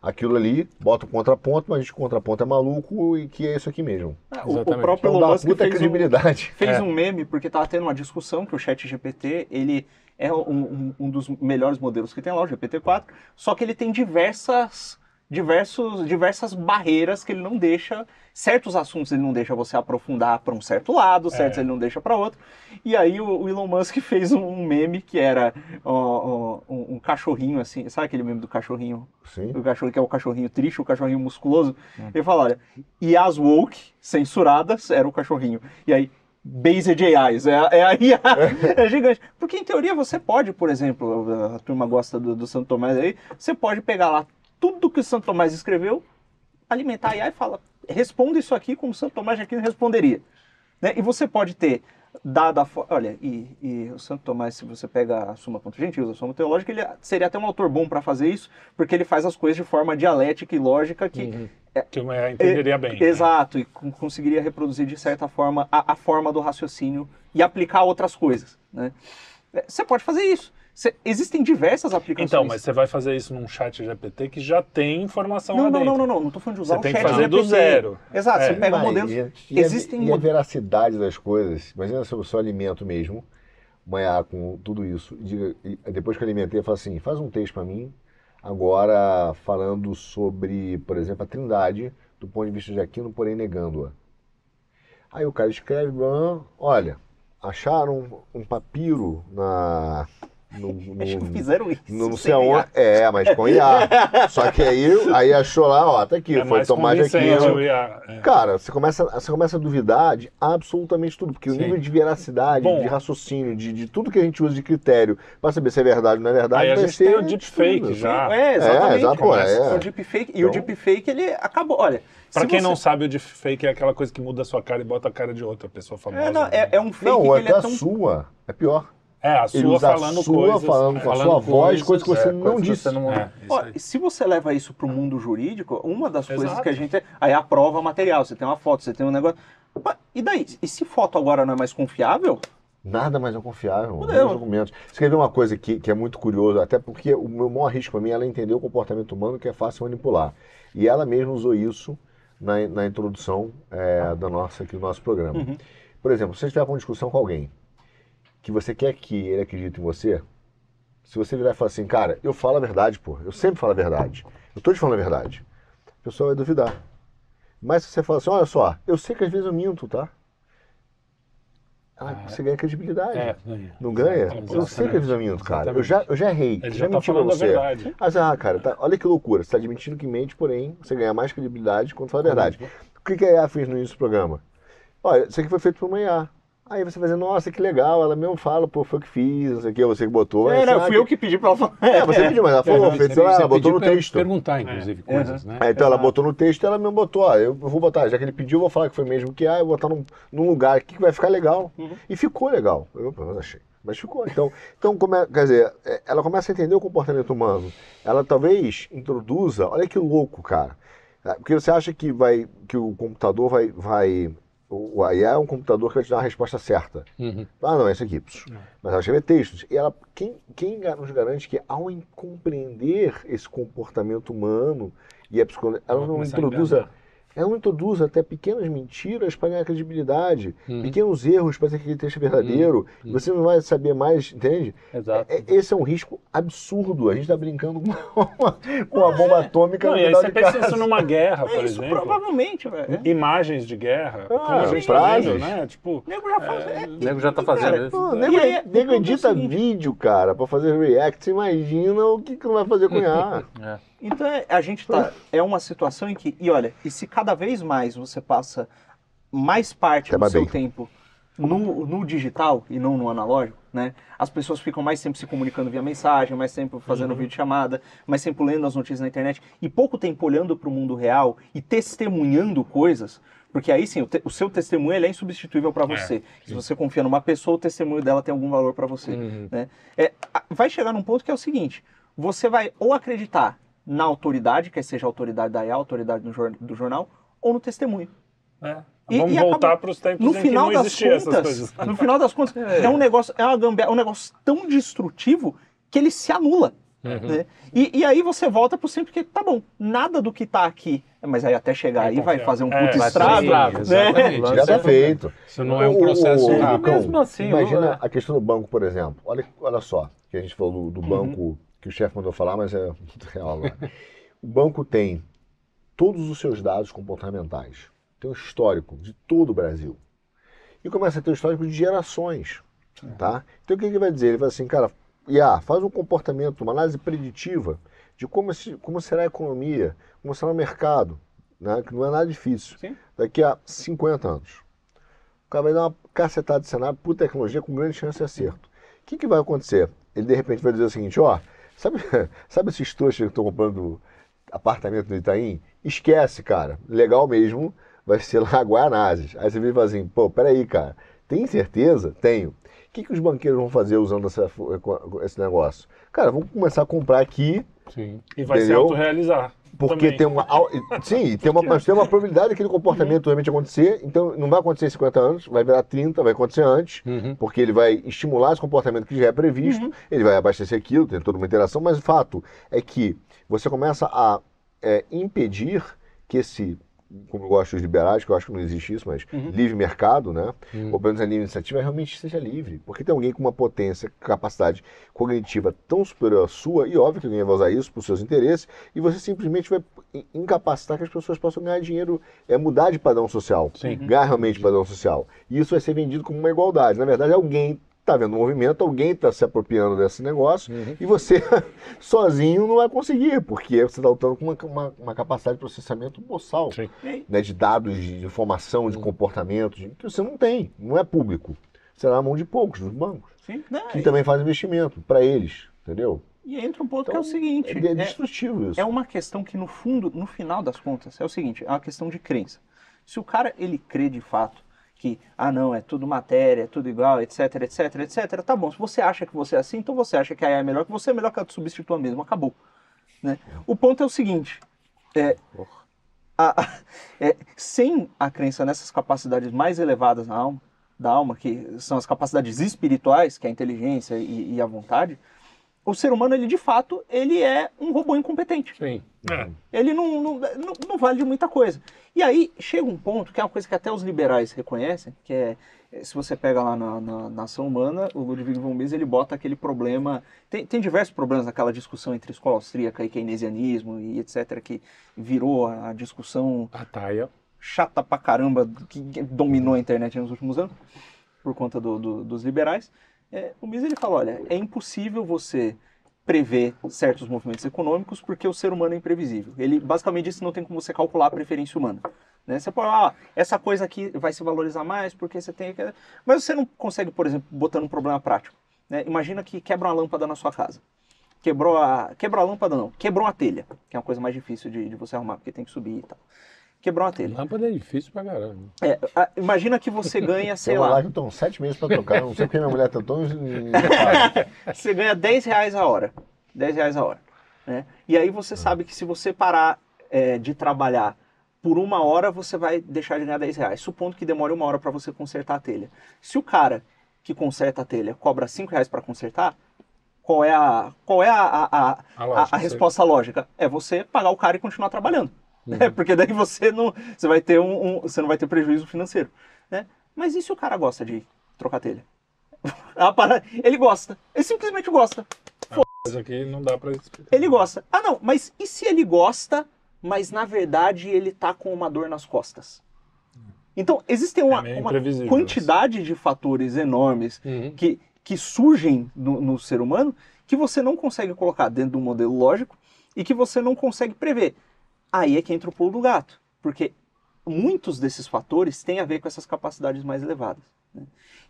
Speaker 4: aquilo ali, bota o contraponto, mas o contraponto é maluco e que é isso aqui mesmo.
Speaker 1: O, o
Speaker 5: Exatamente.
Speaker 1: próprio
Speaker 4: Então
Speaker 1: Elon Musk
Speaker 4: puta
Speaker 1: fez, um,
Speaker 4: credibilidade.
Speaker 1: fez
Speaker 3: É.
Speaker 1: um meme porque tava tendo uma discussão que o chat GPT, ele é um, um- um dos melhores modelos que tem lá, o GPT-4, só que ele tem diversas, diversos, diversas barreiras que ele não deixa, certos assuntos ele não deixa você aprofundar para um certo lado, certos
Speaker 3: É.
Speaker 1: ele não deixa para outro. E aí o, o Elon Musk fez um, meme que era ó, ó, um, um cachorrinho assim, sabe aquele meme do cachorrinho
Speaker 4: Sim.
Speaker 1: o cachorro que é o cachorrinho triste, o cachorrinho musculoso. Ele fala, olha, e as woke censuradas era o cachorrinho. E aí, based AIs, é, é a IA, é gigante. Porque em teoria você pode, por exemplo, a turma gosta do, do Santo Tomás aí, você pode pegar lá tudo que o Santo Tomás escreveu, alimentar a IA e fala, responda isso aqui como o Santo Tomás de Aquino responderia. Né? E você pode ter dada a olha e, e o Santo Tomás se você pega a Suma Ponto Gentil, a Suma Teológica ele seria até um autor bom para fazer isso porque ele faz as coisas de forma dialética e lógica que
Speaker 3: Que eu entenderia bem. né?
Speaker 1: exato e con- conseguiria reproduzir de certa forma a, a forma do raciocínio e aplicar outras coisas né? É, você pode fazer isso Você- existem diversas aplicações
Speaker 3: Então, mas você vai fazer isso num chat GPT que já tem informação
Speaker 1: não,
Speaker 3: lá
Speaker 1: não,
Speaker 3: dentro.
Speaker 1: não, não, não, não tô falando de usar
Speaker 3: Você
Speaker 1: o
Speaker 3: tem que
Speaker 1: chat
Speaker 3: fazer do zero.
Speaker 1: Exato,
Speaker 3: É.
Speaker 1: você pega
Speaker 4: Mas,
Speaker 1: modelos.
Speaker 4: E, e
Speaker 1: existem
Speaker 4: a, e a veracidade das coisas. Imagina se o seu alimento mesmo, manhar com tudo isso. e diga- e depois que eu alimentei, eu falo assim: faz um texto para mim, agora falando sobre, por exemplo, a trindade, do ponto de vista de Aquino, porém negando-a. Aí o cara escreve: "Ah, olha, acharam um papiro na. No, no-
Speaker 1: Acho que fizeram isso.
Speaker 4: no não
Speaker 1: sem
Speaker 4: sei aonde.
Speaker 1: IA.
Speaker 4: É, mas com IA. Só que aí, aí achou lá, ó, tá aqui,
Speaker 3: É
Speaker 4: foi tomar aquilo.
Speaker 3: é.
Speaker 4: Cara, você começa, você começa a duvidar de absolutamente tudo, porque o
Speaker 5: Sim.
Speaker 4: nível de veracidade,
Speaker 3: Bom.
Speaker 4: de raciocínio, de, de tudo que a gente usa de critério pra saber se é verdade ou não é verdade,
Speaker 3: Aí a
Speaker 4: vai
Speaker 3: gente
Speaker 4: ser
Speaker 3: tem o deepfake já.
Speaker 1: É, exatamente.
Speaker 4: exato, pô, é.
Speaker 1: O deepfake, e o
Speaker 4: Então-
Speaker 1: deepfake, ele acabou. Olha,
Speaker 3: Pra
Speaker 1: se
Speaker 3: quem
Speaker 1: você-
Speaker 3: não sabe, o deepfake é aquela coisa que muda a sua cara e bota a cara de outra pessoa famosa.
Speaker 1: É, não, é, é um fake
Speaker 4: Não,
Speaker 1: que
Speaker 4: ou
Speaker 1: ele é
Speaker 4: a
Speaker 1: tão
Speaker 4: sua. É pior.
Speaker 3: É, a
Speaker 4: Ele
Speaker 3: sua
Speaker 4: usa
Speaker 3: falando
Speaker 4: a sua
Speaker 3: coisas.
Speaker 4: falando
Speaker 3: é.
Speaker 4: com a
Speaker 5: falando
Speaker 4: sua voz, coisas que você
Speaker 2: é,
Speaker 4: não
Speaker 2: coisas que
Speaker 4: disse.
Speaker 2: você não-
Speaker 3: É,
Speaker 1: Ó, se você leva isso para o mundo jurídico, uma das coisas
Speaker 3: Exato.
Speaker 1: que a gente. Aí a prova material, você tem uma foto, você tem um negócio. E daí? E se foto agora não é mais confiável?
Speaker 4: Nada mais é confiável,
Speaker 1: Fudeu.
Speaker 4: menos documentos. Você quer ver uma coisa que, que é muito curioso, até porque o meu maior risco para mim é ela entender o comportamento humano que é fácil manipular. E ela mesma usou isso na, na introdução é, da nossa, aqui do nosso programa.
Speaker 1: Uhum.
Speaker 4: Por exemplo, se você estiver com uma discussão com alguém que você quer que ele acredite em você, se você virar e falar assim, cara, eu falo a verdade, pô, eu sempre falo a verdade, eu tô te falando a verdade, a pessoa vai duvidar. Mas se você fala assim, olha só, eu sei que às vezes eu minto, tá? Ah, você ganha credibilidade.
Speaker 3: É.
Speaker 4: Não ganha?
Speaker 3: Exatamente.
Speaker 4: Eu sei que às vezes eu minto, cara. Eu já, eu já errei,
Speaker 3: Ele
Speaker 4: já,
Speaker 3: já tá
Speaker 4: menti pra
Speaker 3: falando a
Speaker 4: você. Mas, ah, cara, tá- olha que loucura. Você tá admitindo que mente, porém, você ganha mais credibilidade quando fala a verdade. O que, que a IA fez no início do programa? Olha, isso aqui foi feito por uma IA. Aí você vai dizer, nossa, que legal, ela mesmo fala, pô, foi eu que fiz, não sei o que, você que botou.
Speaker 1: É, não,
Speaker 4: ah,
Speaker 1: fui eu que pedi pra ela falar.
Speaker 4: É, você pediu, mas ela falou,
Speaker 5: Não,
Speaker 4: fez,
Speaker 5: você
Speaker 4: ela botou no texto.
Speaker 5: Perguntar, inclusive, coisas, né?
Speaker 4: Aí, então ela botou no texto, ela mesmo botou, ó, eu vou botar, já que ele pediu, eu vou falar que foi mesmo que, ah, eu vou botar num, num lugar aqui que vai ficar legal. E ficou legal. Eu pelo menos achei. Mas ficou. Então, então come, quer dizer, é, ela começa a entender o comportamento humano. Ela talvez introduza, olha que louco, cara. É, Porque você acha que vai, que o computador vai, vai o IA é um computador que vai te dar uma resposta certa.
Speaker 5: Uhum.
Speaker 4: Ah, não, é isso aqui. pss. Mas ela escreve textos. E ela, quem, quem nos garante que ao compreender esse comportamento humano e a psicologia, ela
Speaker 3: Vai
Speaker 4: não
Speaker 3: a
Speaker 4: introduza. Ela não introduz até pequenas mentiras para ganhar credibilidade,
Speaker 5: Uhum.
Speaker 4: pequenos erros para dizer que aquele texto é verdadeiro. Você não vai saber mais, entende?
Speaker 2: Exato.
Speaker 4: É- Esse é um risco absurdo. A gente está brincando com uma, com uma bomba atômica
Speaker 3: Não,
Speaker 4: no
Speaker 3: e aí você
Speaker 4: de
Speaker 3: pensa
Speaker 4: casa.
Speaker 3: isso numa guerra, por
Speaker 1: É, isso
Speaker 3: exemplo.
Speaker 1: provavelmente, velho.
Speaker 3: Imagens de guerra.
Speaker 4: Ah,
Speaker 3: como a gente tá
Speaker 4: frases.
Speaker 3: vendo, né? Tipo,
Speaker 1: O nego já faz. é,
Speaker 2: O nego já tá fazendo
Speaker 1: cara,
Speaker 2: isso.
Speaker 4: Pô, nego,
Speaker 1: aí, o
Speaker 4: nego
Speaker 1: é
Speaker 4: edita
Speaker 1: seguinte.
Speaker 4: vídeo, cara, pra fazer react. Você imagina o que, que não vai fazer com IA.
Speaker 2: É.
Speaker 1: Então é, a gente tá. É uma situação em que. E olha, e se cada vez mais você passa mais parte
Speaker 4: Até
Speaker 1: do seu
Speaker 4: babei.
Speaker 1: tempo no, no digital e não no analógico, né? As pessoas ficam mais tempo se comunicando via mensagem, mais tempo fazendo videochamada, mais tempo lendo as notícias na internet e pouco tempo olhando para o mundo real e testemunhando coisas. Porque aí sim, o, te- o seu testemunho ele é insubstituível para você. Se você confia numa pessoa, o testemunho dela tem algum valor para você. né? É, vai chegar num ponto que é o seguinte: você vai ou acreditar na autoridade, quer seja a autoridade da IA, a autoridade do, jor- do jornal, ou no testemunho.
Speaker 3: é.
Speaker 1: E-
Speaker 3: vamos
Speaker 1: e
Speaker 3: voltar para os tempos
Speaker 1: No
Speaker 3: em que
Speaker 1: final
Speaker 3: não
Speaker 1: das
Speaker 3: existiam essas
Speaker 1: contas,
Speaker 3: coisas.
Speaker 1: no final das contas, é, um negócio, é uma gambiarra, um negócio tão destrutivo que ele se anula. né? E, e aí você volta pro sempre que, tá bom, nada do que tá aqui, mas aí até chegar
Speaker 3: É
Speaker 1: aí vai fazer um
Speaker 3: É,
Speaker 1: puto
Speaker 2: ser
Speaker 1: estrago, né?
Speaker 2: exatamente.
Speaker 4: Já tá feito.
Speaker 5: Isso não é um processo.
Speaker 4: O- o- o-
Speaker 2: assim,
Speaker 4: imagina
Speaker 2: eu-
Speaker 4: a questão do banco, por exemplo. Olha, olha só, que a gente falou do, do banco que o chefe mandou falar, mas é muito real agora. o banco tem todos os seus dados comportamentais. Tem um histórico de todo o Brasil. E começa a ter um histórico de gerações. Tá? Então o que ele vai dizer? Ele vai assim, cara, IA, faz um comportamento, uma análise preditiva de como, esse- como será a economia, como será o mercado, né? que não é nada difícil.
Speaker 1: Sim.
Speaker 4: Daqui a 50 anos. O cara vai dar uma cacetada de cenário por tecnologia com grande chance de acerto. O que, que vai acontecer? Ele de repente vai dizer o seguinte, ó, sabe, sabe esses trouxas que estão comprando apartamento no Itaim? Esquece, cara. Legal mesmo, vai ser lá Guanazes. Aí você vem e fala assim, pô, peraí, cara, tem certeza? Tenho. O que, que os banqueiros vão fazer usando essa- esse negócio? Cara, vamos começar a comprar aqui,
Speaker 5: Sim.
Speaker 3: E vai se
Speaker 4: Entendeu?
Speaker 3: autorrealizar.
Speaker 4: Porque
Speaker 3: também.
Speaker 4: tem uma. Sim, tem uma, mas tem uma probabilidade daquele comportamento realmente acontecer. Então não vai acontecer em 50 anos, vai virar 30, vai acontecer antes,
Speaker 5: Uhum.
Speaker 4: porque ele vai estimular esse comportamento que já é previsto, ele vai abastecer aquilo, tem toda uma interação, mas o fato é que você começa a é, impedir que esse. Como eu gosto dos liberais, que eu acho que não existe isso, mas livre mercado, né? Ou pelo menos a livre iniciativa realmente seja livre. Porque tem alguém com uma potência, capacidade cognitiva tão superior à sua, e óbvio que alguém vai usar isso para os seus interesses, e você simplesmente vai in- incapacitar que as pessoas possam ganhar dinheiro, é mudar de padrão social,
Speaker 5: Sim.
Speaker 4: ganhar realmente padrão social. E isso vai ser vendido como uma igualdade. Na verdade, alguém tá vendo movimento, alguém está se apropriando desse negócio
Speaker 5: Uhum.
Speaker 4: e você sozinho não vai conseguir, porque você está lutando com uma, uma, uma capacidade de processamento boçal, né, de dados, de informação, de comportamento, de- que você não tem, não é público. Será na mão de poucos, dos bancos,
Speaker 1: Sim, né?
Speaker 4: que também fazem investimento para eles, entendeu?
Speaker 1: E entra um ponto que é
Speaker 4: Então,
Speaker 1: o seguinte:
Speaker 4: É,
Speaker 1: é-
Speaker 4: destrutivo isso.
Speaker 1: É uma questão que no fundo, no final das contas, é o seguinte, é uma questão de crença. Se o cara ele crê de fato que ah não, é tudo matéria, é tudo igual, etc, etc, etc, tá bom. Se você acha que você é assim, então você acha que a AI é melhor que você, é melhor que ela te substitua mesmo, acabou. Né? O ponto é o seguinte, é, a- a- é, sem a crença nessas capacidades mais elevadas da alma, da alma, que são as capacidades espirituais, que é a inteligência e, e a vontade, o ser humano, ele de fato, ele é um robô incompetente.
Speaker 5: Sim.
Speaker 3: É.
Speaker 1: Ele não, não, não, não vale de muita coisa. E aí chega um ponto que é uma coisa que até os liberais reconhecem, que é, se você pega lá na, na, na ação humana, o Ludwig von Mises ele bota aquele problema. Tem, tem diversos problemas naquela discussão entre escola austríaca e keynesianismo e etc., que virou a, a discussão chata pra caramba que dominou a internet nos últimos anos, por conta do- do- dos liberais. É, o Mises ele fala, olha, é impossível você prever certos movimentos econômicos porque o ser humano é imprevisível. Ele basicamente disse que não tem como você calcular a preferência humana. Né? Você pode, ah, essa coisa aqui vai se valorizar mais porque você tem... que-" Mas você não consegue, por exemplo, botando um problema prático. né? Imagina que quebra uma lâmpada na sua casa. Quebrou a... Quebrou a lâmpada não, quebrou a telha, que é uma coisa mais difícil de, de você arrumar, porque tem que subir e tal. Quebrou uma telha.
Speaker 5: Lâmpada é difícil pra caramba.
Speaker 1: É, a- imagina que você ganha, sei lá,
Speaker 4: lá que estão sete meses para trocar, não sei porque minha mulher tentou para.
Speaker 1: você ganha 10 reais a hora. 10 reais a hora. Né? E aí você sabe que se você parar é, de trabalhar por uma hora, você vai deixar de ganhar 10 reais. Supondo que demore uma hora para você consertar a telha. Se o cara que conserta a telha cobra 5 reais para consertar, qual é a, qual é a, a, a,
Speaker 5: A lógica,
Speaker 1: a- a resposta lógica? É você pagar o cara e continuar trabalhando. Né? Porque daí você não, você vai ter um, um- você não vai ter prejuízo financeiro. Né? Mas e se o cara gosta de trocar telha? Ele gosta. Ele simplesmente gosta.
Speaker 3: Mas aqui não dá pra explicar.
Speaker 1: Ele gosta. Ah, não, mas e se ele gosta, mas na verdade ele tá com uma dor nas costas? Então, existem uma,
Speaker 3: É
Speaker 1: uma quantidade de fatores enormes
Speaker 5: Uhum.
Speaker 1: que, que surgem no, no ser humano que você não consegue colocar dentro de um modelo lógico e que você não consegue prever. Aí é que entra o pulo do gato. Porque muitos desses fatores têm a ver com essas capacidades mais elevadas. né?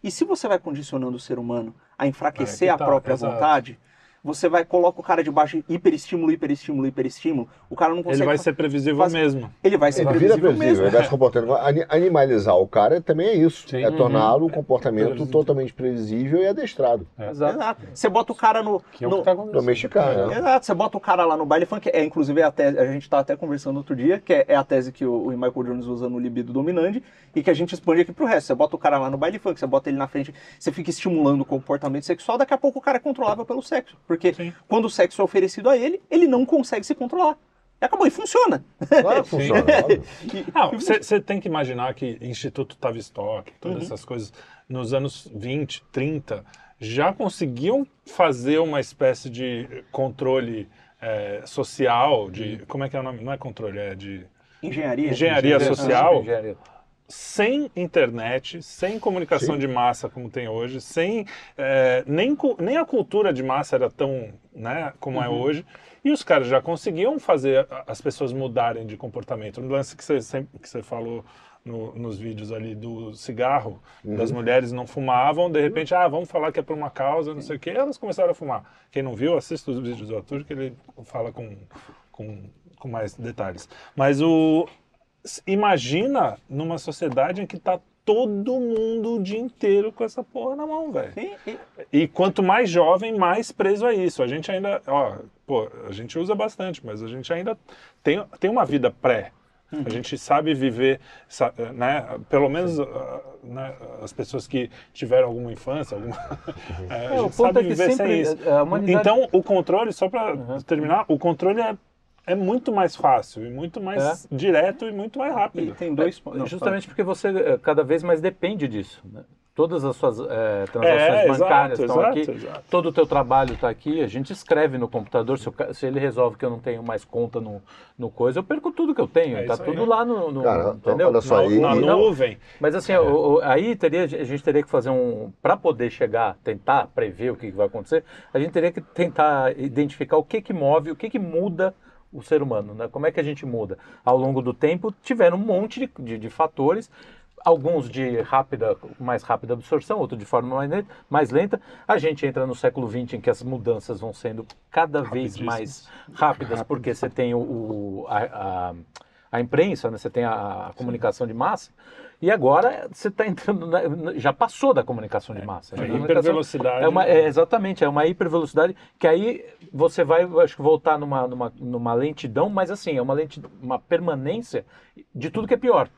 Speaker 1: E se você vai condicionando o ser humano a enfraquecer
Speaker 3: É
Speaker 1: a
Speaker 3: tá,
Speaker 1: própria
Speaker 3: exato.
Speaker 1: vontade, você vai coloca o cara debaixo de hiperestímulo, hiperestímulo, hiperestímulo, o cara não consegue.
Speaker 3: Ele vai ser previsível
Speaker 1: faz-
Speaker 3: mesmo.
Speaker 1: Ele vai ser
Speaker 4: Ele vira
Speaker 1: previsível
Speaker 4: previsível,
Speaker 1: mesmo.
Speaker 4: ele vai se comportando. Ani- Animalizar o cara também é isso.
Speaker 5: Sim.
Speaker 4: É torná-lo um
Speaker 3: É
Speaker 4: comportamento
Speaker 3: previsível.
Speaker 4: totalmente previsível e adestrado.
Speaker 2: Exato.
Speaker 1: Exato. Você bota o cara no.
Speaker 5: Que é o
Speaker 1: no-
Speaker 5: que tá acontecendo.
Speaker 4: Domesticar, né?
Speaker 1: Exato, você bota o cara lá no baile funk, é inclusive é a tese, a gente tá até conversando outro dia, que é, é a tese que o, o Michael Jones usa no libido dominante e que a gente expande aqui pro resto. Você bota o cara lá no baile funk, você bota ele na frente, você fica estimulando o comportamento sexual, daqui a pouco o cara é controlável pelo sexo. Porque
Speaker 3: Sim.
Speaker 1: quando o sexo é oferecido a ele, ele não consegue se controlar. E acabou, e funciona.
Speaker 4: Claro que funciona.
Speaker 3: você tem que imaginar que Instituto Tavistock, todas
Speaker 1: Uhum.
Speaker 3: essas coisas, nos anos 20, 30, já conseguiam fazer uma espécie de controle eh, social, de. Como é que é o nome? Não é controle, é de.
Speaker 1: engenharia.
Speaker 3: Engenharia social.
Speaker 2: Engenharia.
Speaker 3: Sem internet, sem comunicação
Speaker 4: Sim.
Speaker 3: de massa como tem hoje, sem eh, nem, nem a cultura de massa era tão né, como é hoje. E os caras já conseguiam fazer as pessoas mudarem de comportamento. No lance que você, que você falou no- nos vídeos ali do cigarro, das mulheres não fumavam, de repente, ah, vamos falar que é por uma causa, não sei o quê, elas começaram a fumar. Quem não viu, assista os vídeos do Arthur, que ele fala com, com, com mais detalhes. Mas o, Imagina numa sociedade em que tá todo mundo o dia inteiro com essa porra na mão, velho.
Speaker 1: E- e-
Speaker 3: quanto mais jovem, mais preso a isso. A gente ainda, ó, pô, a gente usa bastante, mas a gente ainda tem, tem uma vida pré. A gente sabe viver, né? Pelo menos ah, né, as pessoas que tiveram alguma infância, alguma, é, a
Speaker 2: É, o
Speaker 3: gente
Speaker 2: ponto
Speaker 3: sabe
Speaker 2: é
Speaker 3: viver sem isso.
Speaker 2: a humanidade-
Speaker 3: Então, o controle, só para terminar, o controle é, é muito mais fácil, e muito mais direto e muito mais
Speaker 1: e
Speaker 3: rápido.
Speaker 1: tem dois pontos. não,
Speaker 2: Justamente porque você eh, cada vez mais depende disso. né? todas as suas eh, transações
Speaker 3: É,
Speaker 2: bancárias
Speaker 3: exato,
Speaker 2: estão
Speaker 3: exato,
Speaker 2: aqui,
Speaker 3: exato.
Speaker 2: todo o teu trabalho está aqui, a gente escreve no computador, se, ca- se ele resolve que eu não tenho mais conta no, no coisa, eu perco tudo que eu tenho,
Speaker 3: É
Speaker 2: tá
Speaker 3: isso aí.
Speaker 2: tudo lá no, no-
Speaker 4: Cara,
Speaker 2: entendeu?
Speaker 4: olha só,
Speaker 3: Na,
Speaker 4: e-
Speaker 3: na
Speaker 4: e-
Speaker 2: não-
Speaker 3: nuvem.
Speaker 2: Mas assim, o- o- aí teria, a gente teria que fazer um. Para poder chegar, tentar prever o que que vai acontecer, a gente teria que tentar identificar o que, que move, o que, que muda o ser humano, né? Como é que a gente muda? Ao longo do tempo, tiveram um monte de, de, de fatores. Alguns de rápida, mais rápida absorção, outros de forma mais lenta, mais lenta. A gente entra no século XX em que as mudanças vão sendo cada vez mais rápidas, porque você tem o, o- a, a, a imprensa, né? você tem a, a comunicação de massa, e agora você está entrando, na- já passou da comunicação de massa.
Speaker 3: É,
Speaker 2: né? A comunicação-
Speaker 3: hipervelocidade.
Speaker 2: É uma, é, exatamente, é uma hipervelocidade que aí você vai, acho que voltar numa, numa, numa lentidão, mas assim, é uma, lentidão, uma permanência de tudo que é pior.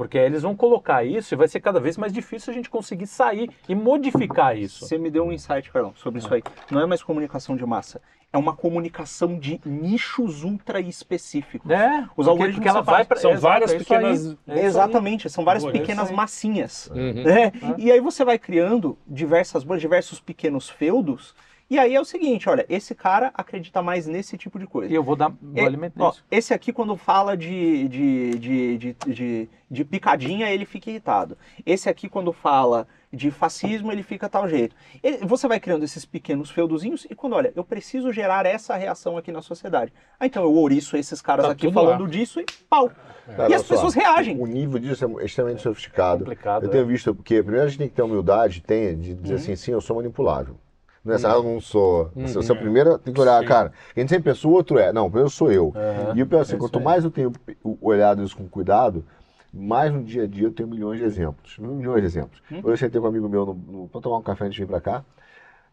Speaker 2: Porque aí eles vão colocar isso e vai ser cada vez mais difícil a gente conseguir sair e modificar isso.
Speaker 1: Você me deu um insight, Carlão, sobre isso aí. Não é mais comunicação de massa, é uma comunicação de nichos ultra específicos.
Speaker 2: É,
Speaker 1: Os
Speaker 2: porque-
Speaker 1: algoritmos
Speaker 2: porque ela
Speaker 1: são
Speaker 2: vai pra,
Speaker 3: São
Speaker 2: exato,
Speaker 3: várias
Speaker 2: é isso aí,
Speaker 3: pequenas-
Speaker 2: é.
Speaker 1: Exatamente, são várias
Speaker 2: Boa, é
Speaker 1: pequenas massinhas.
Speaker 5: Uhum.
Speaker 1: né? E aí você vai criando diversas bolhas, diversos pequenos feudos. E aí é o seguinte, olha, esse cara acredita mais nesse tipo de coisa.
Speaker 2: E eu vou dar vou alimentar
Speaker 1: ó,
Speaker 2: isso.
Speaker 1: esse aqui, quando fala de, de, de, de, de, de picadinha, ele fica irritado. Esse aqui, quando fala de fascismo, ele fica tal jeito. Você vai criando esses pequenos feudozinhos e quando, olha, eu preciso gerar essa reação aqui na sociedade. Ah, então eu ouriço esses caras
Speaker 5: Tá
Speaker 1: aqui falando
Speaker 5: lá.
Speaker 1: disso e pau.
Speaker 4: Cara,
Speaker 1: e as pessoas reagem.
Speaker 4: O nível disso é extremamente sofisticado.
Speaker 2: Complicado,
Speaker 4: Eu
Speaker 2: é.
Speaker 4: tenho visto, porque primeiro a gente tem que ter humildade, tem, de dizer assim, sim, eu sou manipulável. É assim, ah, eu não sou. Você você é o primeiro, tem que olhar,
Speaker 5: Sim.
Speaker 4: cara, a gente sempre pensa, o outro é. Não, o primeiro sou eu. E eu penso assim,
Speaker 2: É
Speaker 4: quanto mais eu tenho olhado isso com cuidado, mais no dia a dia eu tenho milhões de exemplos. Milhões de exemplos. Hoje eu sentei com um amigo meu no, no, pra tomar um café antes de vir pra cá.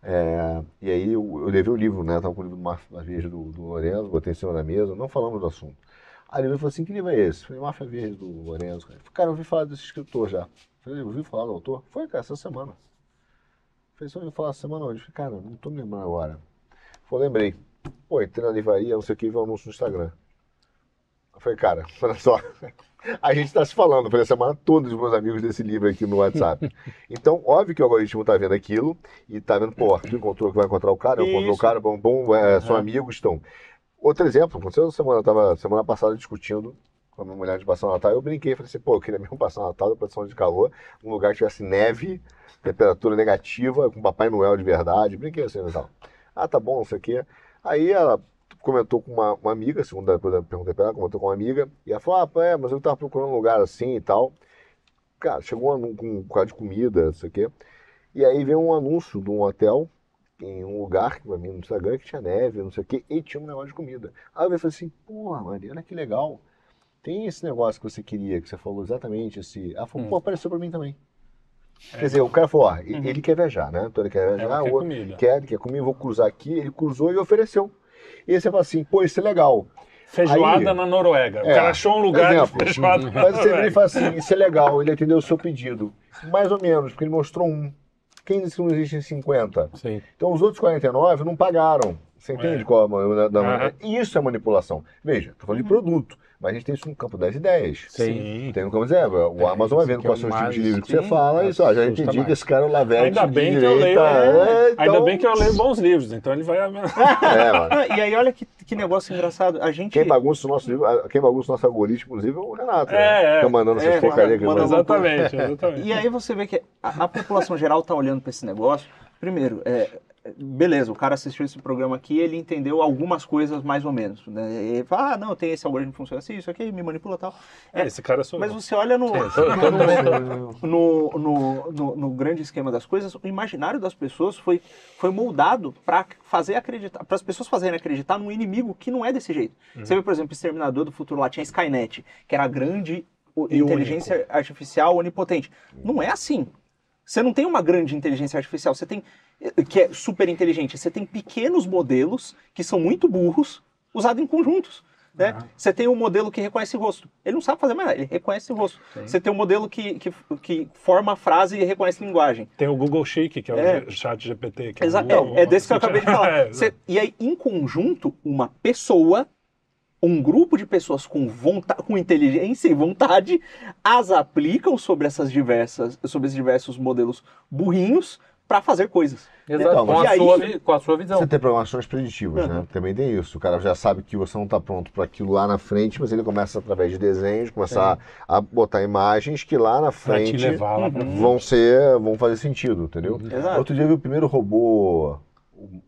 Speaker 4: é, e aí eu, eu levei o livro, né? Tava com o livro do Máfia Verde do, do Lorenzo, botei em cima da mesa, não falamos do assunto. Aí ele falou assim, que livro é esse? Eu falei, Máfia Verde do Lorenzo. Cara, Eu falei, cara eu ouvi falar desse escritor já. Eu falei, ouvi falar do autor? Foi, cara, essa semana. Falei, você ouviu falar essa semana falei, cara, não tô me lembrando agora. Falei, lembrei. Pô, entrei na livraria, não sei o que, vi um anúncio no Instagram. Eu falei, cara, olha só. A gente está se falando, foi a semana toda os meus amigos desse livro aqui no WhatsApp. Então, óbvio que o algoritmo está vendo aquilo e está vendo, pô, tu encontrou que vai encontrar o cara, eu encontrei o cara, bom, bom é, são amigos, estão. Outro exemplo, aconteceu semana, eu tava semana passada discutindo com a minha mulher de passar o Natal, eu brinquei, falei assim, pô, eu queria mesmo passar o Natal, produção de calor, num lugar que tivesse neve, temperatura negativa, com Papai Noel de verdade, brinquei assim tal. Ah, tá bom, não sei o quê. Aí ela comentou com uma, uma amiga, segundo eu perguntei pra ela, comentou com uma amiga, e ela falou, ah, pô, é, mas eu tava procurando um lugar assim e tal. Cara, chegou um com um quadro de comida, não sei o quê. E aí veio um anúncio de um hotel em um lugar pra mim no Instagram que tinha neve, não sei o quê, e tinha um negócio de comida. Aí eu falei assim, porra, Mariana, que legal. Tem esse negócio que você queria, que você falou exatamente esse. Ela falou,
Speaker 2: Hum.
Speaker 4: pô, apareceu pra mim também. Quer dizer, o cara falou, ó, ele ele quer viajar, né? Então ele quer viajar,
Speaker 3: quer
Speaker 4: o outro
Speaker 3: comida.
Speaker 4: quer, ele quer comer, vou cruzar aqui, ele cruzou e ofereceu. E aí você fala assim, pô, isso é legal.
Speaker 3: Feijoada
Speaker 4: Aí-
Speaker 3: na Noruega. O
Speaker 4: É,
Speaker 3: cara achou um lugar
Speaker 4: exemplo.
Speaker 3: de feijoada na
Speaker 4: Mas você vira e fala assim, isso é legal, ele atendeu o seu pedido. Mais ou menos, porque ele mostrou um. Quem disse que não existem 50?
Speaker 5: Sim.
Speaker 4: Então os outros 49 não pagaram. Você entende
Speaker 3: É.
Speaker 4: qual é a ma- da-
Speaker 3: Aham.
Speaker 4: Isso é manipulação. Veja, tô falando de produto, mas a gente tem isso no campo das ideias.
Speaker 3: Sim.
Speaker 4: Tem no campo das ideias. O Amazon vai vendo
Speaker 5: é
Speaker 4: quais
Speaker 5: o
Speaker 4: são os tipos de
Speaker 5: mais-
Speaker 4: livro que você fala. Isso, ó, já entendi que esse cara é o Lavete
Speaker 3: Ainda
Speaker 4: de
Speaker 3: bem que eu leio.
Speaker 4: direita. É,
Speaker 3: Ainda
Speaker 4: então-
Speaker 3: bem que eu leio bons livros, então ele vai.
Speaker 4: É, mano.
Speaker 1: Ah, e aí olha que, que negócio engraçado. A gente.
Speaker 4: Quem bagunça o nosso livro, quem bagunça o nosso algoritmo, inclusive, é o Renato. né?
Speaker 3: É, é.
Speaker 4: Fica mandando essas
Speaker 1: É,
Speaker 4: porcarias que
Speaker 1: manda-
Speaker 4: manda.
Speaker 3: Exatamente, exatamente.
Speaker 1: E aí você vê que a, a população geral tá olhando para esse negócio. Primeiro, é, beleza, o cara assistiu esse programa aqui, ele entendeu algumas coisas mais ou menos. Né? Ele fala, ah, não, tem esse algoritmo que funciona assim, isso aqui, me manipula e tal.
Speaker 3: É, esse cara sou
Speaker 1: Mas
Speaker 3: eu.
Speaker 1: você olha no, no, no, no, no grande esquema das coisas, o imaginário das pessoas foi, foi moldado para fazer acreditar, para as pessoas fazerem acreditar num inimigo que não é desse jeito. Você vê, por exemplo, Exterminador do Futuro lá tinha Skynet, que era a grande
Speaker 3: E
Speaker 1: inteligência artificial onipotente. Não é assim. Você não tem uma grande inteligência artificial, você tem que é super inteligente. Você tem pequenos modelos que são muito burros usados em conjuntos. Né? Você tem um modelo que reconhece rosto. Ele não sabe fazer mais nada, ele reconhece o rosto. Você tem um modelo que, que, que forma a frase e reconhece linguagem.
Speaker 3: Tem o Google Chic, que é o
Speaker 1: É.
Speaker 3: chat GPT. Que é,
Speaker 1: Exa-
Speaker 3: o Google-
Speaker 1: é, é desse que eu acabei de falar.
Speaker 3: É,
Speaker 1: Você- e aí, em conjunto, uma pessoa um grupo de pessoas com vontade, com inteligência e vontade as aplicam sobre essas diversas, sobre esses diversos modelos burrinhos para fazer coisas.
Speaker 2: Exato,
Speaker 4: Então,
Speaker 2: com, a sua,
Speaker 1: aí-
Speaker 2: vi- com a sua visão.
Speaker 4: Você tem programações preditivas, né? Também tem isso. O cara já sabe que você não está pronto para aquilo lá na frente, mas ele começa através de desenhos, começar a, a botar imagens que lá na
Speaker 5: Pra te
Speaker 4: frente
Speaker 5: levar lá
Speaker 4: vão ser, vão fazer sentido, entendeu?
Speaker 1: Exato.
Speaker 4: Outro dia eu vi o primeiro robô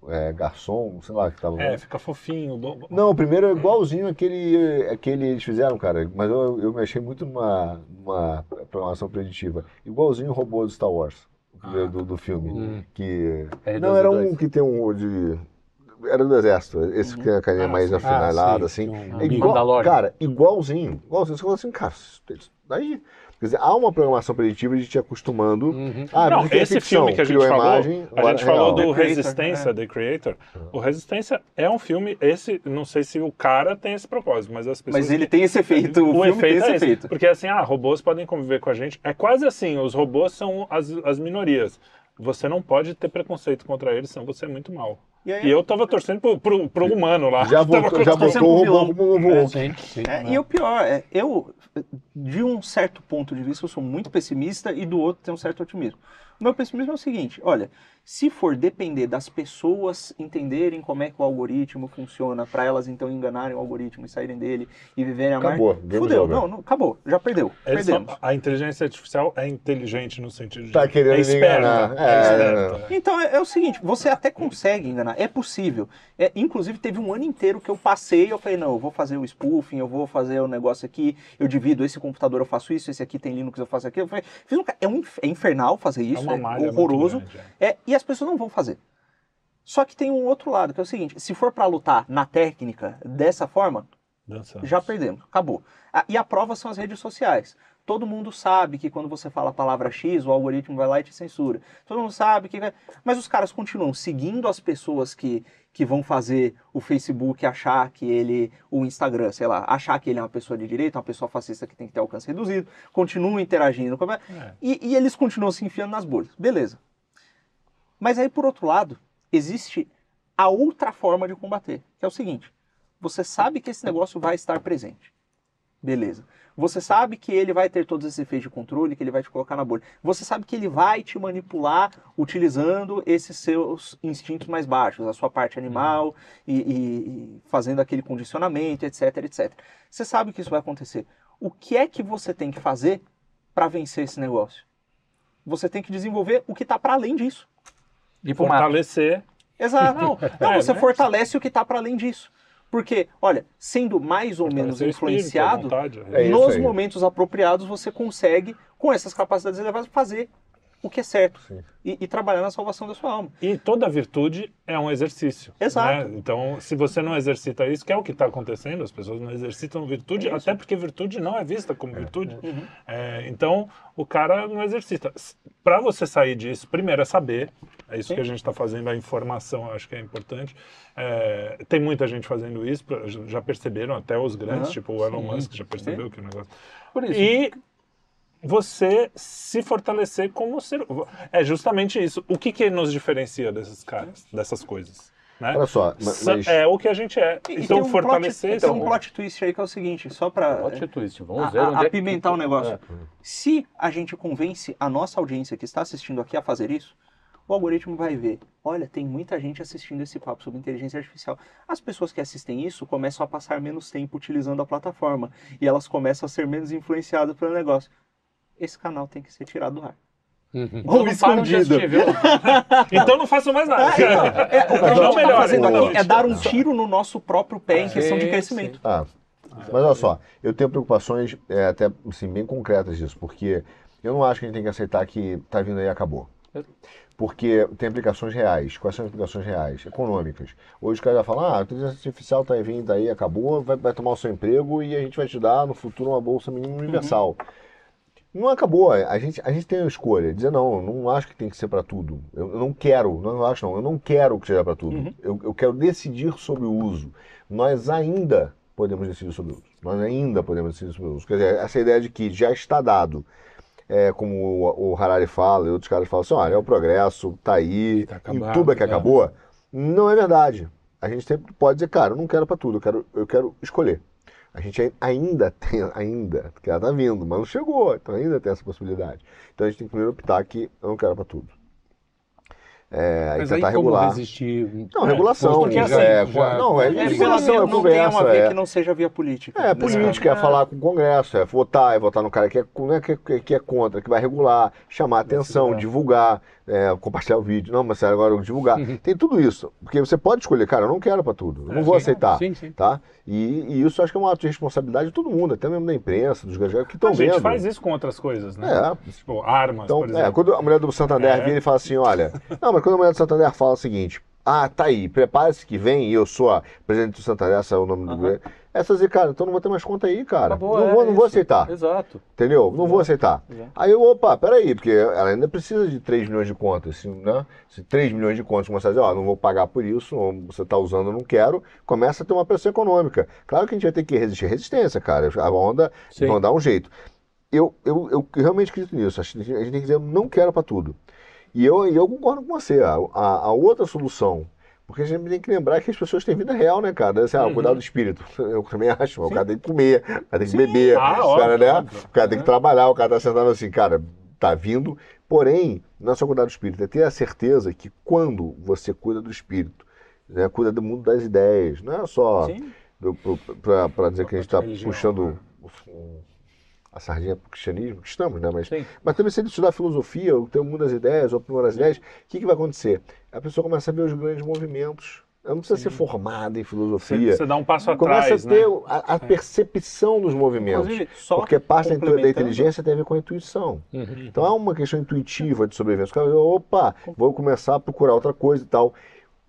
Speaker 4: é, garçom, sei lá, que tava.
Speaker 3: É, fica fofinho.
Speaker 4: Não, o primeiro é igualzinho aquele, aquele eles fizeram, cara. Mas eu, eu me achei muito numa, numa programação preditiva. Igualzinho o robô do Star Wars, primeiro do, do filme.
Speaker 5: Hum.
Speaker 4: Que.
Speaker 2: R2D2.
Speaker 4: Não, era um que tem um de. Era do exército, esse que tem a carinha
Speaker 3: Ah,
Speaker 4: mais afinalada,
Speaker 5: Ah, sim,
Speaker 4: assim.
Speaker 5: um
Speaker 4: É igual, cara, igualzinho. Igualzinho. Você fala assim, cara, daí. Quer dizer, há uma programação preditiva de te acostumando.
Speaker 5: Uhum.
Speaker 4: Ah,
Speaker 3: Não,
Speaker 4: é
Speaker 3: esse
Speaker 4: ficção,
Speaker 3: filme que a gente falou,
Speaker 4: imagem,
Speaker 3: a gente
Speaker 4: é
Speaker 3: falou
Speaker 4: real.
Speaker 3: do
Speaker 1: The
Speaker 3: Resistência. The Creator. O Resistência é um filme, esse, não sei se o cara tem esse propósito, mas as pessoas...
Speaker 1: Mas ele tem esse efeito, o,
Speaker 3: o
Speaker 1: filme
Speaker 3: efeito
Speaker 1: tem esse
Speaker 3: é esse.
Speaker 1: efeito.
Speaker 3: Porque assim, ah, robôs podem conviver com a gente. É quase assim, os robôs são as, as minorias. Você não pode ter preconceito contra eles, senão você é muito mal.
Speaker 1: E aí-
Speaker 3: E eu tava torcendo pro, pro, pro humano lá.
Speaker 4: Já voltou, já voltou o robô um.
Speaker 5: Sim, sim.
Speaker 1: É, e o pior é, eu, de um certo ponto de vista, eu sou muito pessimista e do outro tenho um certo otimismo. O meu pessimismo é o seguinte, olha, se for depender das pessoas entenderem como é que o algoritmo funciona, para elas então enganarem o algoritmo e saírem dele e viverem a
Speaker 4: Acabou,
Speaker 1: mais...
Speaker 4: game
Speaker 1: Fudeu, não, não, acabou, já perdeu, perdemos.
Speaker 3: a inteligência artificial é inteligente no sentido de.
Speaker 4: Tá querendo
Speaker 3: é esperta,
Speaker 4: enganar.
Speaker 3: É,
Speaker 4: É,
Speaker 3: esperta.
Speaker 1: Então é, é o seguinte, você até consegue enganar, é possível. É, inclusive teve um ano inteiro que eu passei, eu falei, não, eu vou fazer o spoofing, eu vou fazer o negócio aqui, eu divido esse computador, eu faço isso, esse aqui tem Linux, eu faço aquilo. Eu falei, fiz um é, um é infernal fazer isso,
Speaker 3: uma
Speaker 1: é,
Speaker 3: malha muito
Speaker 1: horroroso. É, e as pessoas não vão fazer. Só que tem um outro lado, que é o seguinte, se for para lutar na técnica dessa forma,
Speaker 3: Dançamos.
Speaker 1: já perdemos, acabou. Ah, e a prova são as redes sociais. Todo mundo sabe que quando você fala a palavra X, o algoritmo vai lá e te censura. Todo mundo sabe que. Mas os caras continuam seguindo as pessoas que, que vão fazer o Facebook achar que ele. O Instagram, sei lá, achar que ele é uma pessoa de direita, uma pessoa fascista que tem que ter alcance reduzido, continuam interagindo. com-
Speaker 3: É.
Speaker 1: E, e eles continuam se enfiando nas bolhas. Beleza. Mas aí, por outro lado, existe a outra forma de combater, que é o seguinte: você sabe que esse negócio vai estar presente. Beleza. Você sabe que ele vai ter todos esses efeitos de controle, que ele vai te colocar na bolha. Você sabe que ele vai te manipular utilizando esses seus instintos mais baixos, a sua parte animal e, e- fazendo aquele condicionamento, etc, etc. Você sabe que isso vai acontecer. O que é que você tem que fazer para vencer esse negócio? Você tem que desenvolver o que está para além disso.
Speaker 2: E pro mato.
Speaker 3: Fortalecer.
Speaker 1: Exato. Não, não,
Speaker 3: É,
Speaker 1: você
Speaker 3: né?
Speaker 1: fortalece o que está para além disso. Porque, olha, sendo mais ou menos
Speaker 3: fortalecer o espírito,
Speaker 1: influenciado,
Speaker 3: vontade,
Speaker 4: É isso
Speaker 1: nos momentos apropriados você consegue, com essas capacidades elevadas, fazer o que é certo
Speaker 4: Sim.
Speaker 1: e, e trabalhar na salvação da sua alma.
Speaker 3: E toda virtude é um exercício.
Speaker 1: Exato.
Speaker 3: né? Então, se você não exercita isso, que é o que está acontecendo, as pessoas não exercitam virtude,
Speaker 1: É
Speaker 3: até porque virtude não é vista como virtude.
Speaker 1: Uhum.
Speaker 3: É, então, o cara não exercita. Para você sair disso, primeiro é saber. É isso
Speaker 1: Sim.
Speaker 3: que a gente está fazendo, a informação acho que é importante. É, tem muita gente fazendo isso, já perceberam, até os grandes,
Speaker 1: Aham.
Speaker 3: tipo o Elon Musk já percebeu que o negócio.
Speaker 2: Por isso.
Speaker 3: E você se fortalecer como ser. É justamente isso. O que, que nos diferencia desses caras, dessas coisas? Né?
Speaker 4: Olha só, mas-
Speaker 3: É o que a gente é.
Speaker 1: E- e
Speaker 3: então,
Speaker 1: tem um
Speaker 3: fortalecer.
Speaker 1: plot, tem um plot twist aí que é o seguinte, só para
Speaker 2: Plot twist. Vamos ver onde é que-
Speaker 1: apimentar o negócio. Se a gente convence a nossa audiência que está assistindo aqui a fazer isso, o algoritmo vai ver, olha, tem muita gente assistindo esse papo sobre inteligência artificial. As pessoas que assistem isso começam a passar menos tempo utilizando a plataforma e elas começam a ser menos influenciadas pelo negócio. Esse canal tem que ser tirado do ar.
Speaker 5: Uhum.
Speaker 2: Então
Speaker 1: Ou
Speaker 2: de
Speaker 1: escondido.
Speaker 2: assistir?
Speaker 3: Então não façam mais nada.
Speaker 1: É, o que a
Speaker 3: Não
Speaker 1: gente está
Speaker 3: melhora,
Speaker 1: fazendo
Speaker 3: não.
Speaker 1: aqui é dar um tiro no nosso próprio pé em questão de crescimento.
Speaker 4: Ah, mas olha só, eu tenho preocupações é, até assim, bem concretas disso, porque eu não acho que a gente tem que aceitar que tá vindo aí e acabou. Porque tem aplicações reais. Quais são as aplicações reais? Econômicas. Hoje os caras já falam, ah, a inteligência artificial tá vindo aí, acabou, vai, vai tomar o seu emprego e a gente vai te dar no futuro uma bolsa mínima universal. Não acabou. A gente, a gente tem a escolha. Dizer, não, eu não acho que tem que ser para tudo. Eu, eu não quero, não acho não, eu não quero que seja para tudo. Eu, eu quero decidir sobre o uso. Nós ainda podemos decidir sobre o uso. Nós ainda podemos decidir sobre o uso. Quer dizer, essa ideia de que já está dado, é, como o, o Harari fala e outros caras falam assim, olha, é o progresso, tá aí,
Speaker 5: Tá acabado,
Speaker 4: tudo é que
Speaker 5: é.
Speaker 4: acabou, não é verdade. a gente sempre pode dizer, cara, eu não quero para tudo, eu quero, eu quero escolher. A gente ai- ainda tem, ainda, porque ela tá vindo, mas não chegou, então ainda tem essa possibilidade. Então a gente tem que primeiro optar que eu não quero para tudo. É, aí
Speaker 5: Mas aí
Speaker 4: tentar
Speaker 5: como
Speaker 4: regular.
Speaker 5: resistir?
Speaker 4: Não, regulação.
Speaker 5: Porque assim,
Speaker 4: é,
Speaker 5: já-
Speaker 4: não, é,
Speaker 5: É,
Speaker 1: É,
Speaker 4: regulação, é
Speaker 1: não tem
Speaker 4: conversa.
Speaker 1: uma ver
Speaker 4: é.
Speaker 1: que não seja via política.
Speaker 4: É,
Speaker 1: nesse
Speaker 4: política, é
Speaker 1: caso.
Speaker 4: falar com o Congresso, é votar, é votar no cara que é, né, que, que- que é contra, que vai regular, chamar atenção, divulgar, é, compartilhar o vídeo. Não, mas sério, agora eu divulgar. Tem tudo isso. Porque você pode escolher, cara, eu não quero pra tudo, eu não vou
Speaker 5: sim.
Speaker 4: aceitar.
Speaker 5: Sim, sim.
Speaker 4: Tá? E, e isso acho que é um ato de responsabilidade de todo mundo, até mesmo da imprensa, dos gajos que estão
Speaker 3: A gente
Speaker 4: vendo.
Speaker 3: faz isso com outras coisas, né?
Speaker 4: É.
Speaker 3: Tipo, armas,
Speaker 4: Então,
Speaker 3: por
Speaker 4: é,
Speaker 3: exemplo.
Speaker 4: quando a mulher do Santander
Speaker 3: É.
Speaker 4: vira e fala assim, olha... Não, mas quando a mulher do Santander fala o seguinte, ah, tá aí, prepare-se que vem, e eu sou a presidente do Santander, esse é o nome do governo. Essa dizer, cara, então não vou ter mais conta aí, cara.
Speaker 2: Acabou,
Speaker 4: não
Speaker 2: é
Speaker 4: vou, não vou aceitar.
Speaker 2: Exato.
Speaker 4: Entendeu? Não vou aceitar.
Speaker 2: Exato.
Speaker 4: Aí eu, opa, peraí, porque ela ainda precisa de 3 milhões de contas. Se, né? se 3 milhões de contas começar a dizer, ó, não vou pagar por isso, você está usando, não quero, começa a ter uma pressão econômica. Claro que a gente vai ter que resistir. Resistência, cara. A onda
Speaker 5: Sim.
Speaker 4: vão dar um jeito. Eu, eu, eu realmente acredito nisso. A gente tem que dizer, não quero para tudo. E eu, eu concordo com você. A, a, a outra solução. Porque a gente tem que lembrar que as pessoas têm vida real, né, cara? Assim, ah,
Speaker 3: Uhum.
Speaker 4: cuidar do espírito. Eu também acho. O cara tem que comer, o cara tem que beber.
Speaker 3: Ah,
Speaker 4: o cara,
Speaker 3: óbvio,
Speaker 4: né?
Speaker 3: óbvio.
Speaker 4: O cara tem que trabalhar, o cara tá sentado assim, cara, tá vindo. Porém, não é só cuidar do espírito, é ter a certeza que quando você cuida do espírito, né, cuida do mundo das ideias, não é só
Speaker 1: Sim.
Speaker 4: para dizer que a gente está puxando
Speaker 3: né?
Speaker 4: o- a sardinha para o cristianismo, que estamos, né? Mas,
Speaker 2: Sim.
Speaker 4: mas também se ele estudar filosofia, ou ter das ideias, ou aprimorar as ideias, o que, que vai acontecer? A pessoa começa a ver os grandes movimentos. Ela não precisa ser formada em
Speaker 3: Você,
Speaker 4: filosofia.
Speaker 3: você dá um passo
Speaker 4: Começa
Speaker 3: atrás,
Speaker 4: a ter
Speaker 3: né?
Speaker 4: a, a percepção dos movimentos.
Speaker 1: Inclusive,
Speaker 4: Porque parte da, inteligência tem a ver com a intuição.
Speaker 5: Uhum.
Speaker 4: Então é uma questão intuitiva de sobrevivência. O cara, opa, vou começar a procurar outra coisa e tal.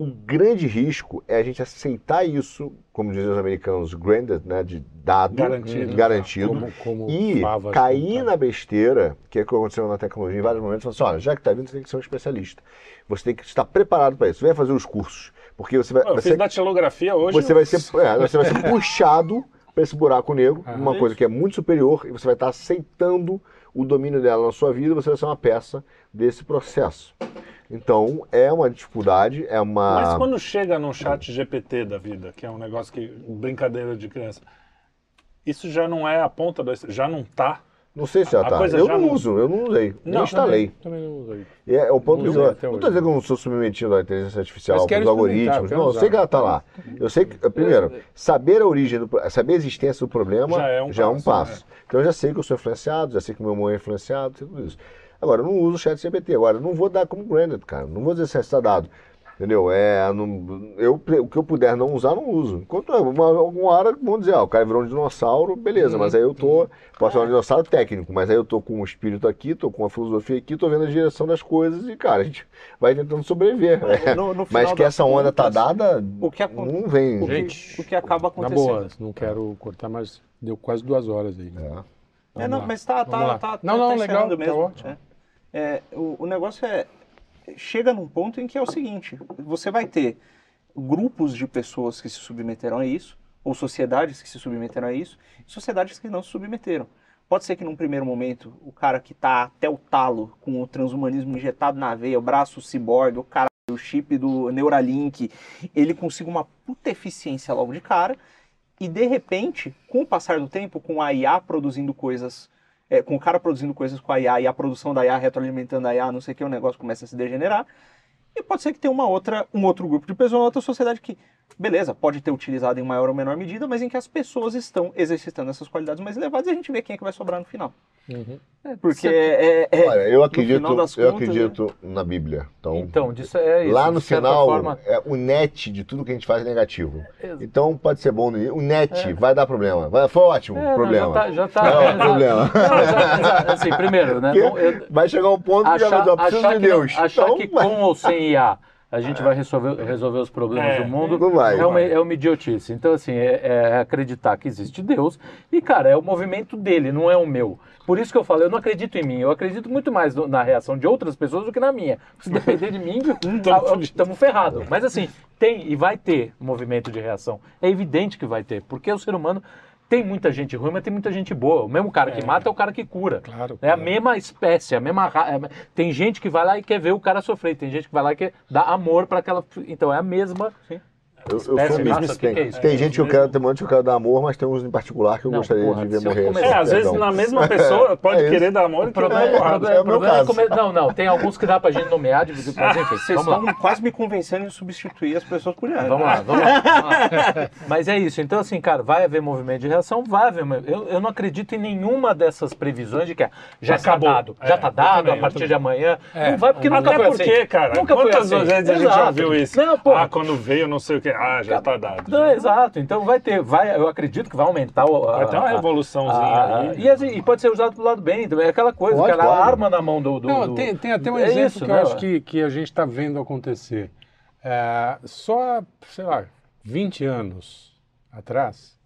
Speaker 4: O grande risco é a gente aceitar isso, como dizem os americanos, granted, né, de dado,
Speaker 3: Garantido.
Speaker 4: garantido
Speaker 5: Como, como
Speaker 4: e
Speaker 5: favas
Speaker 4: cair
Speaker 5: com-
Speaker 4: na besteira, que é o que aconteceu na tecnologia em vários momentos, falar assim, olha, já que está vindo, você tem que ser um especialista. Você tem que estar preparado para isso. Venha fazer os cursos. Porque você vai,
Speaker 3: Eu
Speaker 4: vai
Speaker 3: fiz
Speaker 4: ser,
Speaker 3: datilografia hoje.
Speaker 4: você vai ser, é, você vai ser puxado para esse buraco negro, uma coisa que é muito superior, e você vai estar aceitando o domínio dela na sua vida, você vai ser uma peça desse processo. Então, é uma dificuldade, é uma...
Speaker 3: Mas quando chega no chat GPT da vida, que é um negócio que. brincadeira de criança, isso já não é a ponta do. Já não tá.
Speaker 4: Não sei se já
Speaker 3: A
Speaker 4: tá. Eu
Speaker 3: já
Speaker 4: não
Speaker 3: não-
Speaker 4: uso, eu não usei.
Speaker 3: Não,
Speaker 4: instalei.
Speaker 5: Também não usei.
Speaker 4: E é, o ponto
Speaker 5: Não
Speaker 4: que
Speaker 5: usei
Speaker 4: eu, não estou dizendo que eu não sou submetido à inteligência artificial,
Speaker 5: Mas
Speaker 4: para
Speaker 5: quero
Speaker 4: os
Speaker 5: experimentar,
Speaker 4: algoritmos. Não, eu sei que ela está lá. Eu sei que, primeiro, saber a origem, do, saber a existência do problema
Speaker 3: Já é um passo,
Speaker 4: passo. Então eu já sei que eu sou influenciado, já sei que meu irmão é influenciado, tudo isso. Agora, eu não uso o chat GPT. Agora, eu não vou dar como granted, cara. Não vou dizer se está dado. Entendeu? É, não- eu, o que eu puder não usar, não uso. Enquanto uma, alguma hora vão dizer, ah, o cara virou um dinossauro, beleza, mas aí eu tô, posso ser um dinossauro técnico, mas aí eu tô com o espírito aqui, tô com a filosofia aqui, tô vendo a direção das coisas e, cara, a gente vai tentando sobreviver.
Speaker 1: É, no- no
Speaker 4: mas que essa onda tá dada,
Speaker 1: o que
Speaker 4: não vem.
Speaker 1: O que,
Speaker 5: Gente,
Speaker 1: o que acaba
Speaker 5: Na
Speaker 1: acontecendo.
Speaker 5: boa, não quero cortar, mas deu quase duas horas aí.
Speaker 4: É.
Speaker 1: É,
Speaker 5: Vamos
Speaker 1: não,
Speaker 5: lá.
Speaker 1: mas tá,
Speaker 5: Vamos
Speaker 1: tá, tá,
Speaker 5: Não,
Speaker 1: tá,
Speaker 5: não,
Speaker 1: tá
Speaker 5: legal, tá
Speaker 1: mesmo.
Speaker 5: ótimo.
Speaker 1: É. É, o, o negócio é. Chega num ponto em que é o seguinte: você vai ter grupos de pessoas que se submeteram a isso, ou sociedades que se submeteram a isso, e sociedades que não se submeteram. Pode ser que num primeiro momento o cara que tá até o talo com o transhumanismo injetado na veia, o braço ciborgue, o cara o chip do Neuralink, ele consiga uma puta eficiência logo de cara, e de repente, com o passar do tempo, com a IA produzindo coisas, é, com o cara produzindo coisas com a IA e a produção da IA retroalimentando a IA, não sei o que, o negócio começa a se degenerar. E pode ser que tenha uma outra, um outro grupo de pessoas, uma outra sociedade que, beleza, pode ter utilizado em maior ou menor medida, mas em que as pessoas estão exercitando essas qualidades mais elevadas e a gente vê quem é que vai sobrar no final.
Speaker 5: Uhum.
Speaker 1: É, porque é, é-
Speaker 4: Olha, eu
Speaker 1: no
Speaker 4: acredito,
Speaker 1: final das
Speaker 4: eu
Speaker 1: contas,
Speaker 4: acredito na Bíblia. Então,
Speaker 2: Então, disso é isso.
Speaker 4: lá no final,
Speaker 2: forma-
Speaker 4: é, o net de tudo que a gente faz é negativo. Então pode ser bom. no- O net vai dar problema. Vai, foi ótimo,
Speaker 2: É, não,
Speaker 4: problema.
Speaker 2: já tá. Já tá
Speaker 4: Não, problema.
Speaker 2: Não, já- assim, primeiro, né? Não- eu-
Speaker 4: vai chegar um ponto que já
Speaker 2: achar,
Speaker 4: eu preciso
Speaker 2: achar
Speaker 4: de
Speaker 2: que, não-
Speaker 4: Deus.
Speaker 2: achar
Speaker 4: Então,
Speaker 2: que
Speaker 4: vai-
Speaker 2: com ou sem IA a gente vai resolver, resolver os problemas
Speaker 3: É,
Speaker 2: do mundo
Speaker 4: não vai.
Speaker 2: é, uma, é uma idiotice. Então, assim, é, é acreditar que existe Deus e, cara, é o movimento dele, não é o meu. Por isso que eu falo, eu não acredito em mim, eu acredito muito mais no- na reação de outras pessoas do que na minha. Se depender de mim, estamos ferrados. Mas, assim, tem e vai ter movimento de reação. É evidente que vai ter, porque o ser humano. Tem muita gente ruim, mas tem muita gente boa. O mesmo cara que mata é o cara que cura.
Speaker 5: Claro,
Speaker 2: É a
Speaker 5: claro.
Speaker 2: mesma espécie, a mesma ra- é- Tem gente que vai lá e quer ver o cara sofrer, tem gente que vai lá e quer dar amor para aquela. Então é a mesma.
Speaker 4: Eu, eu sou mesmo.
Speaker 2: que
Speaker 4: tem
Speaker 2: que é isso?
Speaker 4: tem gente que eu quero, tem momentos que eu quero dar amor, mas tem uns em particular que eu
Speaker 2: Não,
Speaker 4: gostaria
Speaker 2: porra,
Speaker 4: de ver morrer.
Speaker 2: começar-
Speaker 3: É,
Speaker 4: assim,
Speaker 3: às vezes na mesma pessoa pode
Speaker 4: É
Speaker 3: querer dar amor e
Speaker 2: problema,
Speaker 3: porrada.
Speaker 2: problema-
Speaker 4: é o
Speaker 2: problema é come- Não, não, tem alguns que dá pra gente nomear, de- de- mas enfim,
Speaker 1: Vocês
Speaker 2: vamos lá.
Speaker 1: estão quase me convencendo em substituir as pessoas por mulheres.
Speaker 2: Vamos lá, vamos lá. vamos lá. Mas é isso. Então, assim, cara, vai haver movimento de reação, vai haver. Eu, eu não acredito em nenhuma dessas previsões de que já está
Speaker 3: Acabou.
Speaker 2: dado. Já
Speaker 3: É,
Speaker 2: está dado
Speaker 3: também,
Speaker 2: a partir de amanhã.
Speaker 5: É,
Speaker 2: não vai porque nunca foi assim.
Speaker 3: cara,
Speaker 2: Nunca foi
Speaker 3: quantas
Speaker 2: assim.
Speaker 3: vezes a gente já ouviu isso? Ah, quando veio não sei o que. Ah, já tá dado.
Speaker 2: Não, exato. Então vai ter, vai, eu acredito que vai aumentar o. a-
Speaker 3: Vai ter uma revoluçãozinha
Speaker 2: a-
Speaker 3: aí.
Speaker 2: E, assim, e pode ser usado do lado bem também. É aquela coisa,
Speaker 4: Pode,
Speaker 2: cara,
Speaker 4: pode.
Speaker 2: a arma na mão do. do-
Speaker 5: Não,
Speaker 2: do-
Speaker 5: tem, tem até um
Speaker 2: É
Speaker 5: exemplo
Speaker 2: isso,
Speaker 5: que eu
Speaker 2: né?
Speaker 5: acho que, que a gente está vendo acontecer. É, só, sei lá, 20 anos atrás,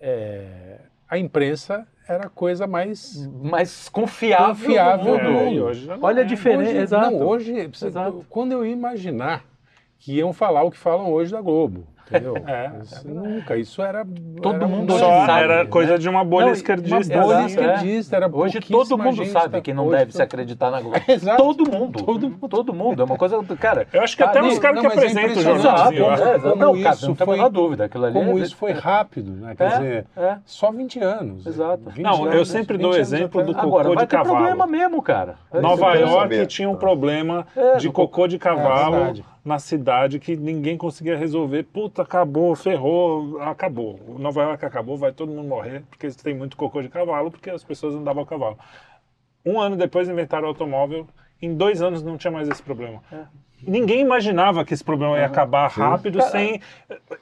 Speaker 5: é, a imprensa era a coisa mais
Speaker 2: mais confiável,
Speaker 5: Confiável
Speaker 2: do
Speaker 5: do
Speaker 2: mundo.
Speaker 3: É, hoje já
Speaker 2: Olha a
Speaker 3: é.
Speaker 2: diferença.
Speaker 5: Hoje,
Speaker 2: exato.
Speaker 5: Não, hoje,
Speaker 2: Exato.
Speaker 5: quando eu ia imaginar que iam falar o que falam hoje da Globo, entendeu?
Speaker 3: É,
Speaker 5: Isso nunca, isso era...
Speaker 2: Todo
Speaker 5: era
Speaker 2: mundo
Speaker 3: Só
Speaker 2: sabe,
Speaker 3: era
Speaker 2: né?
Speaker 3: coisa de uma bolha
Speaker 2: Não,
Speaker 3: esquerdista.
Speaker 5: Uma bolha
Speaker 2: Exato, é.
Speaker 5: esquerdista, era
Speaker 2: Hoje todo mundo sabe
Speaker 5: da-
Speaker 2: que não
Speaker 5: hoje
Speaker 2: deve
Speaker 5: todo-
Speaker 2: se acreditar na Globo.
Speaker 5: Exato.
Speaker 2: Todo mundo. Todo mundo. Todo mundo. É uma coisa. Cara.
Speaker 3: Eu acho que até os caras que
Speaker 5: é
Speaker 3: apresentam o jornalzinho.
Speaker 2: Exato, é, exato. Não, cara,
Speaker 5: isso
Speaker 2: não tem a
Speaker 5: foi-
Speaker 2: menor dúvida. Aquilo ali
Speaker 5: Como
Speaker 2: é-
Speaker 5: isso foi rápido, né? Quer
Speaker 2: É,
Speaker 5: dizer,
Speaker 2: é.
Speaker 5: só 20 anos.
Speaker 2: Exato.
Speaker 5: 20
Speaker 3: Não, eu sempre
Speaker 5: 20
Speaker 3: dou o exemplo do cocô
Speaker 2: Agora, vai
Speaker 3: de
Speaker 2: ter
Speaker 3: cavalo.
Speaker 2: problema mesmo, cara. É
Speaker 3: Nova York tinha um problema
Speaker 2: É,
Speaker 3: de cocô de cavalo. Na cidade que ninguém conseguia resolver. Puta, acabou, ferrou, acabou. Nova York acabou, vai todo mundo morrer, porque tem muito cocô de cavalo, porque as pessoas andavam a cavalo. Um ano depois inventaram o automóvel, em dois anos não tinha mais esse problema.
Speaker 2: É.
Speaker 3: Ninguém imaginava que esse problema ia acabar rápido sem.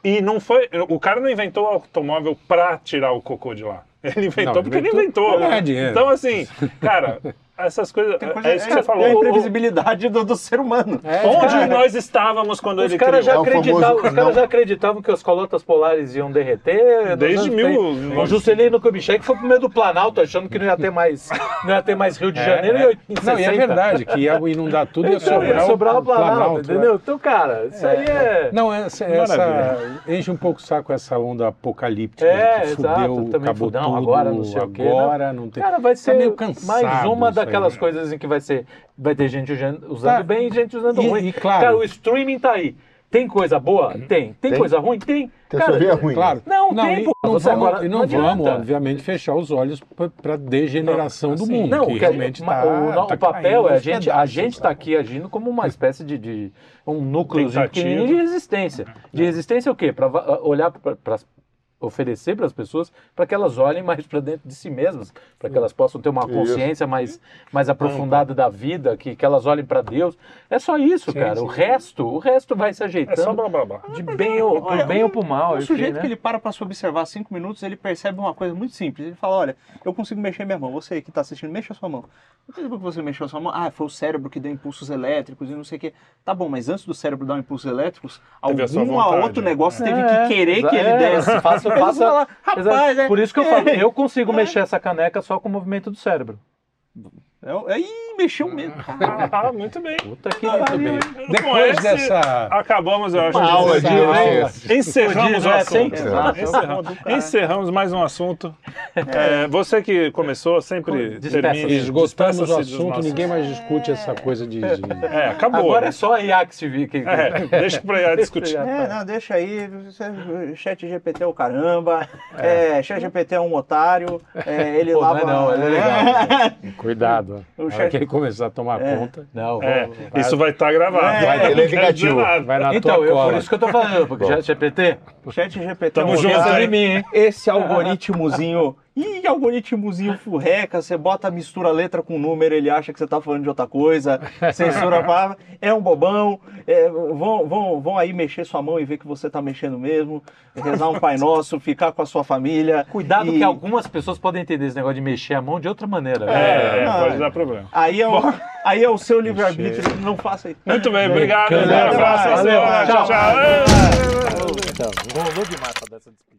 Speaker 3: E não foi. O cara não inventou o automóvel pra tirar o cocô de lá. Ele inventou
Speaker 5: Não,
Speaker 3: porque ele
Speaker 5: inventou
Speaker 3: inventou.
Speaker 5: pra ganhar dinheiro.
Speaker 3: Então, assim, cara, essas coisas.
Speaker 1: Coisa-
Speaker 3: é isso que você falou.
Speaker 1: É a imprevisibilidade do, do ser humano.
Speaker 5: É,
Speaker 3: Onde
Speaker 5: cara,
Speaker 3: nós estávamos quando
Speaker 2: Os
Speaker 3: ele
Speaker 2: caras já
Speaker 3: criou?
Speaker 4: É o famoso
Speaker 2: os caras já acreditavam que as colotas polares iam derreter.
Speaker 3: Desde mil-
Speaker 2: 30. O Juscelino Kubitschek foi pro meio do Planalto achando que não ia ter mais, não ia ter mais Rio de
Speaker 5: É,
Speaker 2: Janeiro
Speaker 5: é.
Speaker 2: em 80,
Speaker 5: Não, e é verdade, que ia inundar tudo e ia sobrar,
Speaker 2: ia sobrar o
Speaker 5: o
Speaker 2: Planalto,
Speaker 5: né?
Speaker 2: entendeu? Então, cara, isso aí é...
Speaker 5: Não, essa, essa enche um pouco o saco essa onda apocalíptica.
Speaker 2: É,
Speaker 5: que
Speaker 2: exato,
Speaker 5: fudeu,
Speaker 2: também
Speaker 5: acabou
Speaker 2: fudeu,
Speaker 5: tudo,
Speaker 2: agora não sei o quê, né?
Speaker 5: Agora não tem.
Speaker 2: Cara, vai
Speaker 5: Tá
Speaker 2: ser
Speaker 5: meio cansado
Speaker 2: mais uma
Speaker 5: aí,
Speaker 2: daquelas
Speaker 5: né?
Speaker 2: coisas em que vai ser, vai ter gente usando, usando
Speaker 5: Tá.
Speaker 2: bem e gente usando
Speaker 5: E-
Speaker 2: ruim.
Speaker 5: e claro-
Speaker 2: Cara, o streaming tá aí. Tem coisa boa? Tem. Tem,
Speaker 4: Tem.
Speaker 2: coisa ruim? Tem.
Speaker 4: Tem
Speaker 2: Cara,
Speaker 4: ver ruim.
Speaker 5: Claro.
Speaker 2: Não, tem,
Speaker 5: e não vamos,
Speaker 2: agora-
Speaker 5: e não,
Speaker 2: não
Speaker 5: vamos, obviamente, fechar os olhos para degeneração do
Speaker 3: assim,
Speaker 5: mundo.
Speaker 2: Não,
Speaker 5: que
Speaker 2: a-
Speaker 5: realmente
Speaker 2: ma-
Speaker 5: tá,
Speaker 2: o,
Speaker 5: tá
Speaker 2: o papel é a gente, a
Speaker 5: pedaços,
Speaker 2: gente está aqui agindo como uma espécie de, de um núcleo de resistência. De resistência o quê? Para olhar para oferecer para as pessoas para que elas olhem mais para dentro de si mesmas, para que elas possam ter uma
Speaker 4: Isso.
Speaker 2: consciência mais, mais aprofundada da vida, que, que elas olhem para Deus. É só isso,
Speaker 3: Sim,
Speaker 2: cara.
Speaker 3: sim.
Speaker 2: O resto, o resto vai se
Speaker 3: É
Speaker 2: ajeitando
Speaker 3: só blá blá blá.
Speaker 2: de bem ou,
Speaker 1: Olha,
Speaker 2: bem ou por mal. Enfim,
Speaker 1: sujeito
Speaker 2: né?
Speaker 1: que ele para para se observar cinco minutos, ele percebe uma coisa muito simples. Ele fala, olha, eu consigo mexer minha mão. Você que está assistindo, mexa a sua mão. Não sei por que você mexeu a sua mão. Ah, foi o cérebro que deu impulsos elétricos e não sei o quê. Tá bom, mas antes do cérebro dar impulsos elétricos,
Speaker 3: Teve
Speaker 1: algum outro negócio teve
Speaker 2: É,
Speaker 1: que querer que ele
Speaker 2: é,
Speaker 1: desse.
Speaker 2: Faça,
Speaker 1: Rapaz, é,
Speaker 2: Por isso que eu falo, eu consigo mexer essa caneca só com o movimento do cérebro.
Speaker 1: É, ih, mexeu mesmo.
Speaker 3: Ah, muito bem.
Speaker 2: Puta que
Speaker 1: Muito
Speaker 2: pariu.
Speaker 5: Depois
Speaker 3: esse,
Speaker 5: dessa.
Speaker 3: Acabamos, eu acho.
Speaker 4: Uma aula de-
Speaker 5: Essa-
Speaker 3: Encerramos o assunto. Encerramos, encerramos mais um assunto. É, você que começou, sempre termine.
Speaker 5: Esgotamos o assunto,
Speaker 3: nossos-
Speaker 5: ninguém mais discute essa coisa de. de-
Speaker 3: É, acabou.
Speaker 2: Agora
Speaker 3: né?
Speaker 2: é só a IA que se vê. Que,
Speaker 3: É, deixa pra IA discutir.
Speaker 1: É, não, deixa aí. Chat GPT é o caramba. É. Chat GPT é um otário. É, ele
Speaker 2: Pô,
Speaker 1: lava.
Speaker 2: é não, ele é legal.
Speaker 5: Cuidado.
Speaker 1: O
Speaker 5: Na hora
Speaker 1: chefe-
Speaker 5: que ele começar a tomar conta,
Speaker 2: Não,
Speaker 3: É,
Speaker 2: vou-
Speaker 3: isso vai estar gravado.
Speaker 1: É,
Speaker 3: Vai,
Speaker 4: é vingativo.
Speaker 3: nada.
Speaker 5: vai na
Speaker 2: Então,
Speaker 5: tua
Speaker 2: eu,
Speaker 5: cola.
Speaker 2: por isso que eu tô falando, porque já GPT,
Speaker 1: Chat GPT
Speaker 3: Tamo
Speaker 1: é um
Speaker 3: junto,
Speaker 2: de mim, hein?
Speaker 1: Esse algoritmozinho. Ih, algoritmozinho furreca, você bota, mistura letra com número, ele acha que você tá falando de outra coisa, censura a palavra, é um bobão, é, vão, vão, vão aí mexer sua mão e ver que você tá mexendo mesmo, rezar um Pai Nosso, ficar com a sua família.
Speaker 2: Cuidado
Speaker 1: e
Speaker 2: que algumas pessoas podem entender esse negócio de mexer a mão de outra maneira.
Speaker 3: É,
Speaker 1: Não,
Speaker 3: pode
Speaker 1: é.
Speaker 3: dar problema.
Speaker 1: Aí é o, aí é o seu livre-arbítrio, não faça isso.
Speaker 3: Muito bem, obrigado.
Speaker 5: Valeu,
Speaker 3: próxima
Speaker 1: valeu,
Speaker 3: semana.
Speaker 2: tchau.
Speaker 3: Tchau, tchau.
Speaker 2: Rolou demais pra dar essa despedida.